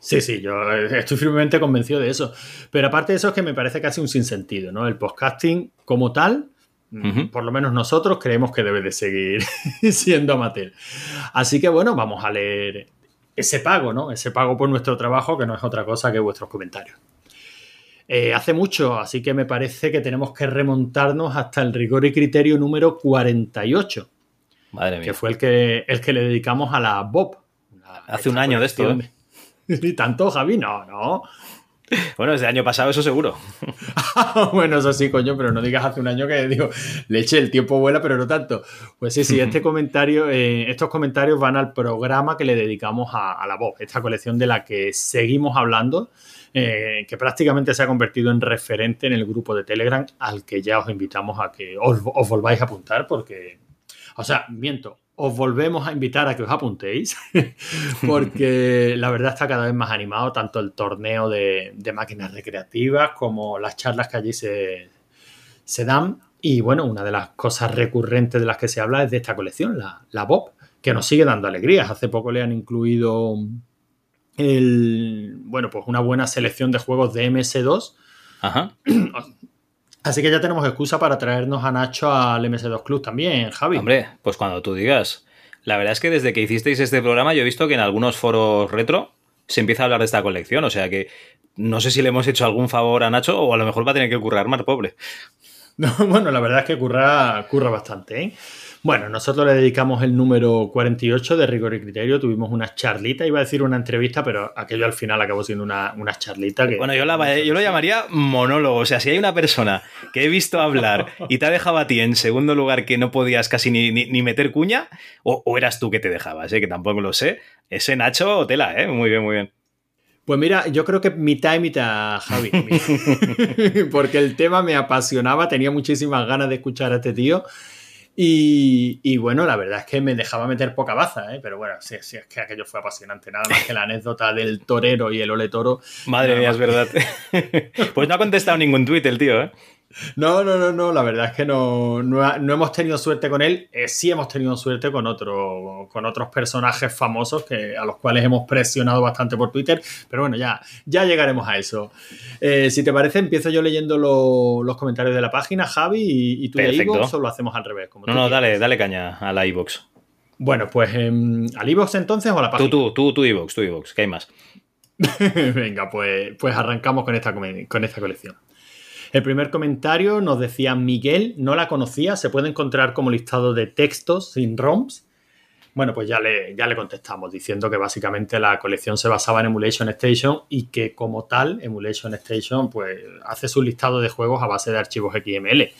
Sí, sí, yo estoy firmemente convencido de eso. Pero aparte de eso es que me parece casi un sinsentido, ¿no? El podcasting como tal, uh -huh. por lo menos nosotros creemos que debe de seguir siendo amateur. Así que bueno, vamos a leer ese pago, ¿no? Ese pago por nuestro trabajo que no es otra cosa que vuestros comentarios. Eh, hace mucho, así que me parece que tenemos que remontarnos hasta el rigor y criterio número 48. Madre mía. Que fue el que, el que le dedicamos a la Bob. Hace un año de esto, ¿eh? Ni tanto, Javi, no, no. Bueno, desde el año pasado, eso seguro. bueno, eso sí, coño, pero no digas hace un año que digo, leche, el tiempo vuela, pero no tanto. Pues sí, sí, este comentario, eh, estos comentarios van al programa que le dedicamos a, a la Bob, esta colección de la que seguimos hablando eh, que prácticamente se ha convertido en referente en el grupo de Telegram al que ya os invitamos a que os, os volváis a apuntar porque, o sea, miento, os volvemos a invitar a que os apuntéis porque la verdad está cada vez más animado tanto el torneo de, de máquinas recreativas como las charlas que allí se, se, dan y bueno, una de las cosas recurrentes de las que se habla es de esta colección, la, la Bob, que nos sigue dando alegrías. Hace poco le han incluido el, bueno, pues una buena selección de juegos de MS2. Ajá. Así que ya tenemos excusa para traernos a Nacho al MS2 Club también, Javi. Hombre, pues cuando tú digas. La verdad es que desde que hicisteis este programa yo he visto que en algunos foros retro se empieza a hablar de esta colección, o sea que no sé si le hemos hecho algún favor a Nacho o a lo mejor va a tener que currar más, pobre. No, bueno, la verdad es que curra, curra bastante, ¿eh? Bueno, nosotros le dedicamos el número 48 de Rigor y Criterio. Tuvimos una charlita, iba a decir una entrevista, pero aquello al final acabó siendo una, una charlita que. Bueno, yo, la, yo lo llamaría monólogo. O sea, si hay una persona que he visto hablar y te ha dejado a ti en segundo lugar que no podías casi ni, ni, ni meter cuña, o, o, eras tú que te dejabas, ¿eh? que tampoco lo sé. Ese Nacho, tela, ¿eh? Muy bien, muy bien. Pues mira, yo creo que mitad y mitad, Javi. Porque el tema me apasionaba, tenía muchísimas ganas de escuchar a este tío. Y, y, bueno, la verdad es que me dejaba meter poca baza, ¿eh? pero bueno, sí, sí, es que aquello fue apasionante. Nada más que la anécdota del torero y el ole toro. Madre mía, es verdad. pues no ha contestado ningún tuit el tío, ¿eh? No, no, no, no, la verdad es que no, no, no hemos tenido suerte con él. Eh, sí hemos tenido suerte con, otro, con otros personajes famosos que, a los cuales hemos presionado bastante por Twitter. Pero bueno, ya, ya llegaremos a eso. Eh, si te parece, empiezo yo leyendo lo, los comentarios de la página, Javi, y, y tú de iVoox o lo hacemos al revés. Como no, no, dale, dale caña a la iVoox. Bueno, pues eh, al iVoox entonces o a la página. Tú, tú, tú, tú iVoox, tú iVoox, ¿qué hay más? Venga, pues, pues arrancamos con esta, con esta colección. El primer comentario nos decía Miguel, no la conocía, se puede encontrar como listado de textos sin ROMs. Bueno, pues ya le, ya le contestamos diciendo que básicamente la colección se basaba en Emulation Station y que como tal Emulation Station pues hace su listado de juegos a base de archivos XML.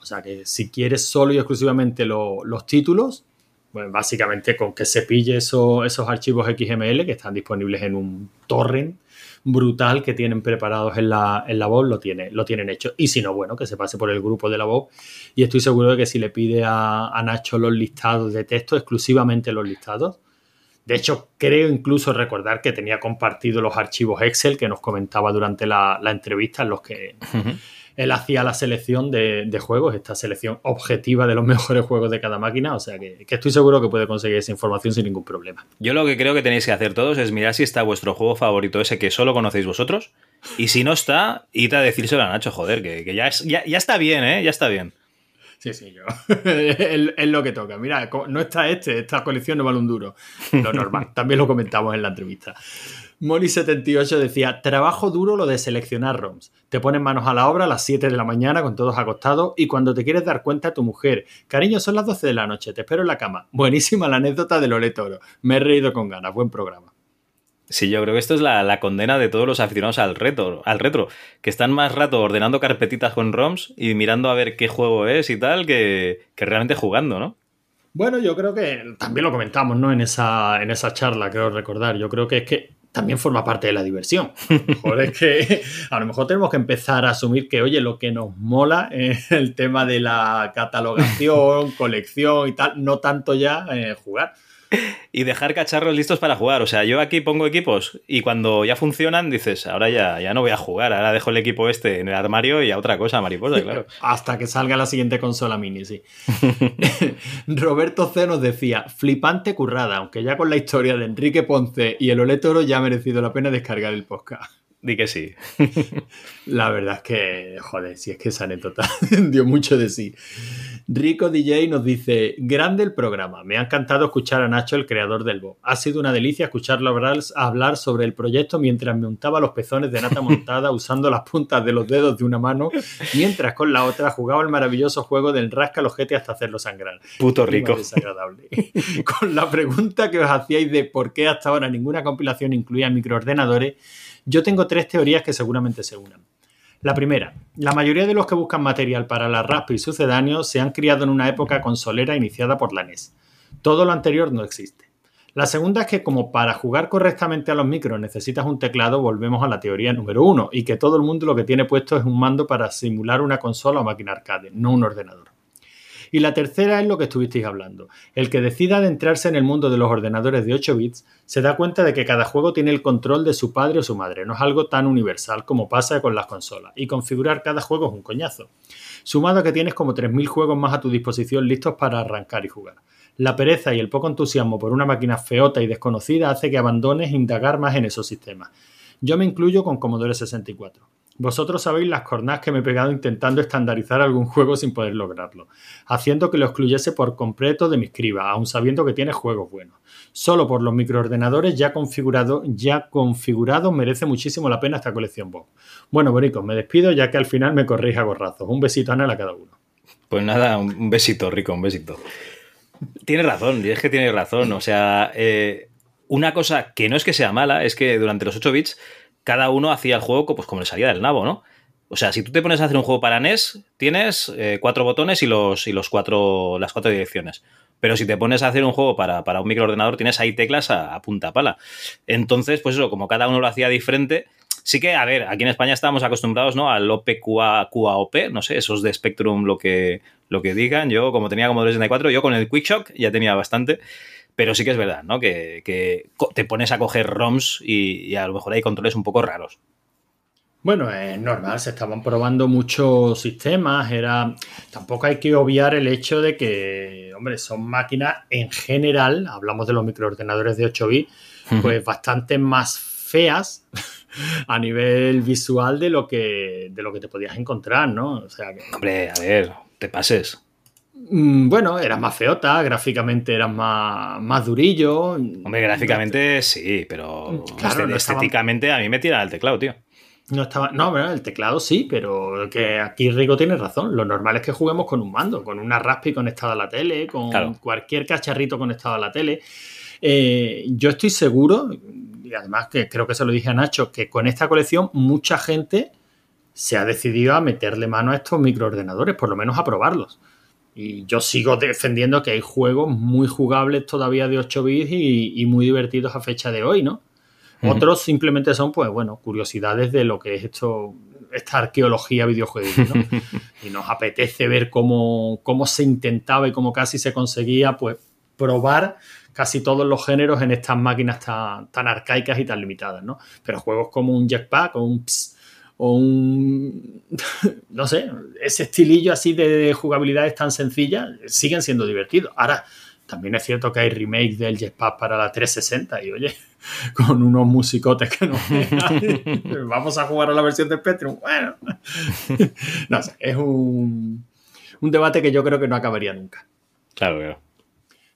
O sea que si quieres solo y exclusivamente lo, los títulos, Bueno, básicamente con que se pille eso- esos archivos XML que están disponibles en un torrent brutal que tienen preparados en la, en la voz, lo, tiene, lo tienen hecho. Y si no, bueno, que se pase por el grupo de la voz. Y estoy seguro de que si le pide a, a Nacho los listados de texto, exclusivamente los listados, de hecho, creo incluso recordar que tenía compartido los archivos Excel que nos comentaba durante la, la entrevista en los que él hacía la selección de, de juegos, esta selección objetiva de los mejores juegos de cada máquina. O sea que, que estoy seguro que puede conseguir esa información sin ningún problema. Yo lo que creo que tenéis que hacer todos es mirar si está vuestro juego favorito, ese que solo conocéis vosotros. Y si no está, id a decírselo a Nacho, joder, que, que ya, es, ya, ya está bien, ¿eh? Ya está bien. Sí, sí, yo. es, es lo que toca. Mira, no está este, esta colección no vale un duro. Lo normal. También lo comentamos en la entrevista. Moni78 decía: Trabajo duro lo de seleccionar ROMs. Te pones manos a la obra a las 7 de la mañana con todos acostados y cuando te quieres dar cuenta, tu mujer, cariño, son las 12 de la noche, te espero en la cama. Buenísima la anécdota de Lore Toro. Me he reído con ganas. Buen programa. Sí, yo creo que esto es la, la condena de todos los aficionados al retro, al retro, que están más rato ordenando carpetitas con ROMs y mirando a ver qué juego es y tal, que, que realmente jugando, ¿no? Bueno, yo creo que también lo comentamos, ¿no? En esa, en esa charla, creo recordar. Yo creo que es que también forma parte de la diversión. A lo mejor es que a lo mejor tenemos que empezar a asumir que, oye, lo que nos mola es el tema de la catalogación, colección y tal, no tanto ya eh, jugar. Y dejar cacharros listos para jugar. O sea, yo aquí pongo equipos y cuando ya funcionan dices, ahora ya, ya no voy a jugar, ahora dejo el equipo este en el armario y a otra cosa, mariposa, claro. Hasta que salga la siguiente consola mini, sí. Roberto C nos decía, flipante currada, aunque ya con la historia de Enrique Ponce y el Ole Toro ya ha merecido la pena descargar el podcast. Di que sí. La verdad es que, joder, si es que esa anécdota dio mucho de sí. Rico DJ nos dice, grande el programa, me ha encantado escuchar a Nacho, el creador del Bo. Ha sido una delicia escucharlo hablar, hablar sobre el proyecto mientras me untaba los pezones de nata montada usando las puntas de los dedos de una mano, mientras con la otra jugaba el maravilloso juego del rasca los ojete hasta hacerlo sangrar. Puto rico. desagradable. Con la pregunta que os hacíais de por qué hasta ahora ninguna compilación incluía microordenadores, yo tengo tres teorías que seguramente se unan. La primera, la mayoría de los que buscan material para la RASP y sucedáneos se han criado en una época consolera iniciada por la NES. Todo lo anterior no existe. La segunda es que como para jugar correctamente a los micros necesitas un teclado, volvemos a la teoría número uno, y que todo el mundo lo que tiene puesto es un mando para simular una consola o máquina arcade, no un ordenador. Y la tercera es lo que estuvisteis hablando. El que decida adentrarse en el mundo de los ordenadores de 8 bits se da cuenta de que cada juego tiene el control de su padre o su madre. No es algo tan universal como pasa con las consolas. Y configurar cada juego es un coñazo. Sumado a que tienes como 3.000 juegos más a tu disposición listos para arrancar y jugar. La pereza y el poco entusiasmo por una máquina feota y desconocida hace que abandones indagar más en esos sistemas. Yo me incluyo con Commodore 64. Vosotros sabéis las cornadas que me he pegado intentando estandarizar algún juego sin poder lograrlo, haciendo que lo excluyese por completo de mis cribas, aun sabiendo que tiene juegos buenos. Solo por los microordenadores ya configurados ya configurado merece muchísimo la pena esta colección Bob. Bueno, bonicos, me despido ya que al final me corréis a gorrazos. Un besito Ana a cada uno. Pues nada, un besito, Rico, un besito. Tienes razón, es que tienes razón. O sea, eh, una cosa que no es que sea mala, es que durante los 8 bits cada uno hacía el juego pues como le salía del nabo, ¿no? O sea, si tú te pones a hacer un juego para NES, tienes eh, cuatro botones y los, y los cuatro, las cuatro direcciones. Pero si te pones a hacer un juego para, para un microordenador, tienes ahí teclas a, a, punta pala. Entonces, pues eso, como cada uno lo hacía diferente, sí que, a ver, aquí en España estábamos acostumbrados, ¿no? Al OPQAOP, no sé, esos de Spectrum lo que, lo que digan. Yo, como tenía como 64, yo con el QuickShock ya tenía bastante. Pero sí que es verdad, ¿no? Que, que te pones a coger ROMs y, y a lo mejor hay controles un poco raros. Bueno, es normal, se estaban probando muchos sistemas, era tampoco hay que obviar el hecho de que, hombre, son máquinas en general, hablamos de los microordenadores de 8 bits, pues bastante más feas a nivel visual de lo que de lo que te podías encontrar, ¿no? O sea que, hombre, a ver, te pases. Mm, Bueno, eras más feota, gráficamente eras más, más durillo. Hombre, gráficamente sí, pero Claro, no estéticamente a mí me tira el teclado, tío. No estaba. No, bueno, el teclado sí, pero que aquí Rico tiene razón. Lo normal es que juguemos con un mando, con una Raspi conectada a la tele, con Claro. cualquier cacharrito conectado a la tele. Eh, yo estoy seguro, y además que creo que se lo dije a Nacho, que con esta colección mucha gente se ha decidido a meterle mano a estos microordenadores, por lo menos a probarlos. Y yo sigo defendiendo que hay juegos muy jugables todavía de 8 bits y, y muy divertidos a fecha de hoy, ¿no? Otros simplemente son, pues bueno, curiosidades de lo que es esto, esta arqueología videojuegos, ¿no? y nos apetece ver cómo, cómo se intentaba y cómo casi se conseguía, pues, probar casi todos los géneros en estas máquinas tan, tan arcaicas y tan limitadas, ¿no? Pero juegos como un Jetpack o un Ps, o un no sé, ese estilillo así de jugabilidades tan sencillas siguen siendo divertidos. Ahora, también es cierto que hay remake del Jetpack para la 360 y oye, con unos musicotes que no vamos a jugar a la versión de Spectrum. Bueno, no sé, es un, un debate que yo creo que no acabaría nunca. Claro, claro.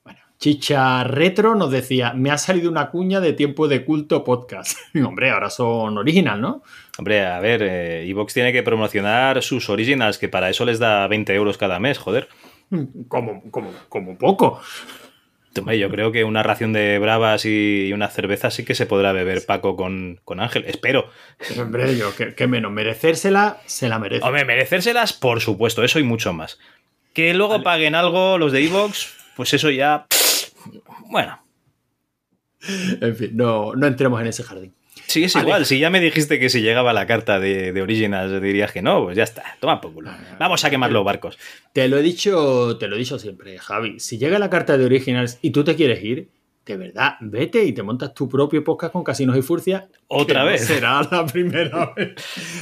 Bueno, Chicha Retro nos decía, me ha salido una cuña de tiempo de culto podcast. Y, hombre, ahora son original, ¿no? Hombre, a ver, eh, Evox tiene que promocionar sus originals, que para eso les da 20 euros cada mes, joder. Como, como, como poco. Hombre, yo creo que una ración de bravas y una cerveza sí que se podrá beber Paco con, con Ángel. Espero. Hombre, yo, que, que menos merecérsela, se la merece. Hombre, merecérselas, por supuesto, eso y mucho más. Que luego Vale. paguen algo los de Evox, pues eso ya. Bueno, En fin, no, no entremos en ese jardín. Sí, es Vale. igual. Si ya me dijiste que si llegaba la carta de, de Originals dirías que no, pues ya está. Toma por culo. Vamos a quemar los barcos. Te lo he dicho, te lo he dicho siempre, Javi. Si llega la carta de Originals y tú te quieres ir, de verdad, vete y te montas tu propio podcast con Casinos y Furcia. Otra no vez. será la primera vez.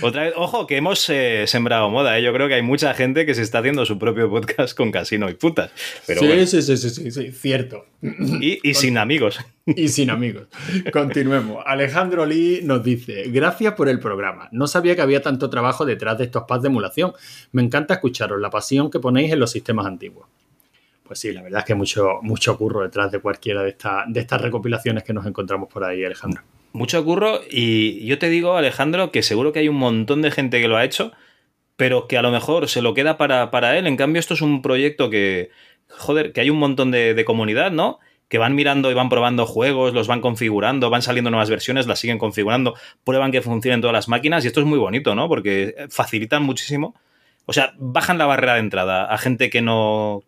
Otra vez, ojo, que hemos eh, sembrado moda, ¿eh? Yo creo que hay mucha gente que se está haciendo su propio podcast con casino y putas. Pero sí, bueno, sí, sí, sí, sí, sí, cierto. y, y sin amigos. Y sin amigos. Continuemos. Alejandro Lee nos dice: Gracias por el programa. No sabía que había tanto trabajo detrás de estos pads de emulación. Me encanta escucharos la pasión que ponéis en los sistemas antiguos. Pues sí, la verdad es que mucho, mucho curro detrás de cualquiera de, esta- de estas recopilaciones que nos encontramos por ahí, Alejandro. Mucho curro y yo te digo, Alejandro, que seguro que hay un montón de gente que lo ha hecho, pero que a lo mejor se lo queda para, para él. En cambio, esto es un proyecto que, joder, que hay un montón de, de comunidad, ¿no? Que van mirando y van probando juegos, los van configurando, van saliendo nuevas versiones, las siguen configurando, prueban que funcionen todas las máquinas y esto es muy bonito, ¿no? Porque facilitan muchísimo. O sea, bajan la barrera de entrada a gente que no,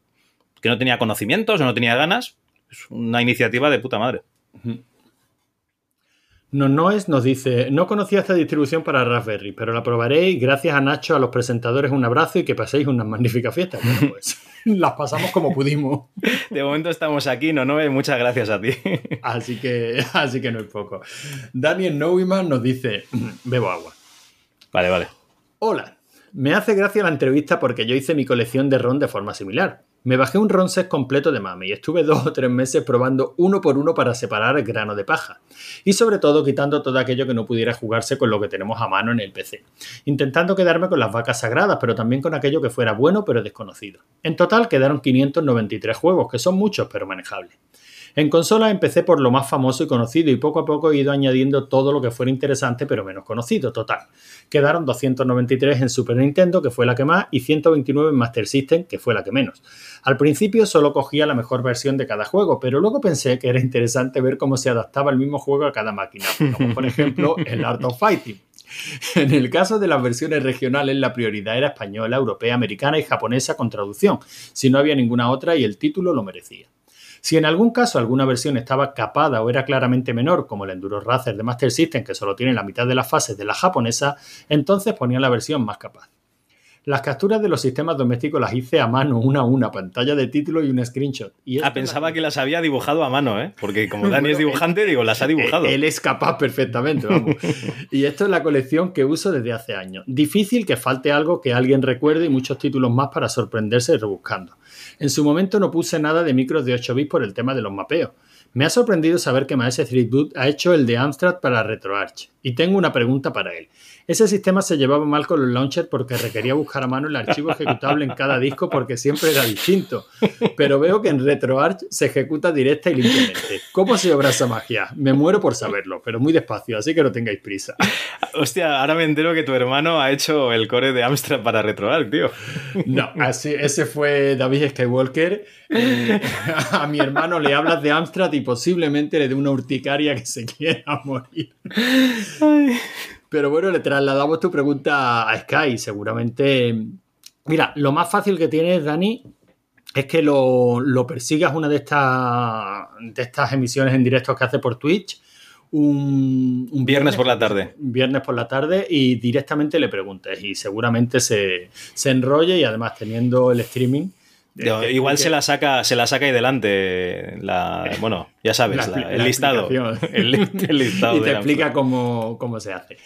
que no tenía conocimientos o no tenía ganas. Es una iniciativa de puta madre. Nonoes nos dice, no conocía esta distribución para Raspberry, pero la probaré y gracias a Nacho, a los presentadores, un abrazo y que paséis unas magníficas fiestas. Bueno, pues las pasamos como pudimos, De momento estamos aquí, no, no, muchas gracias a ti. así que, así que no es poco. Daniel Neumann nos dice, bebo agua. Vale, vale. Hola, me hace gracia la entrevista porque yo hice mi colección de ron de forma similar. Me bajé un ron set completo de mami y estuve dos o tres meses probando uno por uno para separar el grano de paja. Y sobre todo quitando todo aquello que no pudiera jugarse con lo que tenemos a mano en el PC. Intentando quedarme con las vacas sagradas, pero también con aquello que fuera bueno pero desconocido. En total quedaron 593 juegos, que son muchos pero manejables. En consola empecé por lo más famoso y conocido y poco a poco he ido añadiendo todo lo que fuera interesante pero menos conocido. Total, quedaron 293 en Super Nintendo, que fue la que más, y 129 en Master System, que fue la que menos. Al principio solo cogía la mejor versión de cada juego, pero luego pensé que era interesante ver cómo se adaptaba el mismo juego a cada máquina, como por ejemplo el Art of Fighting. En el caso de las versiones regionales, la prioridad era española, europea, americana y japonesa con traducción, si no había ninguna otra y el título lo merecía. Si en algún caso alguna versión estaba capada o era claramente menor, como el Enduro Racer de Master System, que solo tiene la mitad de las fases de la japonesa, entonces ponían la versión más capaz. Las capturas de los sistemas domésticos las hice a mano, una a una, pantalla de título y un screenshot. Y Ah, pensaba la- que las había dibujado a mano, ¿eh? Porque como Dani es dibujante, digo, las ha dibujado. Él es capaz perfectamente, vamos. Y esto es la colección que uso desde hace años. Difícil que falte algo que alguien recuerde y muchos títulos más para sorprenderse rebuscando. En su momento no puse nada de micros de 8 bits por el tema de los mapeos. Me ha sorprendido saber que Maese 3 ha hecho el de Amstrad para RetroArch. Y tengo una pregunta para él. Ese sistema se llevaba mal con los launchers porque requería buscar a mano el archivo ejecutable en cada disco porque siempre era distinto. Pero veo que en RetroArch se ejecuta directa y limpiamente. ¿Cómo se obra esa magia? Me muero por saberlo, pero muy despacio, así que no tengáis prisa. Hostia, ahora me entero que tu hermano ha hecho el core de Amstrad para RetroArch, tío. No, así, ese fue David Skywalker. Eh, a mi hermano le hablas de Amstrad y posiblemente le dé una urticaria que se quiera morir. Pero bueno, le trasladamos tu pregunta a Sky. Seguramente. Mira, lo más fácil que tienes, Dani, es que lo, lo persigas una de estas, de estas emisiones en directo que hace por Twitch. Un, un Viernes por la tarde. viernes por la tarde y directamente le preguntes y seguramente se, se enrolle y además teniendo el streaming. eh, Yo, que- igual que- se la saca, se la saca ahí delante. La, bueno, ya sabes, la- la- el la listado. El, el listado y te explica cómo se hace.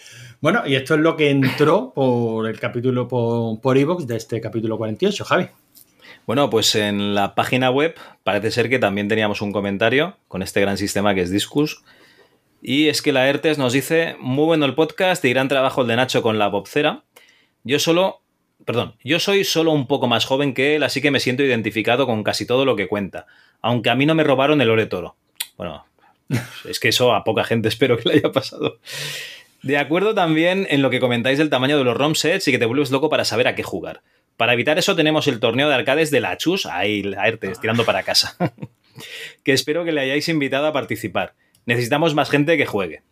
Bueno, y esto es lo que entró por el capítulo por, iVoox de este capítulo 48, Javi. Bueno, pues en la página web parece ser que también teníamos un comentario con este gran sistema que es Discus. Y es que la ERTES nos dice, muy bueno el podcast y gran trabajo el de Nacho con la bobcera. Yo solo, perdón, yo soy solo un poco más joven que él, así que me siento identificado con casi todo lo que cuenta. Aunque a mí no me robaron el ore toro. Bueno, es que eso a poca gente espero que le haya pasado. De acuerdo también en lo que comentáis del tamaño de los ROM sets y que te vuelves loco para saber a qué jugar. Para evitar eso tenemos el torneo de arcades de la Chus, ahí la ERTES, tirando para casa. que espero que le hayáis invitado a participar. Necesitamos más gente que juegue.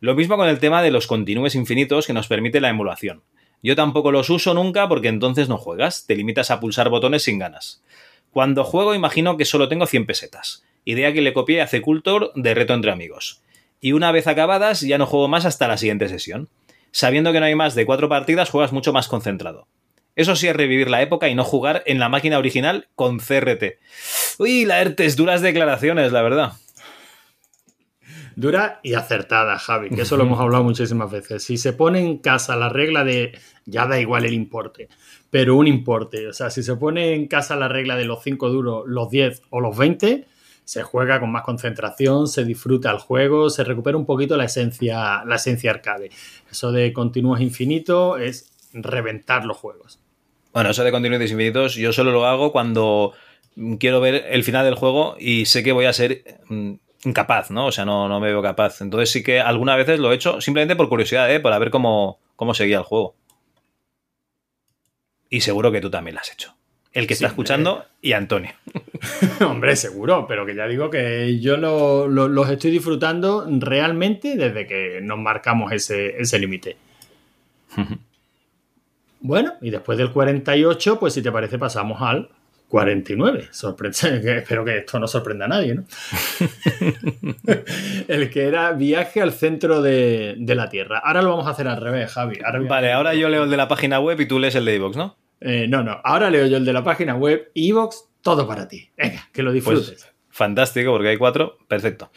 Lo mismo con el tema de los continúes infinitos que nos permite la emulación. Yo tampoco los uso nunca porque entonces no juegas, te limitas a pulsar botones sin ganas. Cuando juego imagino que solo tengo 100 pesetas, idea que le copié a C-Culture de reto entre amigos. Y una vez acabadas ya no juego más hasta la siguiente sesión. Sabiendo que no hay más de cuatro partidas juegas mucho más concentrado. Eso sí es revivir la época y no jugar en la máquina original con CRT. Uy, la ERTES, duras declaraciones, la verdad. Dura y acertada, Javi, que eso lo hemos hablado muchísimas veces. Si se pone en casa la regla de ya da igual el importe, pero un importe, o sea, si se pone en casa la regla de los 5 duros, los 10 o los 20, se juega con más concentración, se disfruta el juego, se recupera un poquito la esencia, la esencia arcade. Eso de continuos infinitos es reventar los juegos. Bueno, eso de continuos infinitos, yo solo lo hago cuando quiero ver el final del juego y sé que voy a ser mm, incapaz, ¿no? O sea, no, no me veo capaz. Entonces sí que algunas veces lo he hecho simplemente por curiosidad, ¿eh? Para ver cómo, cómo seguía el juego. Y seguro que tú también lo has hecho. El que Sí, está escuchando y Antonio. Hombre, seguro, pero que ya digo que yo lo- lo- los estoy disfrutando realmente desde que nos marcamos ese, ese límite. Bueno, y después del 48, pues si te parece pasamos al 49. Sorprende, espero que esto no sorprenda a nadie, ¿no? El que era viaje al centro de, de la Tierra. Ahora lo vamos a hacer al revés, Javi. Ahora Vale, ahora yo leo el de la página web y tú lees el de iVoox, ¿no? Eh, no, no, ahora leo yo el de la página web, Evox, todo para ti. Venga, que lo disfrutes. Pues fantástico, porque hay cuatro. Perfecto.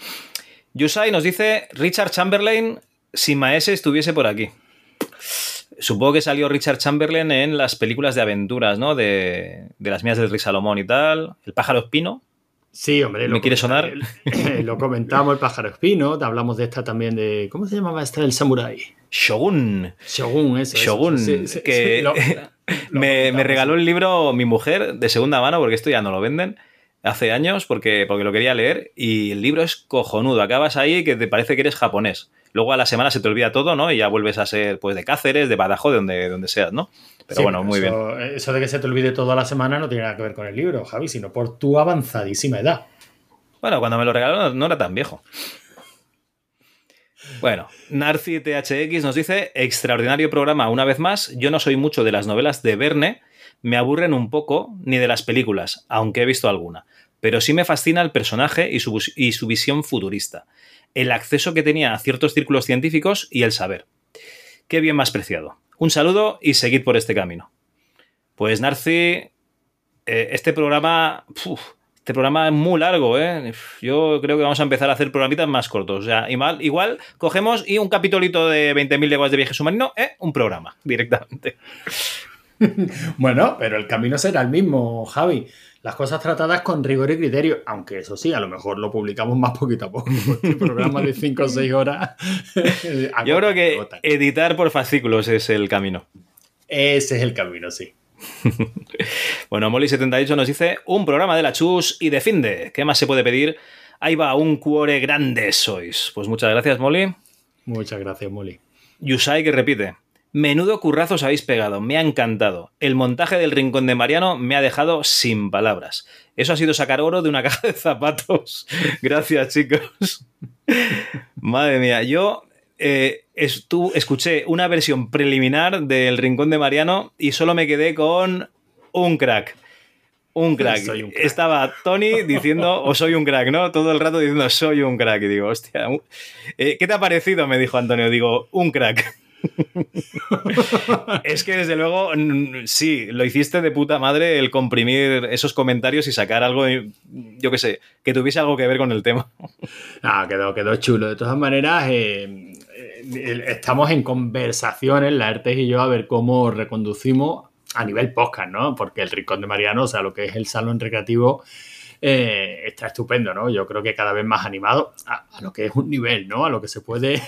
Yusai nos dice: Richard Chamberlain, si Maese estuviese por aquí. Supongo que salió Richard Chamberlain en las películas de aventuras, ¿no? De, de las mías del Rey Salomón y tal. El pájaro espino. Sí, hombre. ¿Me quiere sonar? Lo comentamos, el pájaro espino. Te hablamos de esta también de. ¿Cómo se llamaba esta del samurái? Shogun. Shogun, eso. eso. Shogun. Sí, sí, que sí, lo- lo me, regaló el libro mi mujer de segunda mano, porque esto ya no lo venden. Hace años, porque, porque lo quería leer. Y el libro es cojonudo. Acabas ahí que te parece que eres japonés. Luego a la semana se te olvida todo, ¿no? Y ya vuelves a ser, pues, de Cáceres, de Badajoz, de donde, de donde seas, ¿no? Pero Sí, bueno, muy bien. eso, Eso de que se te olvide toda la semana no tiene nada que ver con el libro, Javi, sino por tu avanzadísima edad. Bueno, cuando me lo regaló no, no era tan viejo. Bueno, Narci THX nos dice, extraordinario programa una vez más, yo no soy mucho de las novelas de Verne, me aburren un poco, ni de las películas, aunque he visto alguna, pero sí me fascina el personaje y su, y su visión futurista, el acceso que tenía a ciertos círculos científicos y el saber. Qué bien más preciado. Un saludo y seguid por este camino. Pues Narci, eh, este programa... este programa es muy largo, ¿eh? Yo creo que vamos a empezar a hacer programitas más cortos. O sea, igual, igual cogemos y un capitolito de 20.000 leguas de viaje submarino, ¿eh? Un programa, directamente. Bueno, pero el camino será el mismo, Javi. Las cosas tratadas con rigor y criterio, aunque eso sí, a lo mejor lo publicamos más poquito a poco, porque el programa de 5 o 6 horas. Yo creo que agotan. editar por fascículos es el camino. Ese es el camino, sí. Bueno, Molly78 nos dice, un programa de la Chus y de Finde. ¿Qué más se puede pedir? Ahí va, un cuore grande sois. Pues muchas gracias, Molly. Muchas gracias, Molly. Yusai que repite. Menudo currazos habéis pegado, me ha encantado. El montaje del rincón de Mariano me ha dejado sin palabras. Eso ha sido sacar oro de una caja de zapatos. Gracias, chicos. Madre mía, yo eh, escuché una versión preliminar del rincón de Mariano y solo me quedé con un crack. Un crack. Soy un crack. Estaba Tony diciendo, o soy un crack, ¿no? Todo el rato diciendo, soy un crack. Y digo, hostia, un- eh, ¿qué te ha parecido? Me dijo Antonio. Digo, un crack. es que desde luego, sí, lo hiciste de puta madre el comprimir esos comentarios y sacar algo, yo qué sé, que tuviese algo que ver con el tema. Ah, quedó, quedó chulo. De todas maneras, eh, estamos en conversaciones, la ERTES y yo, a ver cómo reconducimos a nivel podcast, ¿no? Porque el Rincón de Mariano, o sea, lo que es el salón recreativo, eh, está estupendo, ¿no? Yo creo que cada vez más animado a, a lo que es un nivel, ¿no? A lo que se puede,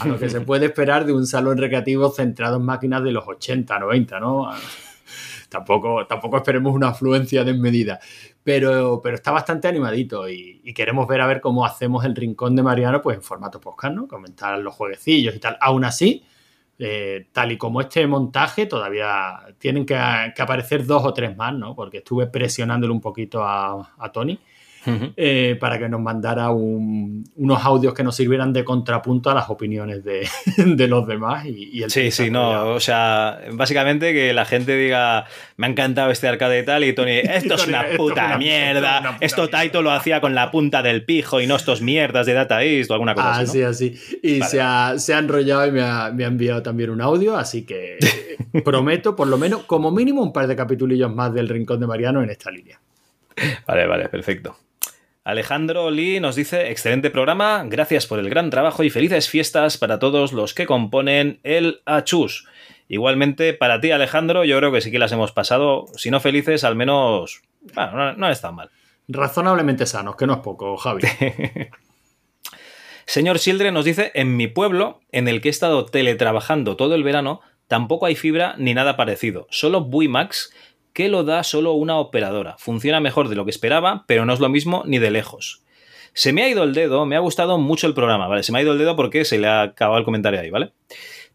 a lo que se puede esperar de un salón recreativo centrado en máquinas de los 80, 90, ¿no? Tampoco, tampoco esperemos una afluencia desmedida. Pero, pero está bastante animadito y, queremos ver a ver cómo hacemos el rincón de Mariano pues en formato podcast, ¿no? Comentar los jueguecillos y tal. Aún así, eh, tal y como este montaje, todavía tienen que, aparecer dos o tres más, ¿no? Porque estuve presionándole un poquito a Tony eh, para que nos mandara un- unos audios que nos sirvieran de contrapunto a las opiniones de, de los demás. Y, y el Sí, sí, no, o sea, básicamente que la gente diga, me ha encantado este arcade y tal, y Tony, esto es una puta mierda, esto es una puta esto mierda". Taito lo hacía con la punta del pijo y no estos mierdas de Data East o alguna cosa así, Así, ¿no? así. Y Vale. se, ha, se ha enrollado y me ha, me ha enviado también un audio, así que prometo, por lo menos, como mínimo, un par de capitulillos más del Rincón de Mariano en esta línea. Vale, vale, perfecto. Alejandro Lee nos dice, excelente programa, gracias por el gran trabajo y felices fiestas para todos los que componen el Achus. Igualmente, para ti, Alejandro, yo creo que sí que las hemos pasado, si no felices, al menos... Bueno, no, no está mal. Razonablemente sanos, que no es poco, Javi. Señor Sildre nos dice, en mi pueblo, en el que he estado teletrabajando todo el verano, tampoco hay fibra ni nada parecido, solo Buimax, que lo da solo una operadora. Funciona mejor de lo que esperaba, pero no es lo mismo ni de lejos. Se me ha ido el dedo, me ha gustado mucho el programa, ¿vale? Se me ha ido el dedo porque se le ha acabado el comentario ahí, ¿vale?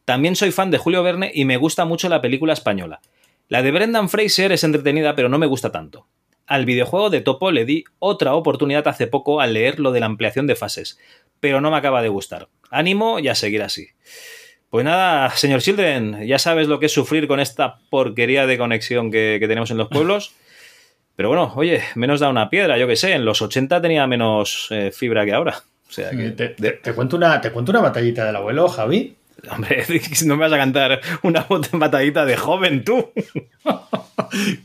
También soy fan de Julio Verne y me gusta mucho la película española. La de Brendan Fraser es entretenida, pero no me gusta tanto. Al videojuego de Topo le di otra oportunidad hace poco al leer lo de la ampliación de fases, pero no me acaba de gustar. Ánimo y a seguir así. Pues nada, señor Children, ya sabes lo que es sufrir con esta porquería de conexión que, que tenemos en los pueblos. Pero bueno, oye, menos da una piedra, yo que sé, en los 80 tenía menos eh, fibra que ahora. O sea que, Te, te- te cuento una, te cuento una batallita del abuelo, Javi. hombre, no me vas a cantar una batallita de joven tú.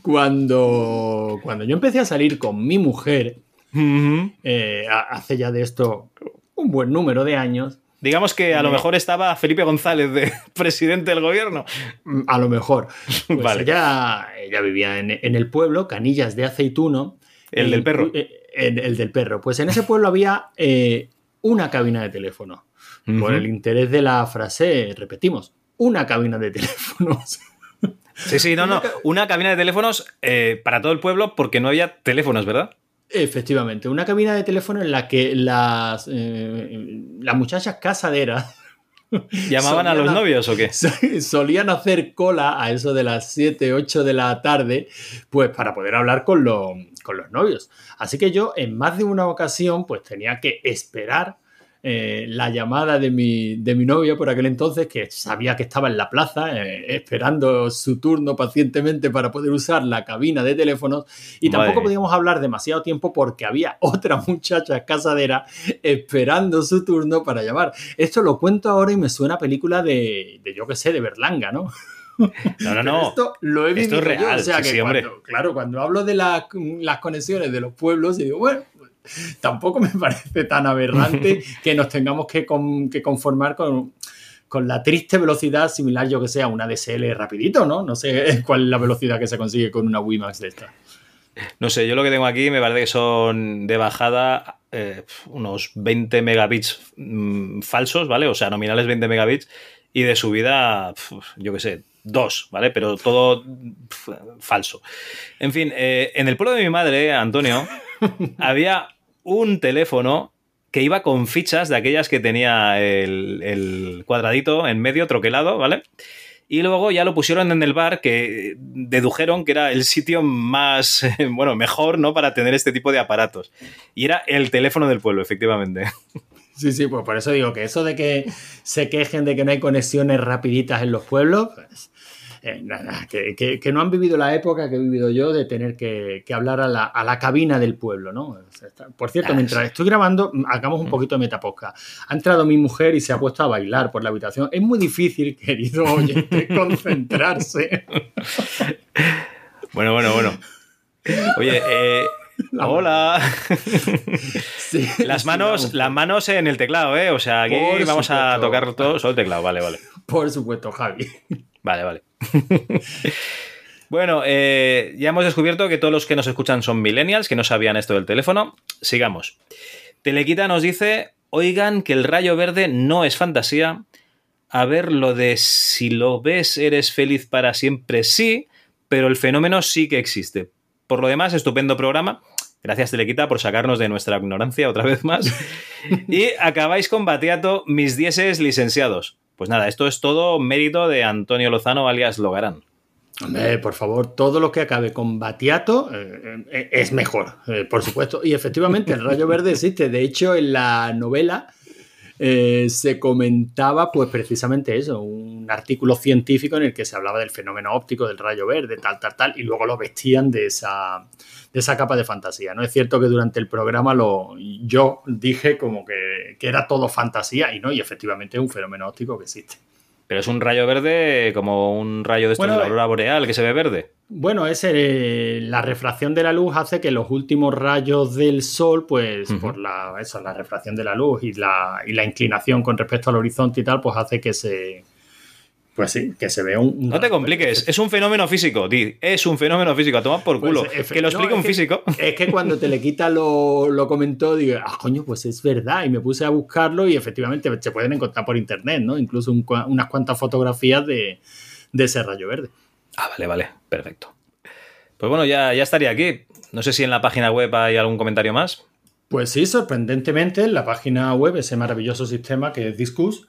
Cuando, cuando yo empecé a salir con mi mujer, eh, hace ya de esto un buen número de años, Digamos que a lo Me- mejor estaba Felipe González de presidente del gobierno. Mm, A lo mejor. Pues Vale. ella, ella vivía en, en el pueblo, Canillas de Aceituno. El del perro. eh, el, el del perro. Pues en ese pueblo había eh, una cabina de teléfono. Por el interés de la frase, repetimos, una cabina de teléfonos. Sí, sí, no, no. Una cabina de teléfonos eh, para todo el pueblo porque no había teléfonos, ¿verdad? Efectivamente, una cabina de teléfono en la que las, eh, las muchachas casaderas ¿Llamaban a los a- novios o qué? solían hacer cola a eso de las 7, 8 de la tarde, pues para poder hablar con, los- con los novios. Así que yo en más de una ocasión pues tenía que esperar eh, la llamada de mi, de mi novia por aquel entonces, que sabía que estaba en la plaza, eh, esperando su turno pacientemente para poder usar la cabina de teléfonos. Y Madre tampoco podíamos hablar demasiado tiempo porque había otra muchacha casadera esperando su turno para llamar. Esto lo cuento ahora y me suena a película de, de yo qué sé, de Berlanga, ¿no? No, no, no. Esto lo he vivido es yo, real, o sea sí, que sí, hombre. cuando- claro, cuando hablo de la- las conexiones de los pueblos, y digo, bueno, tampoco me parece tan aberrante que nos tengamos que, con- que conformar con, con la triste velocidad similar, yo que sé, a una DSL rapidito, ¿no? No sé cuál es la velocidad que se consigue con una WiMAX de esta. No sé, yo lo que tengo aquí me parece que son de bajada eh, unos 20 megabits mm, falsos, ¿vale? O sea, nominales 20 megabits y de subida, yo qué sé, dos, ¿vale? Pero todo falso. En fin, eh, en el pueblo de mi madre, Antonio, había un teléfono que iba con fichas de aquellas que tenía el, cuadradito en medio, troquelado, ¿vale? Y luego ya lo pusieron en el bar que dedujeron que era el sitio más, bueno, mejor, ¿no? Para tener este tipo de aparatos. Y era el teléfono del pueblo, efectivamente. Sí, sí, pues por eso digo que eso de que se quejen de que no hay conexiones rapiditas en los pueblos, pues, Eh, nada, que, que- que no han vivido la época que he vivido yo de tener que, que hablar a la, a la cabina del pueblo, ¿no? O sea, está- Por cierto, mientras sí. estoy grabando, hagamos un poquito de metapodcast. Ha entrado mi mujer y se ha puesto a bailar por la habitación. Es muy difícil, querido oyente, concentrarse. Bueno, bueno, bueno. Oye, eh, La- hola. Sí, Las manos, las manos en el teclado, ¿eh? O sea, aquí Por vamos a tocar todo solo el teclado. Vale, vale. Por supuesto, Javi. Vale, vale. bueno, eh, ya hemos descubierto que todos los que nos escuchan son millennials, que no sabían esto del teléfono. Sigamos. Telequita nos dice, oigan que el rayo verde no es fantasía. A ver, lo de si lo ves eres feliz para siempre, sí, pero el fenómeno sí que existe. Por lo demás, estupendo programa. Gracias, Telequita, por sacarnos de nuestra ignorancia otra vez más. y acabáis con Batiato, mis dieces licenciados. Pues nada, esto es todo mérito de Antonio Lozano, alias Logarán. Hombre, por favor, todo lo que acabe con Batiato eh, eh, es mejor, eh, por supuesto. Y efectivamente, el rayo verde existe. De hecho, en la novela eh, se comentaba, pues precisamente eso, un artículo científico en el que se hablaba del fenómeno óptico del rayo verde, tal, tal, tal, y luego lo vestían de esa, de esa capa de fantasía. No es cierto que durante el programa lo, yo dije como que, que era todo fantasía, y no, y efectivamente es un fenómeno óptico que existe. Pero es un rayo verde como un rayo de Bueno, de la aurora boreal que se ve verde. Bueno, es eh, la refracción de la luz hace que los últimos rayos del sol, pues por la, eso, la refracción de la luz y la, y la inclinación con respecto al horizonte y tal, pues hace que se, pues sí, que se vea un... No te compliques, es un fenómeno físico, di, es un fenómeno físico, a tomar por Pues, culo. que lo no, explique es un que- físico. Es que cuando Telequita lo, lo comentó, digo, ah, coño, pues es verdad. Y me puse a buscarlo y efectivamente se pueden encontrar por internet, ¿no? Incluso un unas cuantas fotografías de, de ese rayo verde. Ah, vale, vale, perfecto. Pues bueno, ya, ya estaría aquí. No sé si en la página web hay algún comentario más. Pues sí, sorprendentemente, en la página web, ese maravilloso sistema que es Discus,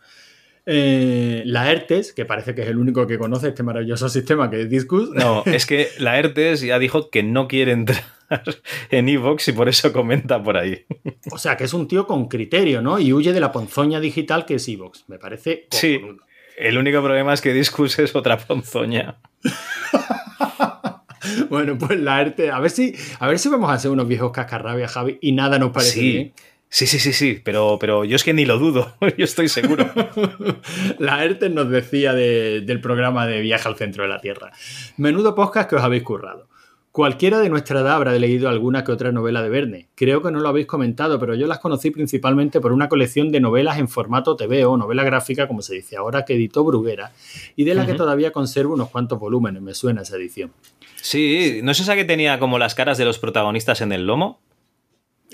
eh, la ERTES, que parece que es el único que conoce este maravilloso sistema que es Discus, No, es que la ERTES ya dijo que no quiere entrar en Evox y por eso comenta por ahí. o sea, que es un tío con criterio, ¿no? Y huye de la ponzoña digital que es Evox. Me parece Sí. El único problema es que Discus es otra ponzoña. Bueno, pues la ERTES, a ver si, a ver si vamos a hacer unos viejos cascarrabias, Javi, y nada nos parece bien. Sí, sí, sí, sí, pero, pero yo es que ni lo dudo, yo estoy seguro. La ERTE nos decía de- del programa de Viaje al Centro de la Tierra. Menudo podcast que os habéis currado. Cualquiera de nuestra edad habrá leído alguna que otra novela de Verne. Creo que no lo habéis comentado, pero yo las conocí principalmente por una colección de novelas en formato TV o novela gráfica, como se dice ahora, que editó Bruguera, y de la que todavía conservo unos cuantos volúmenes. Me suena esa edición. Sí, ¿no es esa que tenía como las caras de los protagonistas en el lomo?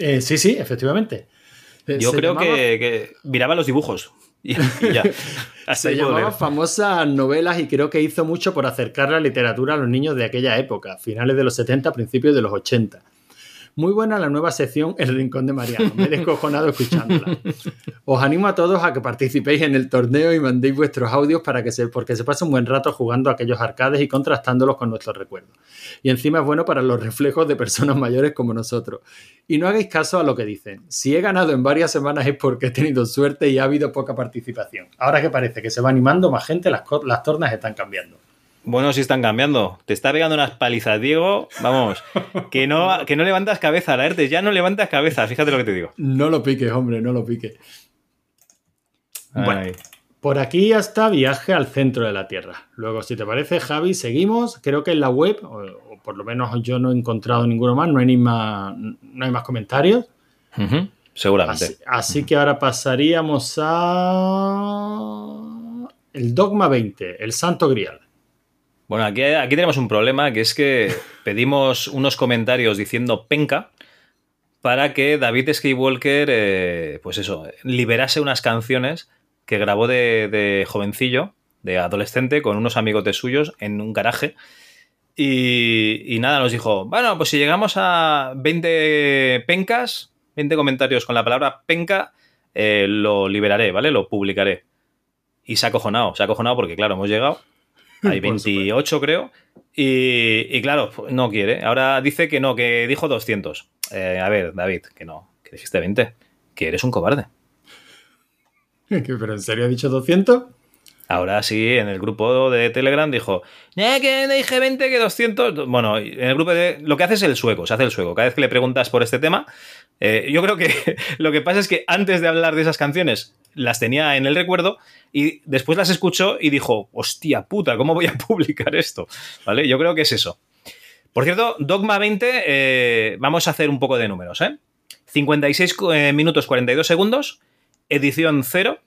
Eh, sí, sí, efectivamente. Eh, Yo se creo llamaba- que, que miraba los dibujos. Y, y ya. Se llamaba leer. famosas novelas y creo que hizo mucho por acercar la literatura a los niños de aquella época, finales de los 70, principios de los 80. Muy buena la nueva sección El Rincón de Mariano. Me he descojonado escuchándola. Os animo a todos a que participéis en el torneo y mandéis vuestros audios para que se, porque se pase un buen rato jugando a aquellos arcades y contrastándolos con nuestros recuerdos. Y encima es bueno para los reflejos de personas mayores como nosotros. Y no hagáis caso a lo que dicen. Si he ganado en varias semanas es porque he tenido suerte y ha habido poca participación. Ahora que parece que se va animando más gente, las, las tornas están cambiando. Bueno, sí están cambiando. Te está pegando unas palizas, Diego. Vamos, que no, que no levantas cabeza, la ERTE, ya no levantas cabeza, fíjate lo que te digo. No lo piques, hombre, no lo piques. Bueno. Por aquí hasta viaje al centro de la Tierra. Luego, si te parece, Javi, seguimos. Creo que en la web, o, o por lo menos yo no he encontrado ninguno más, no hay, ni más, no hay más comentarios. Seguramente. Así, así que ahora pasaríamos a el Dogma 20, el Santo Grial. Bueno, aquí, aquí tenemos un problema, que es que pedimos unos comentarios diciendo penca para que David Skywalker, eh, pues eso, liberase unas canciones que grabó de, de jovencillo, de adolescente, con unos amigotes suyos en un garaje. Y, y nada, nos dijo, bueno, pues si llegamos a 20 pencas, 20 comentarios con la palabra penca, eh, lo liberaré, ¿vale? Lo publicaré. Y se ha acojonado, se ha acojonado porque, claro, hemos llegado. Hay Por 28, creo. Y, y claro, no quiere. Ahora dice que no, que dijo 200. Eh, a ver, David, que no, que dijiste 20. Que eres un cobarde. ¿Pero en serio ha dicho 200? Ahora sí, en el grupo de Telegram dijo, "Eh, que dije 20, que 200. Bueno, en el grupo de. Lo que hace es el sueco, se hace el sueco. Cada vez que le preguntas por este tema, eh, yo creo que lo que pasa es que antes de hablar de esas canciones, las tenía en el recuerdo y después las escuchó y dijo, hostia puta, ¿cómo voy a publicar esto? ¿Vale? Yo creo que es eso. Por cierto, Dogma 20, eh, vamos a hacer un poco de números, ¿eh? 56 eh, minutos 42 segundos, edición 0,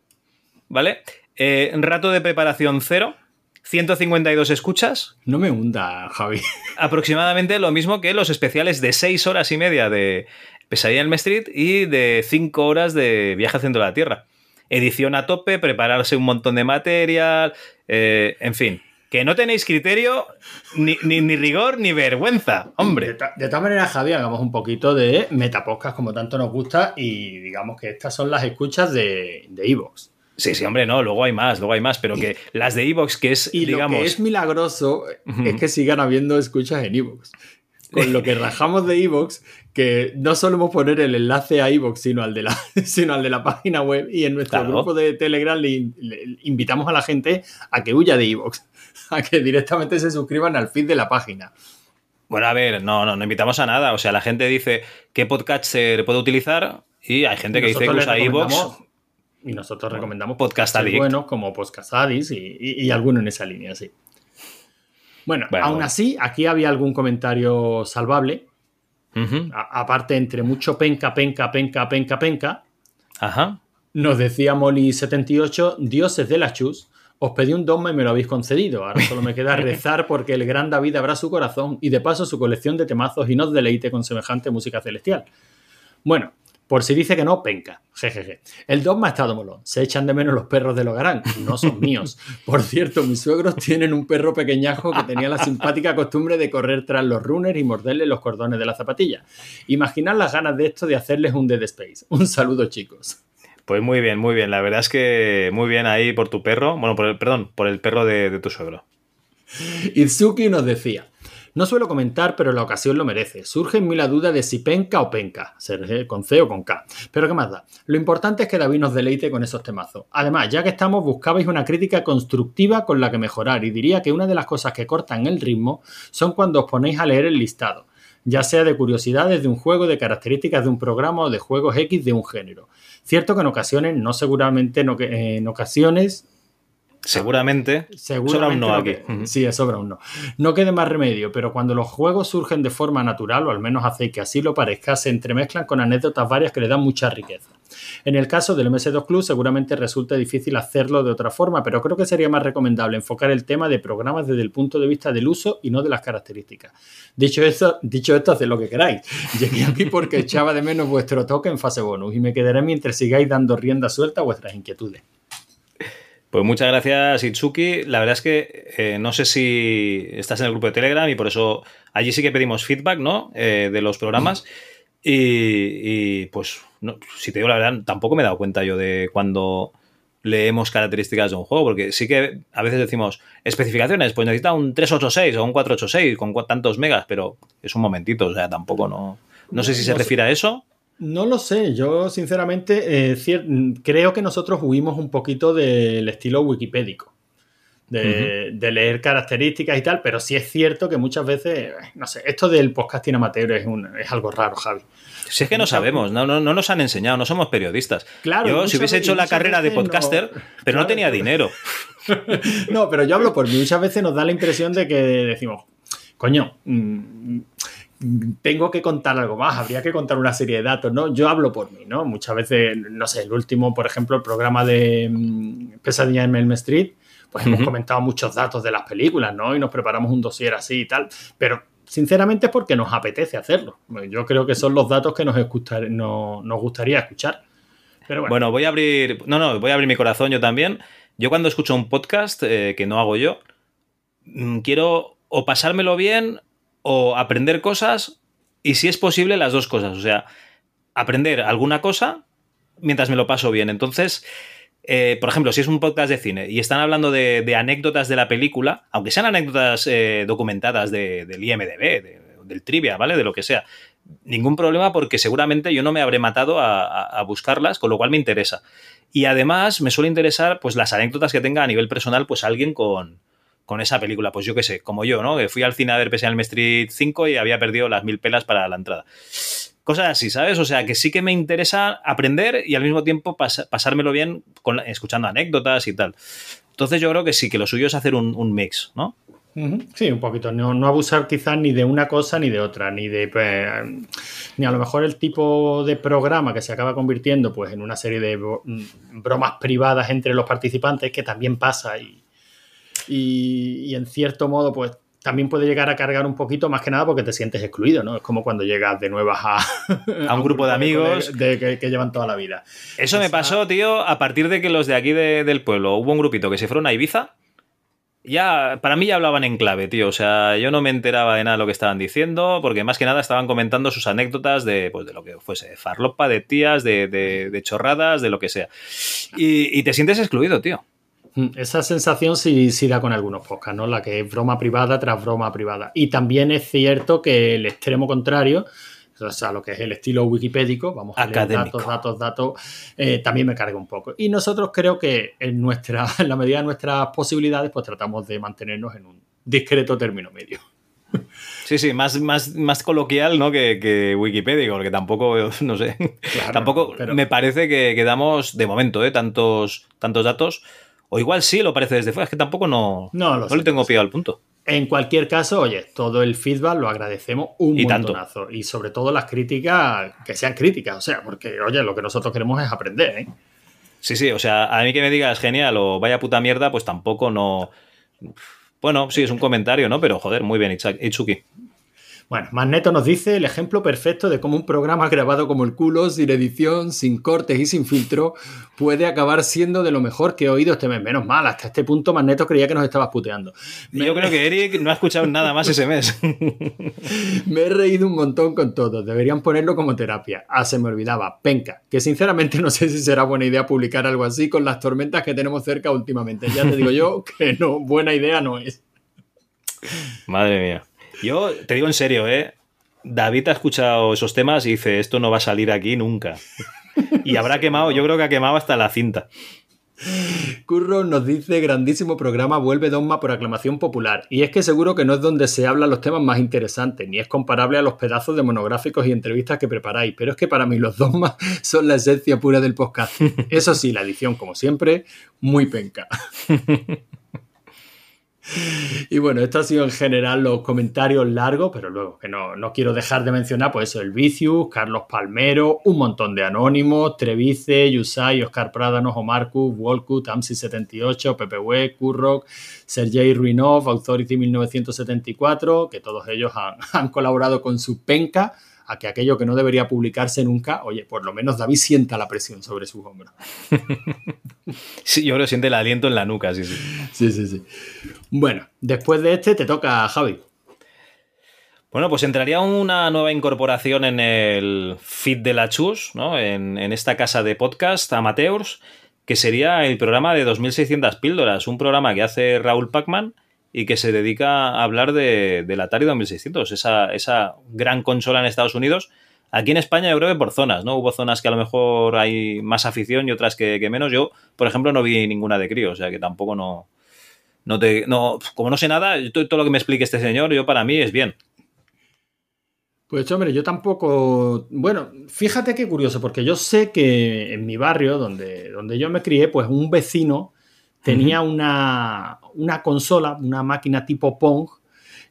¿vale? Rato de preparación 0, 152 escuchas, No me hunda, Javi. aproximadamente lo mismo que los especiales de 6 horas y media de Pesadilla en Elm Street y de 5 horas de Viaje al centro de la Tierra. Edición a tope, prepararse un montón de material, eh, en fin. Que no tenéis criterio, ni, ni- ni rigor, ni vergüenza, De, hombre. ta- de todas maneras, Javi, hagamos un poquito de metapodcast como tanto nos gusta y digamos que estas son las escuchas de de Evox. Sí, sí, hombre, no, luego hay más, luego hay más, pero que las de Evox, que es, y digamos... lo que es milagroso es que sigan habiendo escuchas en Evox. Con lo que rajamos de Evox, que no solemos poner el enlace a Evox, sino al de la, sino al de la página web. Y en nuestro Claro. grupo de Telegram le, le invitamos a la gente a que huya de Evox, a que directamente se suscriban al feed de la página. Bueno, a ver, no, no, no invitamos a nada. O sea, la gente dice qué podcatcher puede utilizar y hay gente que dice que usa Evox. Y nosotros recomendamos Podcast Addict. buenos como Podcast Addict y, y, y alguno en esa línea, sí. Bueno, Bueno, aún bueno. así, aquí había algún comentario salvable. Aparte, entre mucho penca, penca, penca, penca, penca, Ajá. nos decía Molly78, dioses de la chus, os pedí un dogma y me lo habéis concedido. Ahora solo me queda rezar porque el gran David abra su corazón y de paso su colección de temazos y nos deleite con semejante música celestial. Bueno, por si dice que no, penca. Jejeje. El dogma ha estado molón. Se echan de menos los perros del hogarán. No son míos. Por cierto, mis suegros tienen un perro pequeñajo que tenía la simpática costumbre de correr tras los runners y morderle los cordones de la zapatilla. Imaginad las ganas de esto de hacerles un Dead Space. Un saludo, chicos. Pues muy bien, muy bien. La verdad es que muy bien ahí por tu perro. Bueno, por el, perdón, por el perro de, de tu suegro. Itsuki nos decía, no suelo comentar, pero la ocasión lo merece. Surge en mí la duda de si penca o penca, eh, con C o con K. Pero ¿qué más da? Lo importante es que David nos deleite con esos temazos. Además, ya que estamos, buscabais una crítica constructiva con la que mejorar y diría que una de las cosas que cortan el ritmo son cuando os ponéis a leer el listado, ya sea de curiosidades de un juego, de características de un programa o de juegos X de un género. Cierto que en ocasiones, no seguramente, que- en ocasiones Seguramente. Seguramente Sobra un no aquí. que-. Sí, sobra un no. No quede más remedio, pero cuando los juegos surgen de forma natural, o al menos hacéis que así lo parezca, se entremezclan con anécdotas varias que le dan mucha riqueza. En el caso del MS2 Club, seguramente resulta difícil hacerlo de otra forma, pero creo que sería más recomendable enfocar el tema de programas desde el punto de vista del uso y no de las características. Dicho esto, dicho esto, haced lo que queráis. Llegué aquí porque echaba de menos vuestro toque en fase bonus y me quedaré mientras sigáis dando rienda suelta a vuestras inquietudes. Pues muchas gracias, Itsuki. La verdad es que eh, no sé si estás en el grupo de Telegram y por eso allí sí que pedimos feedback, ¿no? Eh, de los programas. Y, y, pues, no, si te digo la verdad, tampoco me he dado cuenta yo de cuando leemos características de un juego, porque sí que a veces decimos especificaciones, pues necesita un 386 o un 486 con tantos megas, pero es un momentito, o sea, tampoco no. No sé si se refiere a eso. No lo sé, yo sinceramente eh, creo que nosotros huimos un poquito del estilo wikipédico, de, de leer características y tal, pero sí es cierto que muchas veces, eh, no sé, esto del podcasting amateur es, un- es algo raro, Javi. Si es que no sabemos, no, no, no nos han enseñado, no somos periodistas. Claro, yo, si hubiese hecho la carrera de no- podcaster, pero Claro, no tenía dinero. No, pero yo hablo por mí, muchas veces nos da la impresión de que decimos, coño, mm, tengo que contar algo más, habría que contar una serie de datos, ¿no? Yo hablo por mí, ¿no? Muchas veces, no sé, el último, por ejemplo, el programa de mm, Pesadilla en Elm Street, pues hemos comentado muchos datos de las películas, ¿no? Y nos preparamos un dossier así y tal, pero sinceramente es porque nos apetece hacerlo. Yo creo que son los datos que nos, escuchar- no- nos gustaría escuchar. Pero bueno, Bueno, voy a abrir. No, no, voy a abrir mi corazón yo también. Yo cuando escucho un podcast, eh, que no hago yo, mm, quiero o pasármelo bien o aprender cosas y si es posible las dos cosas. O sea, aprender alguna cosa mientras me lo paso bien. Entonces, eh, por ejemplo, si es un podcast de cine y están hablando de, anécdotas de la película, aunque sean anécdotas eh, documentadas de- del IMDB, de- del trivia, ¿vale? De lo que sea. ningún problema porque seguramente yo no me habré matado a, a, a, buscarlas, con lo cual me interesa. Y además me suele interesar pues las anécdotas que tenga a nivel personal pues alguien con, con esa película. Pues yo qué sé, como yo, ¿no? Que fui al cine a ver Pese Elm Street 5 y había perdido las mil pelas para la entrada. Cosas así, ¿sabes? O sea, que sí que me interesa aprender y al mismo tiempo pas pasármelo bien con, escuchando anécdotas y tal. Entonces yo creo que sí, que lo suyo es hacer un, mix, ¿no? Sí, un poquito. No, no, abusar quizás ni de una cosa ni de otra, ni de ni a lo mejor el tipo de programa que se acaba convirtiendo pues en una serie de bromas privadas entre los participantes que también pasa y, y, y en cierto modo pues también puede llegar a cargar un poquito más que nada porque te sientes excluido, ¿no? Es como cuando llegas de nuevas a, a un grupo de amigos de, de, que, que, llevan toda la vida. Eso me pasó, tío, a partir de que los de aquí de, del pueblo hubo un grupito que se fueron a Ibiza ya, para mí ya hablaban en clave, tío. O sea, yo no me enteraba de nada de lo que estaban diciendo, porque más que nada estaban comentando sus anécdotas de, pues, de lo que fuese, de farlopa, de tías, de, de, de chorradas, de lo que sea. Y, y, te sientes excluido, tío. Esa sensación sí, sí da con algunos podcasts, ¿no? La que es broma privada tras broma privada. Y también es cierto que el extremo contrario, o sea, lo que es el estilo wikipédico, vamos a leer datos, datos, datos, eh, también me carga un poco. Y nosotros creo que en, nuestra, en la medida de nuestras posibilidades, pues tratamos de mantenernos en un discreto término medio. Sí, sí, más, más, más coloquial ¿no? que, que Wikipedia, porque tampoco, no sé, claro, tampoco pero... me parece que, que, damos, de momento, ¿eh? tantos, tantos datos, o igual sí lo parece desde fuera, es que tampoco no, no, no le tengo pillado al punto. En cualquier caso, oye, todo el feedback lo agradecemos un y montonazo. Tanto. Y sobre todo las críticas, que sean críticas, o sea, porque, oye, lo que nosotros queremos es aprender, ¿eh? Sí, sí, o sea, a mí que me digas genial o vaya puta mierda, pues tampoco no. Bueno, sí, es un comentario, ¿no? Pero joder, muy bien, Itsuki. Bueno, Magneto nos dice el ejemplo perfecto de cómo un programa grabado como el culo, sin edición, sin cortes y sin filtro, puede acabar siendo de lo mejor que he oído este mes. Menos mal, hasta este punto Magneto creía que nos estabas puteando. Me... Yo creo que Eric no ha escuchado nada más ese mes. me he reído un montón con todo. Deberían ponerlo como terapia. Ah, se me olvidaba. Penca, que sinceramente no sé si será buena idea publicar algo así con las tormentas que tenemos cerca últimamente. Ya te digo yo que no, buena idea no es. Madre mía. Yo te digo en serio, ¿eh? David ha escuchado esos temas y dice, esto no va a salir aquí nunca. Y habrá quemado, yo creo que ha quemado hasta la cinta. Curro nos dice, grandísimo programa, vuelve Dogma por aclamación popular. Y es que seguro que no es donde se hablan los temas más interesantes, ni es comparable a los pedazos de monográficos y entrevistas que preparáis, pero es que para mí los Dogmas son la esencia pura del podcast. Eso sí, la edición, como siempre, muy penca. Y bueno, esto ha sido en general los comentarios largos, pero luego que no, no quiero dejar de mencionar, pues eso, el Vicius, Carlos Palmero, un montón de anónimos, Trevice, Yusai, Oscar Prádanos, Omarcus, Volku, Tamsi78, PPW, Kurrock, Sergei Ruinov, Authority 1974, que todos ellos han, han colaborado con su penca a que aquello que no debería publicarse nunca, oye, por lo menos David sienta la presión sobre sus hombros. sí, yo creo que siente el aliento en la nuca, sí, sí. Sí, sí, sí. Bueno, después de este te toca Javi. Bueno, pues entraría una nueva incorporación en el feed de la Chus, ¿no? En, en esta casa de podcast amateurs, que sería el programa de 2600 píldoras, un programa que hace Raúl Pacman y que se dedica a hablar de, del Atari 2600, esa, esa gran consola en Estados Unidos. Aquí en España yo creo que por zonas, ¿no? Hubo zonas que a lo mejor hay más afición y otras que, menos. Yo, por ejemplo, no vi ninguna de crío, o sea que tampoco no... no, te, no como no sé nada, todo, todo lo que me explique este señor, yo para mí es bien. Pues hombre, yo tampoco. Bueno, fíjate qué curioso, porque yo sé que en mi barrio, donde, donde yo me crié, pues un vecino tenía uh -huh. una, una, consola, una máquina tipo Pong,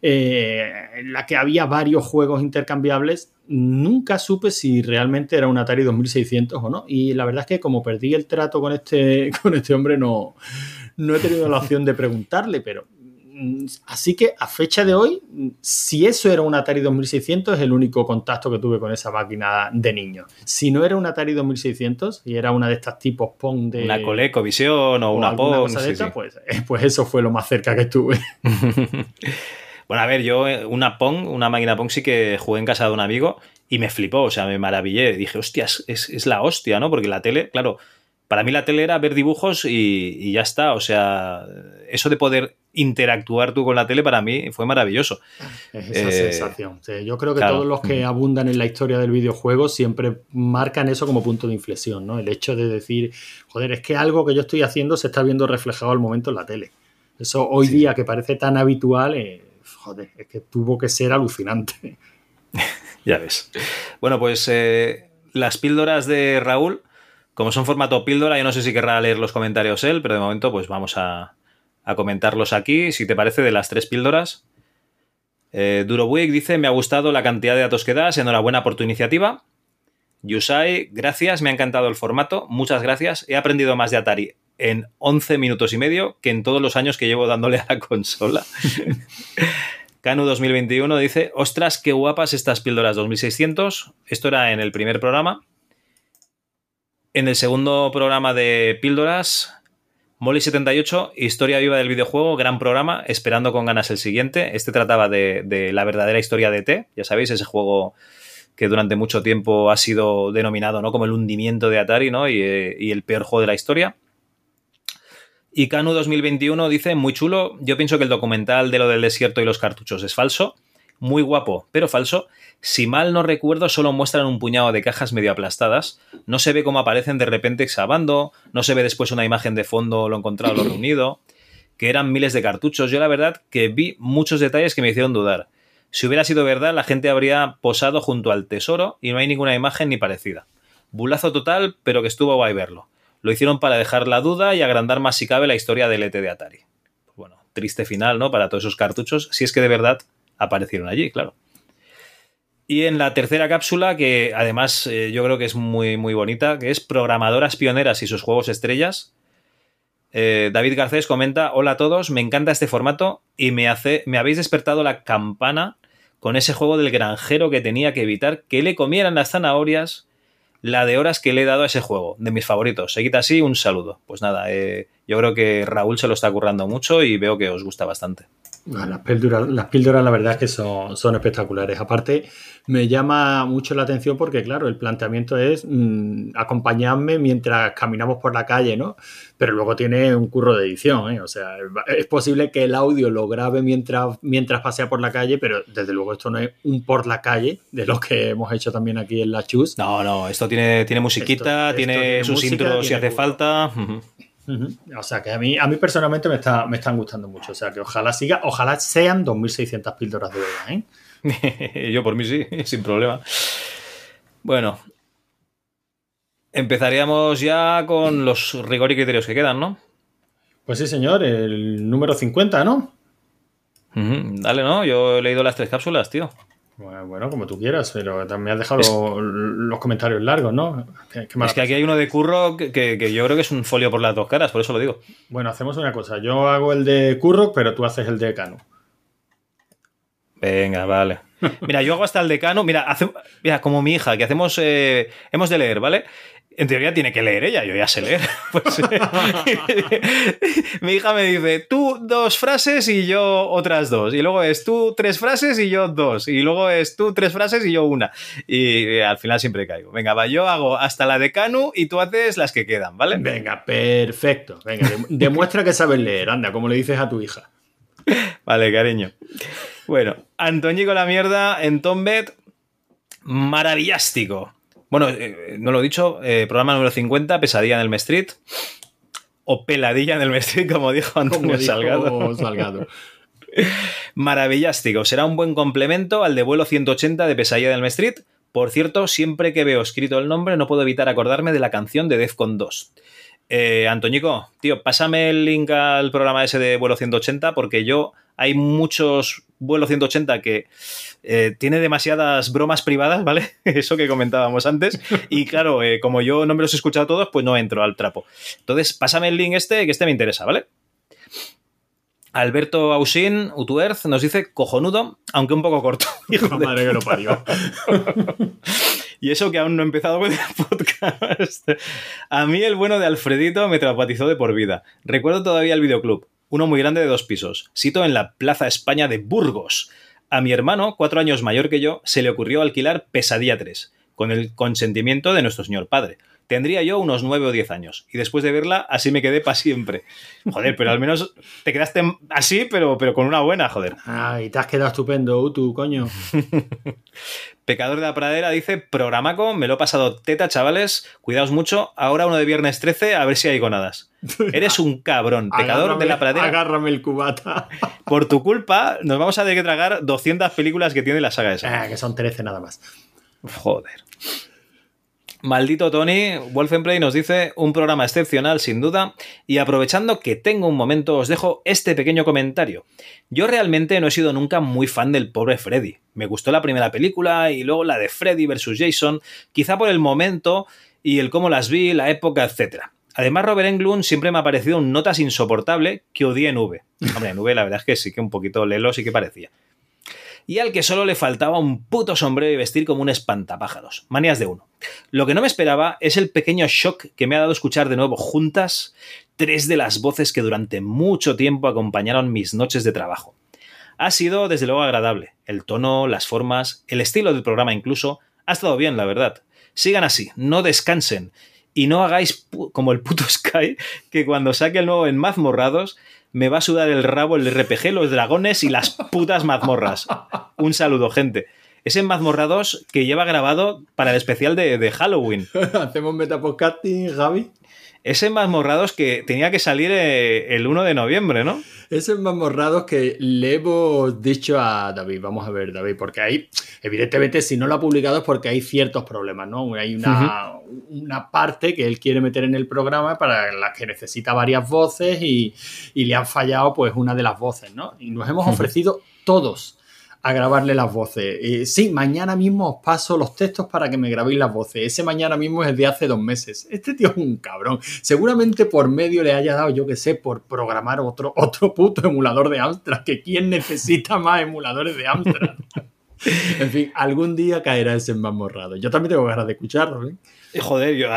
eh, en la que había varios juegos intercambiables. Nunca supe si realmente era un Atari 2600 o no. Y la verdad es que como perdí el trato con este, con este hombre, no, no he tenido la opción de preguntarle, pero así que a fecha de hoy, si eso era un Atari 2600, es el único contacto que tuve con esa máquina de niño. Si no era un Atari 2600 y era una de estas tipos Pong de. Una ColecoVision o, o una Pong. Cosa de sí, esta, sí. Pues, pues eso fue lo más cerca que estuve. bueno, a ver, yo una Pong, una máquina Pong, sí que jugué en casa de un amigo y me flipó, o sea, me maravillé. Dije, hostia, es, es la hostia, ¿no? Porque la tele, claro para mí la tele era ver dibujos y, y, ya está. O sea, eso de poder interactuar tú con la tele para mí fue maravilloso. Es esa eh, sensación. Sí, yo creo que claro. todos los que abundan en la historia del videojuego siempre marcan eso como punto de inflexión, ¿no? El hecho de decir, joder, es que algo que yo estoy haciendo se está viendo reflejado al momento en la tele. Eso hoy sí. día que parece tan habitual, eh, joder, es que tuvo que ser alucinante. ya ves. Bueno, pues eh, las píldoras de Raúl, como son formato píldora, yo no sé si querrá leer los comentarios él, pero de momento pues vamos a, a comentarlos aquí, si te parece, de las tres píldoras. Eh, Durobuik dice, me ha gustado la cantidad de datos que das, enhorabuena por tu iniciativa. Yusai, gracias, me ha encantado el formato, muchas gracias, he aprendido más de Atari en 11 minutos y medio que en todos los años que llevo dándole a la consola. Canu 2021 dice, ostras, qué guapas estas píldoras 2600. Esto era en el primer programa. En el segundo programa de píldoras, Molly78, Historia Viva del Videojuego, gran programa, esperando con ganas el siguiente. Este trataba de, la verdadera historia de T, ya sabéis, ese juego que durante mucho tiempo ha sido denominado ¿no? como el hundimiento de Atari ¿no? y, y el peor juego de la historia. Y Canu 2021 dice, muy chulo, yo pienso que el documental de lo del desierto y los cartuchos es falso, muy guapo, pero falso. Si mal no recuerdo, solo muestran un puñado de cajas medio aplastadas, no se ve cómo aparecen de repente exhabando, no se ve después una imagen de fondo, lo encontrado, lo reunido, que eran miles de cartuchos. Yo la verdad que vi muchos detalles que me hicieron dudar. Si hubiera sido verdad, la gente habría posado junto al tesoro y no hay ninguna imagen ni parecida. Bulazo total, pero que estuvo guay verlo. Lo hicieron para dejar la duda y agrandar más si cabe la historia del ET de Atari. Pues bueno, triste final, ¿no? Para todos esos cartuchos, si es que de verdad aparecieron allí, claro. Y en la tercera cápsula, que además eh, yo creo que es muy, muy bonita, que es Programadoras Pioneras y sus juegos estrellas. Eh, David Garcés comenta: Hola a todos, me encanta este formato y me, hace, me habéis despertado la campana con ese juego del granjero que tenía que evitar que le comieran las zanahorias la de horas que le he dado a ese juego, de mis favoritos. Seguid así, un saludo. Pues nada, eh, yo creo que Raúl se lo está currando mucho y veo que os gusta bastante. Las píldoras, las píldoras, la verdad es que son, son, espectaculares. Aparte, me llama mucho la atención porque, claro, el planteamiento es mmm, acompañarme mientras caminamos por la calle, ¿no? Pero luego tiene un curro de edición, ¿eh? O sea, es posible que el audio lo grabe mientras, mientras pasea por la calle, pero desde luego esto no es un por la calle de lo que hemos hecho también aquí en la Chus. No, no, esto tiene, tiene musiquita, esto, tiene, esto tiene, sus música, intros si hace falta. Uh -huh. Uh -huh. O sea que a mí, a mí personalmente me, está, me están gustando mucho. O sea que ojalá siga, ojalá sean 2600 píldoras de verdad. ¿eh? Yo por mí sí, sin problema. Bueno, empezaríamos ya con los rigor y criterios que quedan, ¿no? Pues sí, señor, el número 50, ¿no? Uh -huh. Dale, ¿no? Yo he leído las tres cápsulas, tío. Bueno, como tú quieras, pero también has dejado es... los comentarios largos, ¿no? ¿Qué, qué es que aquí hay uno de curro que, que, que, yo creo que es un folio por las dos caras, por eso lo digo. Bueno, hacemos una cosa. Yo hago el de curro, pero tú haces el de Cano. Venga, vale. Mira, yo hago hasta el decano. Mira, hace, mira como mi hija, que hacemos. Eh, hemos de leer, ¿vale? En teoría tiene que leer ella, yo ya sé leer. Pues, mi hija me dice, tú dos frases y yo otras dos. Y luego es tú tres frases y yo dos. Y luego es tú tres frases y yo una. Y, y al final siempre caigo. Venga, va, yo hago hasta la de Canu y tú haces las que quedan, ¿vale? Venga, perfecto. Venga, demuestra que sabes leer, anda, como le dices a tu hija. Vale, cariño. Bueno, Antoñico la mierda en Tombet, maravillástico. Bueno, eh, no lo he dicho, eh, programa número 50, Pesadilla en el Street. O Peladilla en el Street, como dijo Antonio como dijo Salgado. Salgado. Maravillástico. Será un buen complemento al de vuelo 180 de Pesadilla del Street. Por cierto, siempre que veo escrito el nombre, no puedo evitar acordarme de la canción de Defcon 2. Eh, Antoñico, tío, pásame el link al programa ese de vuelo 180 porque yo hay muchos vuelo 180 que eh, tiene demasiadas bromas privadas, ¿vale? Eso que comentábamos antes. Y claro, eh, como yo no me los he escuchado todos, pues no entro al trapo. Entonces, pásame el link este, que este me interesa, ¿vale? Alberto Ausín, Utuerz, nos dice cojonudo, aunque un poco corto. Hijo de... madre que lo parió. y eso que aún no he empezado con el podcast. A mí el bueno de Alfredito me traumatizó de por vida. Recuerdo todavía el videoclub, uno muy grande de dos pisos, sito en la Plaza España de Burgos. A mi hermano, cuatro años mayor que yo, se le ocurrió alquilar Pesadilla 3, con el consentimiento de nuestro señor padre. Tendría yo unos 9 o 10 años. Y después de verla, así me quedé para siempre. Joder, pero al menos te quedaste así, pero, pero con una buena, joder. Ay, te has quedado estupendo, tú, coño. Pecador de la Pradera dice, programaco, me lo he pasado teta, chavales, cuidaos mucho, ahora uno de viernes 13, a ver si hay gonadas. Eres un cabrón, Pecador de la Pradera. Agárrame el cubata. Por tu culpa, nos vamos a tener que tragar 200 películas que tiene la saga esa. Ah, que son 13 nada más. Joder. Maldito Tony, Wolfenplay nos dice un programa excepcional sin duda y aprovechando que tengo un momento os dejo este pequeño comentario. Yo realmente no he sido nunca muy fan del pobre Freddy. Me gustó la primera película y luego la de Freddy vs. Jason, quizá por el momento y el cómo las vi, la época, etc. Además, Robert Englund siempre me ha parecido un notas insoportable que odié en V. Hombre, en V la verdad es que sí que un poquito lelo sí que parecía y al que solo le faltaba un puto sombrero y vestir como un espantapájaros. Manías de uno. Lo que no me esperaba es el pequeño shock que me ha dado escuchar de nuevo juntas tres de las voces que durante mucho tiempo acompañaron mis noches de trabajo. Ha sido desde luego agradable. El tono, las formas, el estilo del programa incluso, ha estado bien, la verdad. Sigan así, no descansen. Y no hagáis como el puto Sky, que cuando saque el nuevo en Mazmorrados me va a sudar el rabo el RPG, los dragones y las putas mazmorras. Un saludo, gente. Es en Mazmorra 2 que lleva grabado para el especial de, de Halloween. Hacemos metapodcasting, Javi. Es en Mazmorrados que tenía que salir eh, el 1 de noviembre, ¿no? Es en Mazmorrados que le hemos dicho a David, vamos a ver, David, porque ahí, evidentemente, si no lo ha publicado es porque hay ciertos problemas, ¿no? Hay una, una parte que él quiere meter en el programa para la que necesita varias voces y, y le han fallado, pues, una de las voces, ¿no? Y nos hemos ofrecido todos a grabarle las voces. Y sí, mañana mismo os paso los textos para que me grabéis las voces. Ese mañana mismo es de hace dos meses. Este tío es un cabrón. Seguramente por medio le haya dado, yo que sé, por programar otro, otro puto emulador de Amstrad. Que quién necesita más emuladores de Amstrad. en fin, algún día caerá ese más morrado. Yo también tengo ganas de escucharlo, ¿eh? Joder, yo,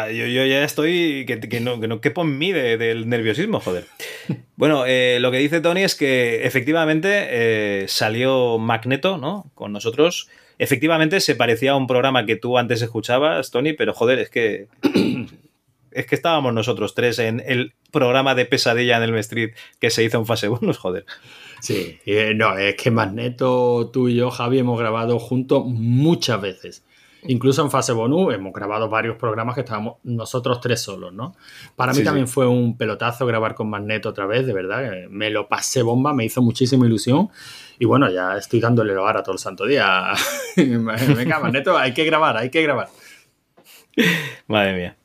ya estoy que, no, que no quepo en mí del nerviosismo, joder. Bueno, eh, lo que dice Tony es que efectivamente eh, salió Magneto, ¿no? Con nosotros. Efectivamente se parecía a un programa que tú antes escuchabas, Tony, pero joder, es que. es que estábamos nosotros tres en el programa de pesadilla en el Street que se hizo en fase bonus, joder. Sí, eh, no, es que Magneto, tú y yo, Javi, hemos grabado juntos muchas veces. Incluso en fase bonus hemos grabado varios programas que estábamos nosotros tres solos, ¿no? Para mí también fue un pelotazo grabar con Magneto otra vez, de verdad. Me lo pasé bomba, me hizo muchísima ilusión. Y bueno, ya estoy dándole el hogar a todo el santo día. Venga, Magneto, hay que grabar, hay que grabar. Madre mía.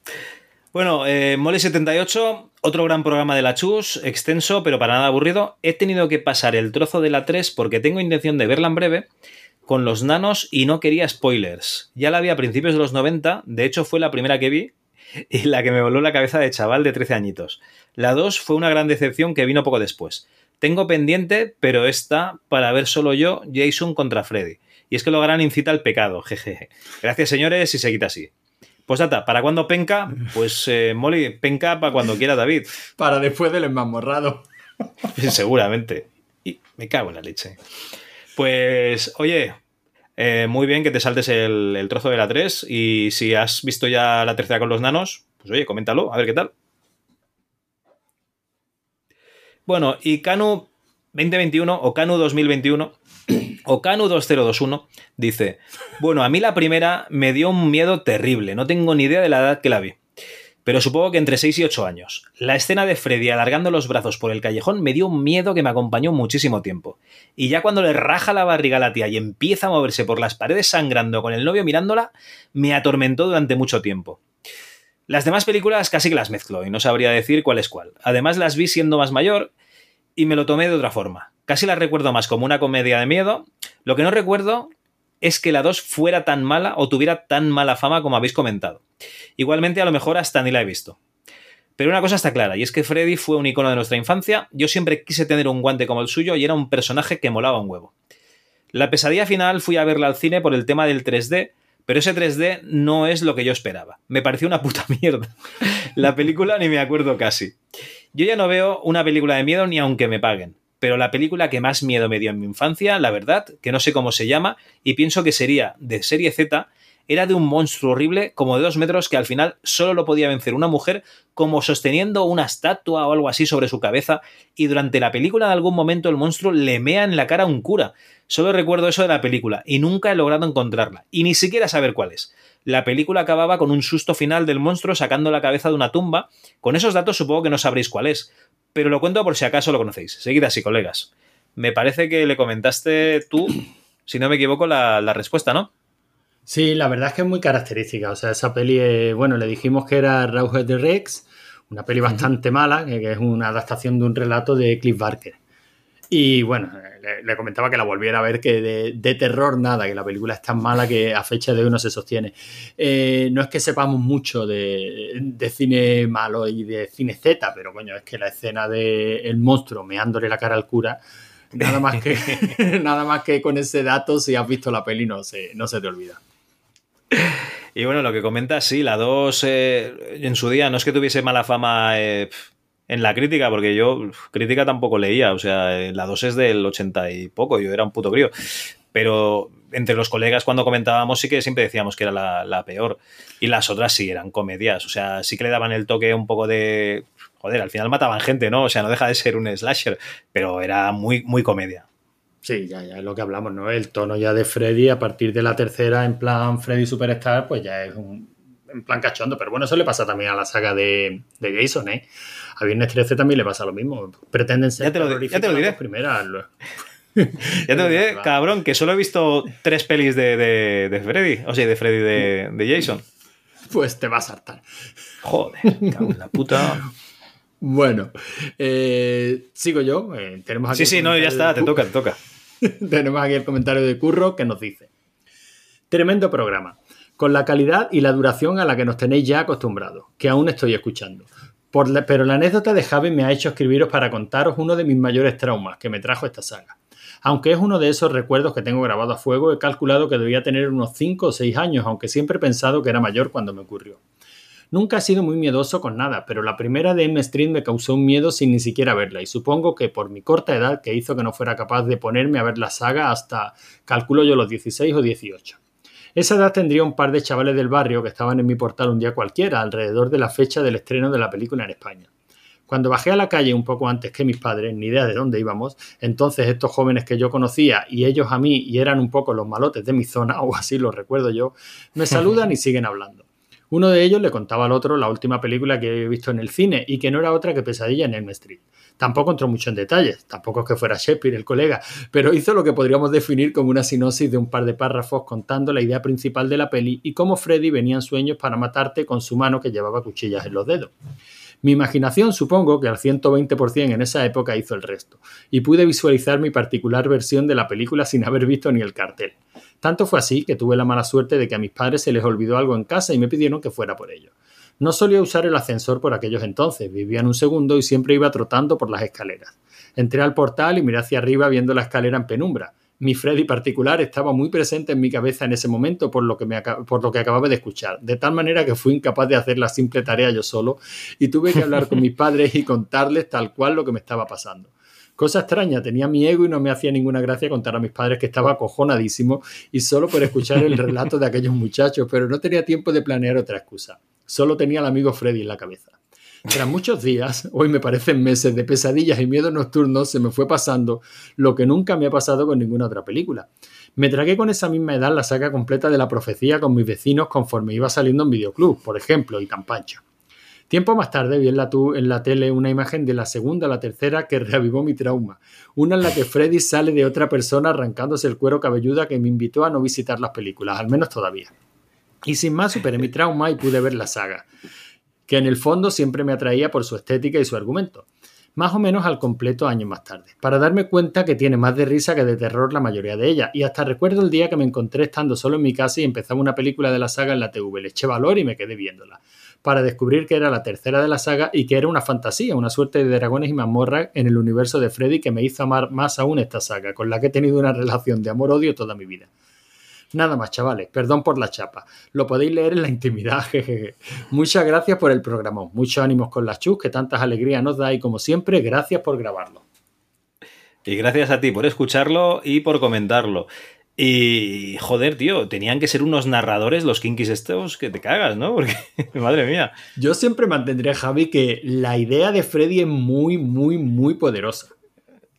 Bueno, eh, Mole78, otro gran programa de la Chus, extenso, pero para nada aburrido. He tenido que pasar el trozo de la 3 porque tengo intención de verla en breve con los nanos y no quería spoilers. Ya la vi a principios de los 90, de hecho fue la primera que vi y la que me voló la cabeza de chaval de 13 añitos. La 2 fue una gran decepción que vino poco después. Tengo pendiente, pero esta para ver solo yo, Jason contra Freddy. Y es que lo gran incita al pecado, jeje. Gracias señores y se quita así. Pues data, ¿para cuándo penca? Pues eh, Molly, penca para cuando quiera David. Para después del enmamorrado. Seguramente. Y me cago en la leche. Pues, oye, eh, muy bien que te saltes el, trozo de la 3 y si has visto ya la tercera con los nanos, pues oye, coméntalo, a ver qué tal. Bueno, y Canu 2021 o Canu 2021 o Canu 2021 dice, bueno, a mí la primera me dio un miedo terrible, no tengo ni idea de la edad que la vi pero supongo que entre 6 y 8 años. La escena de Freddy alargando los brazos por el callejón me dio un miedo que me acompañó muchísimo tiempo. Y ya cuando le raja la barriga a la tía y empieza a moverse por las paredes sangrando con el novio mirándola, me atormentó durante mucho tiempo. Las demás películas casi que las mezclo y no sabría decir cuál es cuál. Además las vi siendo más mayor y me lo tomé de otra forma. Casi las recuerdo más como una comedia de miedo. Lo que no recuerdo es que la 2 fuera tan mala o tuviera tan mala fama como habéis comentado. Igualmente, a lo mejor hasta ni la he visto. Pero una cosa está clara, y es que Freddy fue un icono de nuestra infancia, yo siempre quise tener un guante como el suyo y era un personaje que molaba un huevo. La pesadilla final fui a verla al cine por el tema del 3D, pero ese 3D no es lo que yo esperaba. Me pareció una puta mierda. La película ni me acuerdo casi. Yo ya no veo una película de miedo ni aunque me paguen pero la película que más miedo me dio en mi infancia, la verdad, que no sé cómo se llama, y pienso que sería de serie Z, era de un monstruo horrible como de dos metros que al final solo lo podía vencer una mujer como sosteniendo una estatua o algo así sobre su cabeza y durante la película en algún momento el monstruo le mea en la cara a un cura. Solo recuerdo eso de la película y nunca he logrado encontrarla y ni siquiera saber cuál es. La película acababa con un susto final del monstruo sacando la cabeza de una tumba. Con esos datos supongo que no sabréis cuál es, pero lo cuento por si acaso lo conocéis. Seguid así, colegas. Me parece que le comentaste tú, si no me equivoco, la, la respuesta, ¿no? Sí, la verdad es que es muy característica. O sea, esa peli, eh, bueno, le dijimos que era Rawhead de Rex, una peli bastante mala, que es una adaptación de un relato de Cliff Barker. Y bueno, le, comentaba que la volviera a ver, que de, terror nada, que la película es tan mala que a fecha de hoy no se sostiene. Eh, no es que sepamos mucho de, cine malo y de cine Z, pero coño, es que la escena del el monstruo meándole la cara al cura, nada más que, nada más que con ese dato, si has visto la peli, no se, no se te olvida. Y bueno, lo que comentas, sí, la 2 eh, en su día no es que tuviese mala fama eh, en la crítica, porque yo crítica tampoco leía, o sea, la 2 es del 80 y poco, yo era un puto crío. Pero entre los colegas cuando comentábamos sí que siempre decíamos que era la, la, peor. Y las otras sí eran comedias, o sea, sí que le daban el toque un poco de... Joder, al final mataban gente, ¿no? O sea, no deja de ser un slasher, pero era muy, muy comedia. Sí, ya, ya es lo que hablamos, ¿no? El tono ya de Freddy a partir de la tercera, en plan Freddy Superstar, pues ya es un en plan cachondo. Pero bueno, eso le pasa también a la saga de, de Jason, ¿eh? A Viernes 13 también le pasa lo mismo. Pretenden ser ya te lo, ya te lo diré. Primeras. ya te lo diré, cabrón, que solo he visto tres pelis de, de, de Freddy. O sea, de Freddy de, de, Jason. Pues te vas a hartar. Joder, cabrón, la puta. Bueno, eh, sigo yo. Eh, tenemos aquí sí, sí, no, ya está, te toca, te toca. tenemos aquí el comentario de Curro que nos dice: Tremendo programa, con la calidad y la duración a la que nos tenéis ya acostumbrados, que aún estoy escuchando. Pero la anécdota de Javi me ha hecho escribiros para contaros uno de mis mayores traumas que me trajo esta saga. Aunque es uno de esos recuerdos que tengo grabado a fuego, he calculado que debía tener unos 5 o 6 años, aunque siempre he pensado que era mayor cuando me ocurrió. Nunca he sido muy miedoso con nada, pero la primera de M Street me causó un miedo sin ni siquiera verla, y supongo que por mi corta edad que hizo que no fuera capaz de ponerme a ver la saga hasta, calculo yo, los 16 o 18. Esa edad tendría un par de chavales del barrio que estaban en mi portal un día cualquiera, alrededor de la fecha del estreno de la película en España. Cuando bajé a la calle un poco antes que mis padres, ni idea de dónde íbamos, entonces estos jóvenes que yo conocía y ellos a mí y eran un poco los malotes de mi zona, o así lo recuerdo yo, me saludan y siguen hablando. Uno de ellos le contaba al otro la última película que había visto en el cine y que no era otra que Pesadilla en Elm Street. Tampoco entró mucho en detalles, tampoco es que fuera Shakespeare el colega, pero hizo lo que podríamos definir como una sinopsis de un par de párrafos contando la idea principal de la peli y cómo Freddy venía en sueños para matarte con su mano que llevaba cuchillas en los dedos. Mi imaginación supongo que al 120% en esa época hizo el resto, y pude visualizar mi particular versión de la película sin haber visto ni el cartel. Tanto fue así que tuve la mala suerte de que a mis padres se les olvidó algo en casa y me pidieron que fuera por ello. No solía usar el ascensor por aquellos entonces, vivía en un segundo y siempre iba trotando por las escaleras. Entré al portal y miré hacia arriba viendo la escalera en penumbra. Mi Freddy particular estaba muy presente en mi cabeza en ese momento por lo, que me, por lo que acababa de escuchar, de tal manera que fui incapaz de hacer la simple tarea yo solo y tuve que hablar con mis padres y contarles tal cual lo que me estaba pasando. Cosa extraña, tenía mi ego y no me hacía ninguna gracia contar a mis padres que estaba acojonadísimo y solo por escuchar el relato de aquellos muchachos, pero no tenía tiempo de planear otra excusa. Solo tenía al amigo Freddy en la cabeza. Tras muchos días, hoy me parecen meses de pesadillas y miedos nocturnos, se me fue pasando lo que nunca me ha pasado con ninguna otra película. Me tragué con esa misma edad la saga completa de la profecía con mis vecinos conforme iba saliendo en videoclub, por ejemplo, y tan pancho. Tiempo más tarde vi en la, en la tele una imagen de la segunda a la tercera que reavivó mi trauma. Una en la que Freddy sale de otra persona arrancándose el cuero cabelluda que me invitó a no visitar las películas, al menos todavía. Y sin más superé mi trauma y pude ver la saga, que en el fondo siempre me atraía por su estética y su argumento más o menos al completo años más tarde, para darme cuenta que tiene más de risa que de terror la mayoría de ellas, y hasta recuerdo el día que me encontré estando solo en mi casa y empezaba una película de la saga en la TV, le eché valor y me quedé viéndola, para descubrir que era la tercera de la saga y que era una fantasía, una suerte de dragones y mazmorras en el universo de Freddy que me hizo amar más aún esta saga, con la que he tenido una relación de amor-odio toda mi vida. Nada más, chavales, perdón por la chapa. Lo podéis leer en la intimidad, jejeje. Muchas gracias por el programa. Muchos ánimos con la chus, que tantas alegrías nos da y como siempre, gracias por grabarlo. Y gracias a ti por escucharlo y por comentarlo. Y joder, tío, tenían que ser unos narradores los kinkis estos que te cagas, ¿no? Porque, madre mía. Yo siempre mantendré, Javi, que la idea de Freddy es muy, muy, muy poderosa.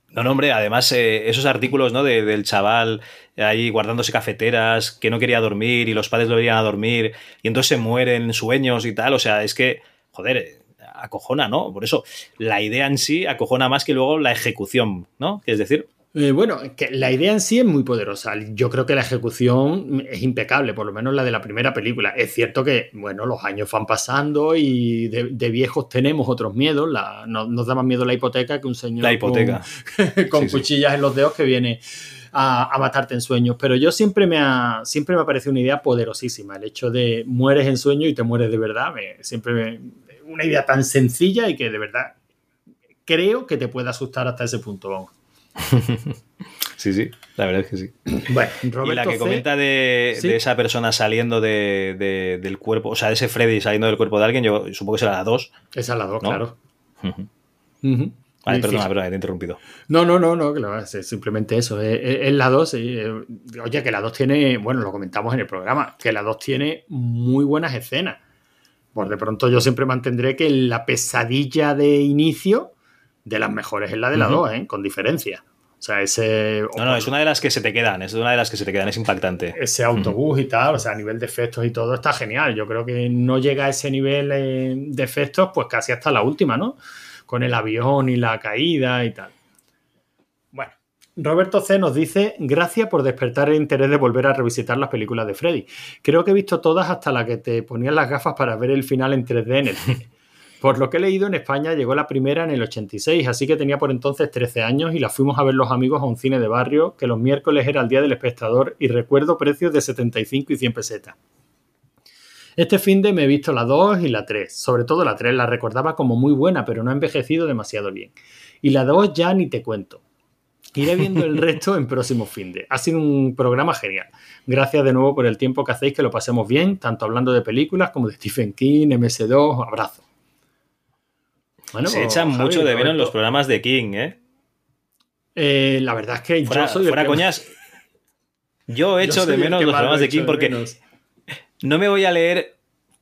No, no, hombre, además eh, esos artículos, ¿no? De- del chaval ahí guardándose cafeteras, que no quería dormir y los padres lo veían a dormir y entonces se mueren en sueños y tal. O sea, es que, joder, eh, acojona, ¿no? Por eso, la idea en sí acojona más que luego la ejecución, ¿no? Es decir, Eh, bueno, que la idea en sí es muy poderosa. Yo creo que la ejecución es impecable, por lo menos la de la primera película. Es cierto que, bueno, los años van pasando y de, de viejos tenemos otros miedos. La- no- nos da más miedo la hipoteca que un señor la hipoteca. con, con Sí, sí. cuchillas en los dedos que viene a, a matarte en sueños. Pero yo siempre me ha, siempre me ha parecido una idea poderosísima. El hecho de mueres en sueño y te mueres de verdad. me- siempre me- una idea tan sencilla y que de verdad creo que te puede asustar hasta ese punto. Vamos. Sí, sí, la verdad es que sí. Bueno, y Roberto la que C. comenta de, Sí. de esa persona saliendo de- de- del cuerpo, o sea, de ese Freddy saliendo del cuerpo de alguien, yo supongo que será la 2. Esa es la 2, ¿No? claro. Vale, Y perdona, perdona, te he interrumpido. No, no, no, no, lo- es simplemente eso. Es, es- es la 2. Oye, que la 2 tiene, bueno, lo comentamos en el programa, que la 2 tiene muy buenas escenas. Por de pronto yo siempre mantendré que la pesadilla de inicio de las mejores es la de la Ujú. 2, ¿eh? con diferencia. O sea, ese, No, no, es una de las que se te quedan, es una de las que se te quedan, es impactante. ese autobús y tal, o sea, a nivel de efectos y todo está genial. Yo creo que no llega a ese nivel eh, de efectos, pues casi hasta la última, ¿no? Con el avión y la caída y tal. Bueno, Roberto C. nos dice: Gracias por despertar el interés de volver a revisitar las películas de Freddy. Creo que he visto todas hasta la que te ponían las gafas para ver el final en 3D en el cine. Por lo que he leído, en España llegó la primera en el 86, así que tenía por entonces 13 años y la fuimos a ver los amigos a un cine de barrio que los miércoles era el día del espectador y recuerdo precios de 75 y 100 pesetas. Este fin de me he visto la 2 y la 3, sobre todo la 3 la recordaba como muy buena, pero no ha envejecido demasiado bien. Y la 2 ya ni te cuento. Iré viendo el resto en próximos fin de. Ha sido un programa genial. Gracias de nuevo por el tiempo que hacéis, que lo pasemos bien, tanto hablando de películas como de Stephen King, MS2, abrazo. Bueno, se pues, echan Javi, mucho de menos los programas de King, ¿eh? eh, la verdad es que Fuera, yo soy el fuera coñas, yo echo de menos los programas de King porque menos. no me voy a leer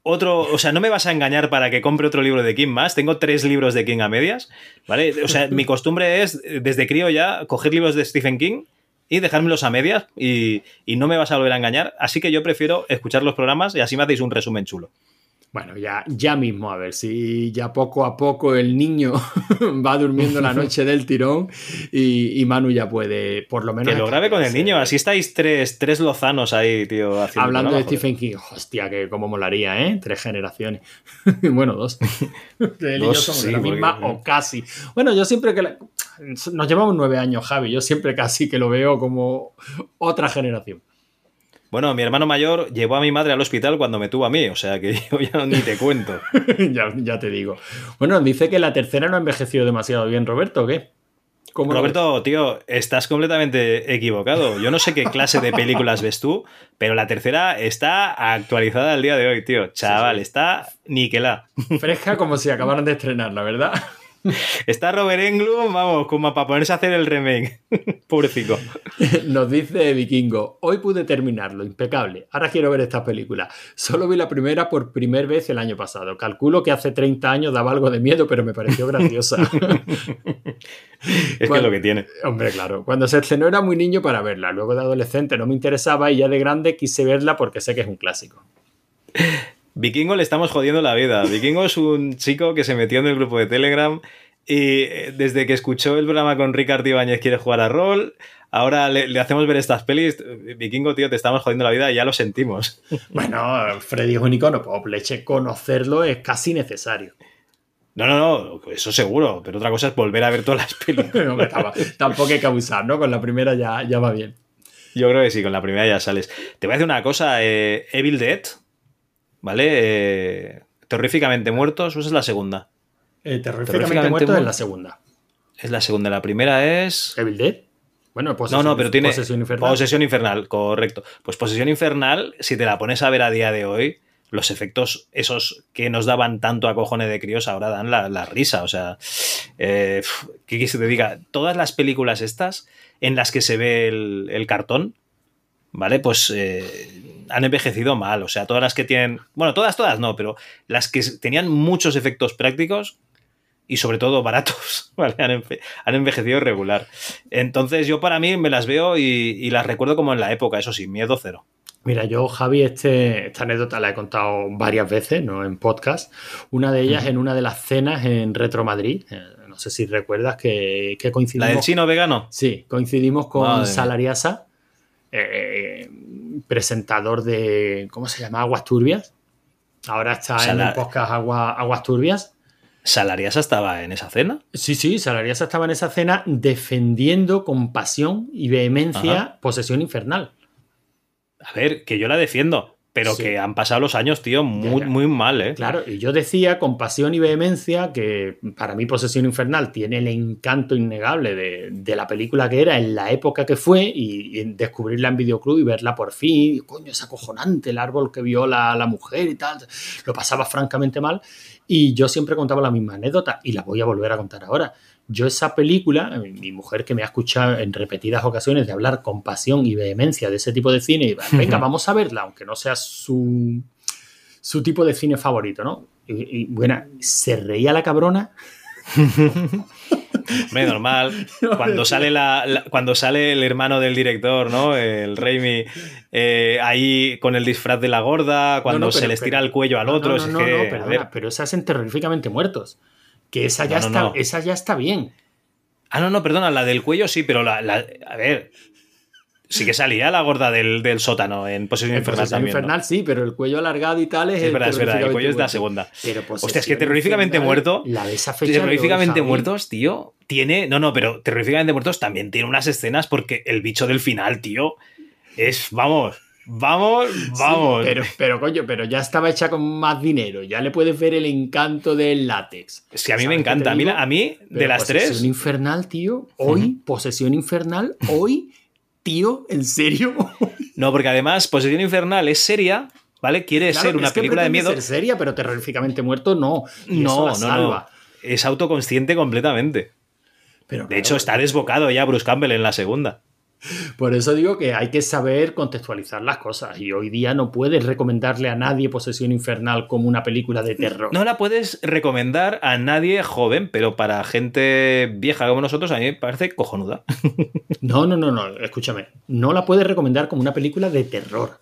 otro, o sea, no me vas a engañar para que compre otro libro de King más. Tengo tres libros de King a medias, ¿vale? O sea, mi costumbre es, desde crío ya, coger libros de Stephen King y dejármelos a medias y, y no me vas a volver a engañar. Así que yo prefiero escuchar los programas y así me hacéis un resumen chulo. Bueno, ya, ya mismo, a ver si ya poco a poco el niño va durmiendo la noche del tirón y, y Manu ya puede, por lo menos. Que lo grabe con el niño, así estáis tres, tres lozanos ahí, tío. haciendo Hablando de. Stephen King, hostia, que como molaría, ¿eh? Tres generaciones. bueno, dos. Él y yo somos sí, la porque- misma o casi. Bueno, yo siempre que. la- Nos llevamos nueve años, Javi. Yo siempre casi que lo veo como otra generación. Bueno, mi hermano mayor llevó a mi madre al hospital cuando me tuvo a mí, o sea que yo ya ni te cuento. ya, ya te digo. Bueno, dice que la tercera no ha envejecido demasiado bien, Roberto, ¿o qué? Roberto, tío, estás completamente equivocado. Yo no sé qué clase de películas ves tú, pero la tercera está actualizada al día de hoy, tío. Chaval, sí. está niquelada. Fresca como si acabaran de estrenarla, ¿verdad? Está Robert Englund, vamos, como para ponerse a hacer el remake. Pobrecito. Nos dice Vikingo, hoy pude terminarlo, impecable. Ahora quiero ver estas películas. Solo vi la primera por primera vez el año pasado. Calculo que hace 30 años daba algo de miedo, pero me pareció graciosa. Es que es lo que tiene. Hombre, claro. Cuando se estrenó era muy niño para verla. Luego de adolescente no me interesaba y ya de grande quise verla porque sé que es un clásico. Vikingo le estamos jodiendo la vida. Vikingo es un chico que se metió en el grupo de Telegram y eh, desde que escuchó el programa con Ricard Ibáñez quiere jugar a rol. Ahora le, le hacemos ver estas pelis. Vikingo, tío, te estamos jodiendo la vida y ya lo sentimos. Bueno, Freddy es un icono pop. Leche, conocerlo es casi necesario. No, no, no, eso seguro. Pero otra cosa es volver a ver todas las películas. Hombre, tampoco- Tampoco hay que abusar, ¿no? Con la primera ya, ya va bien. Yo creo que sí, con la primera ya sales. Te voy a decir una cosa. eh, Evil Dead, ¿vale? Eh, terroríficamente muertos, esa es la segunda. Eh, terroríficamente Terroríficamente muerto es la segunda. Es la segunda. La primera es... Evil Dead. Bueno, pues No, no, pero tiene Posesión infernal. Posesión infernal, correcto. Pues Posesión infernal, si te la pones a ver a día de hoy, los efectos esos que nos daban tanto a cojones de críos ahora dan la, la risa. O sea, eh, ¿qué quieres que te diga? Todas las películas estas en las que se ve el, el cartón, ¿vale? Pues eh, han envejecido mal. O sea, todas las que tienen. Bueno, todas, todas no, pero las que tenían muchos efectos prácticos y sobre todo baratos, ¿vale? Han, enve- han envejecido regular. Entonces, yo para mí me las veo y, y las recuerdo como en la época, eso sí, miedo cero. Mira, yo, Javi, este, esta anécdota la he contado varias veces, ¿no? En podcast. Una de ellas en una de las cenas en Retro Madrid. Eh, no sé si recuerdas que, que La coincidimos. del chino vegano. Sí, coincidimos con Madre. Salariasa, eh, presentador de. ¿Cómo se llama? Aguas Turbias. Ahora está en el podcast Agua- Aguas Turbias. ¿Salariasa estaba en esa cena? Sí, sí, Salariasa estaba en esa cena defendiendo con pasión y vehemencia Ajá. Posesión Infernal. A ver, que yo la defiendo, pero Sí. que han pasado los años, tío, muy, ya. muy mal, ¿eh? Claro, y yo decía con pasión y vehemencia que para mí Posesión Infernal tiene el encanto innegable de, de la película que era en la época que fue y, descubrirla en videoclub y verla por fin, y, coño, es acojonante el árbol que viola a la mujer y tal, lo pasaba francamente mal y yo siempre contaba la misma anécdota y la voy a volver a contar ahora. Yo esa película, eh, mi mujer que me ha escuchado en repetidas ocasiones de hablar con pasión y vehemencia de ese tipo de cine, y, venga, vamos a verla, aunque no sea su, su tipo de cine favorito, ¿no? Y, y, bueno, se reía la cabrona. Hombre, normal. Cuando sale, la, la- cuando sale el hermano del director, ¿no? El Raimi, eh, ahí con el disfraz de la gorda, cuando No, no, se les tira el cuello al otro. No, es no, que, perdona, ver. pero esas en terroríficamente muertos. Que esa ya, No, está, no. esa ya está bien. Ah, no, no, perdona, la del cuello sí, pero la. la- a ver. Sí que salía la gorda del, del sótano en Posesión En Infernal Posesión también. Infernal sí, pero el cuello alargado y tal es, Es verdad, es verdad, el cuello es de la segunda. Pero Hostia, es que terroríficamente Infernal, muerto. La de esa fecha. Terroríficamente muertos, tío, tiene. No, no, pero terroríficamente muertos también tiene unas escenas porque el bicho del final, tío, es. Vamos, vamos, vamos. Pero, pero coño, pero ya estaba hecha con más dinero. Ya le puedes ver el encanto del látex. Es que a mí me ¿Sabes qué te encanta. A mí, a mí de las Posesión tres. Infernal, tío. Hoy, Posesión Infernal, hoy, tío, ¿en serio? No, porque además, Posesión Infernal es seria, ¿vale? Quiere Claro, ser una es que película de miedo. ser seria, pero terroríficamente muerto no. Y eso No, la no, salva. no. Es autoconsciente completamente. Pero De claro, hecho, está desbocado ya Bruce Campbell en la segunda. Por eso digo que hay que saber contextualizar las cosas. Y hoy día no puedes recomendarle a nadie Posesión Infernal como una película de terror. No la puedes recomendar a nadie joven, pero para gente vieja como nosotros, a mí me parece cojonuda. No, no, no, no. Escúchame. No la puedes recomendar como una película de terror.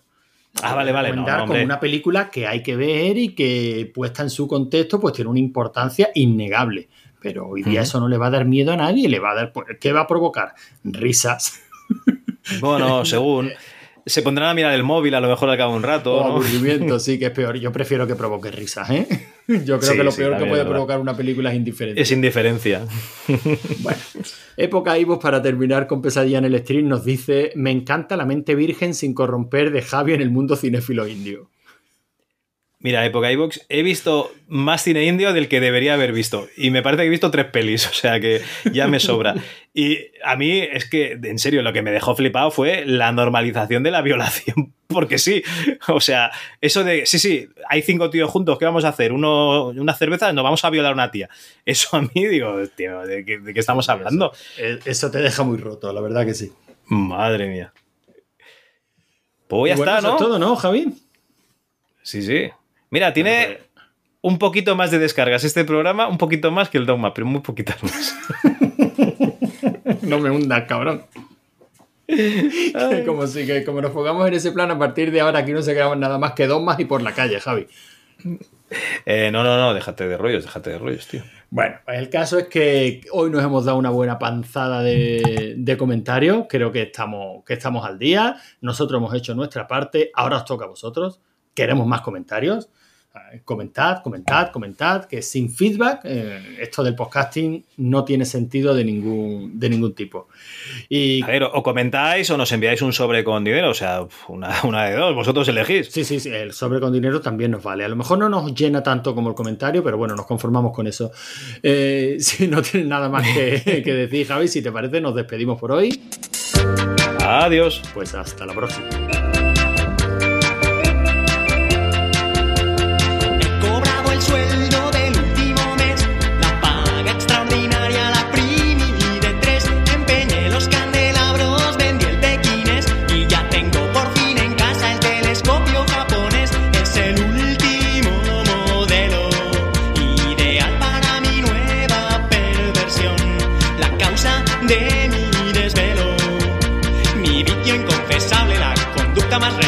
Ah, vale, vale. No, recomendar no, como una película que hay que ver y que puesta en su contexto pues tiene una importancia innegable. Pero hoy día eso no le va a dar miedo a nadie, le va a dar ¿qué va a provocar? Risas Bueno, según. Se pondrán a mirar el móvil a lo mejor al cabo de un rato. o ¿no? aburrimiento, sí que es peor. Yo prefiero que provoque risas, ¿eh? Yo creo Sí, que lo sí, peor que puede provocar una película es indiferencia. Es indiferencia. Bueno, época Ivos para terminar con pesadilla en el stream nos dice: Me encanta la mente virgen sin corromper de Javi en el mundo cinéfilo indio. Mira, época iVox, he visto más cine indio del que debería haber visto. Y me parece que he visto tres pelis, o sea que ya me sobra. Y a mí es que, en serio, lo que me dejó flipado fue la normalización de la violación. Porque sí, o sea, eso de, sí, sí, hay cinco tíos juntos, ¿qué vamos a hacer? Uno, una cerveza, nos vamos a violar a una tía. Eso a mí, digo, tío, ¿de qué, de qué estamos hablando? Eh, Eso te deja muy roto, la verdad que sí. Madre mía. Pues ya bueno, está, eso ¿no? es todo, ¿no, Javi? Sí, sí. Mira, tiene Bueno, un poquito más de descargas este programa, un poquito más que el Dogma, pero muy poquitas más. pues, No me hundas, cabrón. Como, si, que como nos pongamos en ese plan, a partir de ahora aquí no se quedamos nada más que dos más y por la calle, Javi. Eh, no, no, no, déjate de rollos, déjate de rollos, tío. Bueno, pues el caso es que hoy nos hemos dado una buena panzada de, de comentarios. Creo que estamos, que estamos al día. Nosotros hemos hecho nuestra parte. Ahora os toca a vosotros. Queremos más comentarios. Eh, Comentad, comentad, comentad. Que sin feedback, eh, esto del podcasting no tiene sentido de ningún, de ningún tipo. Y A ver, o comentáis o nos enviáis un sobre con dinero, o sea, una, una de dos, vosotros elegís. Sí, sí, sí, el sobre con dinero también nos vale. A lo mejor no nos llena tanto como el comentario, pero bueno, nos conformamos con eso. Eh, si no tienes nada más que, que decir, Javi, si te parece, nos despedimos por hoy. Adiós. Pues hasta la próxima. más real.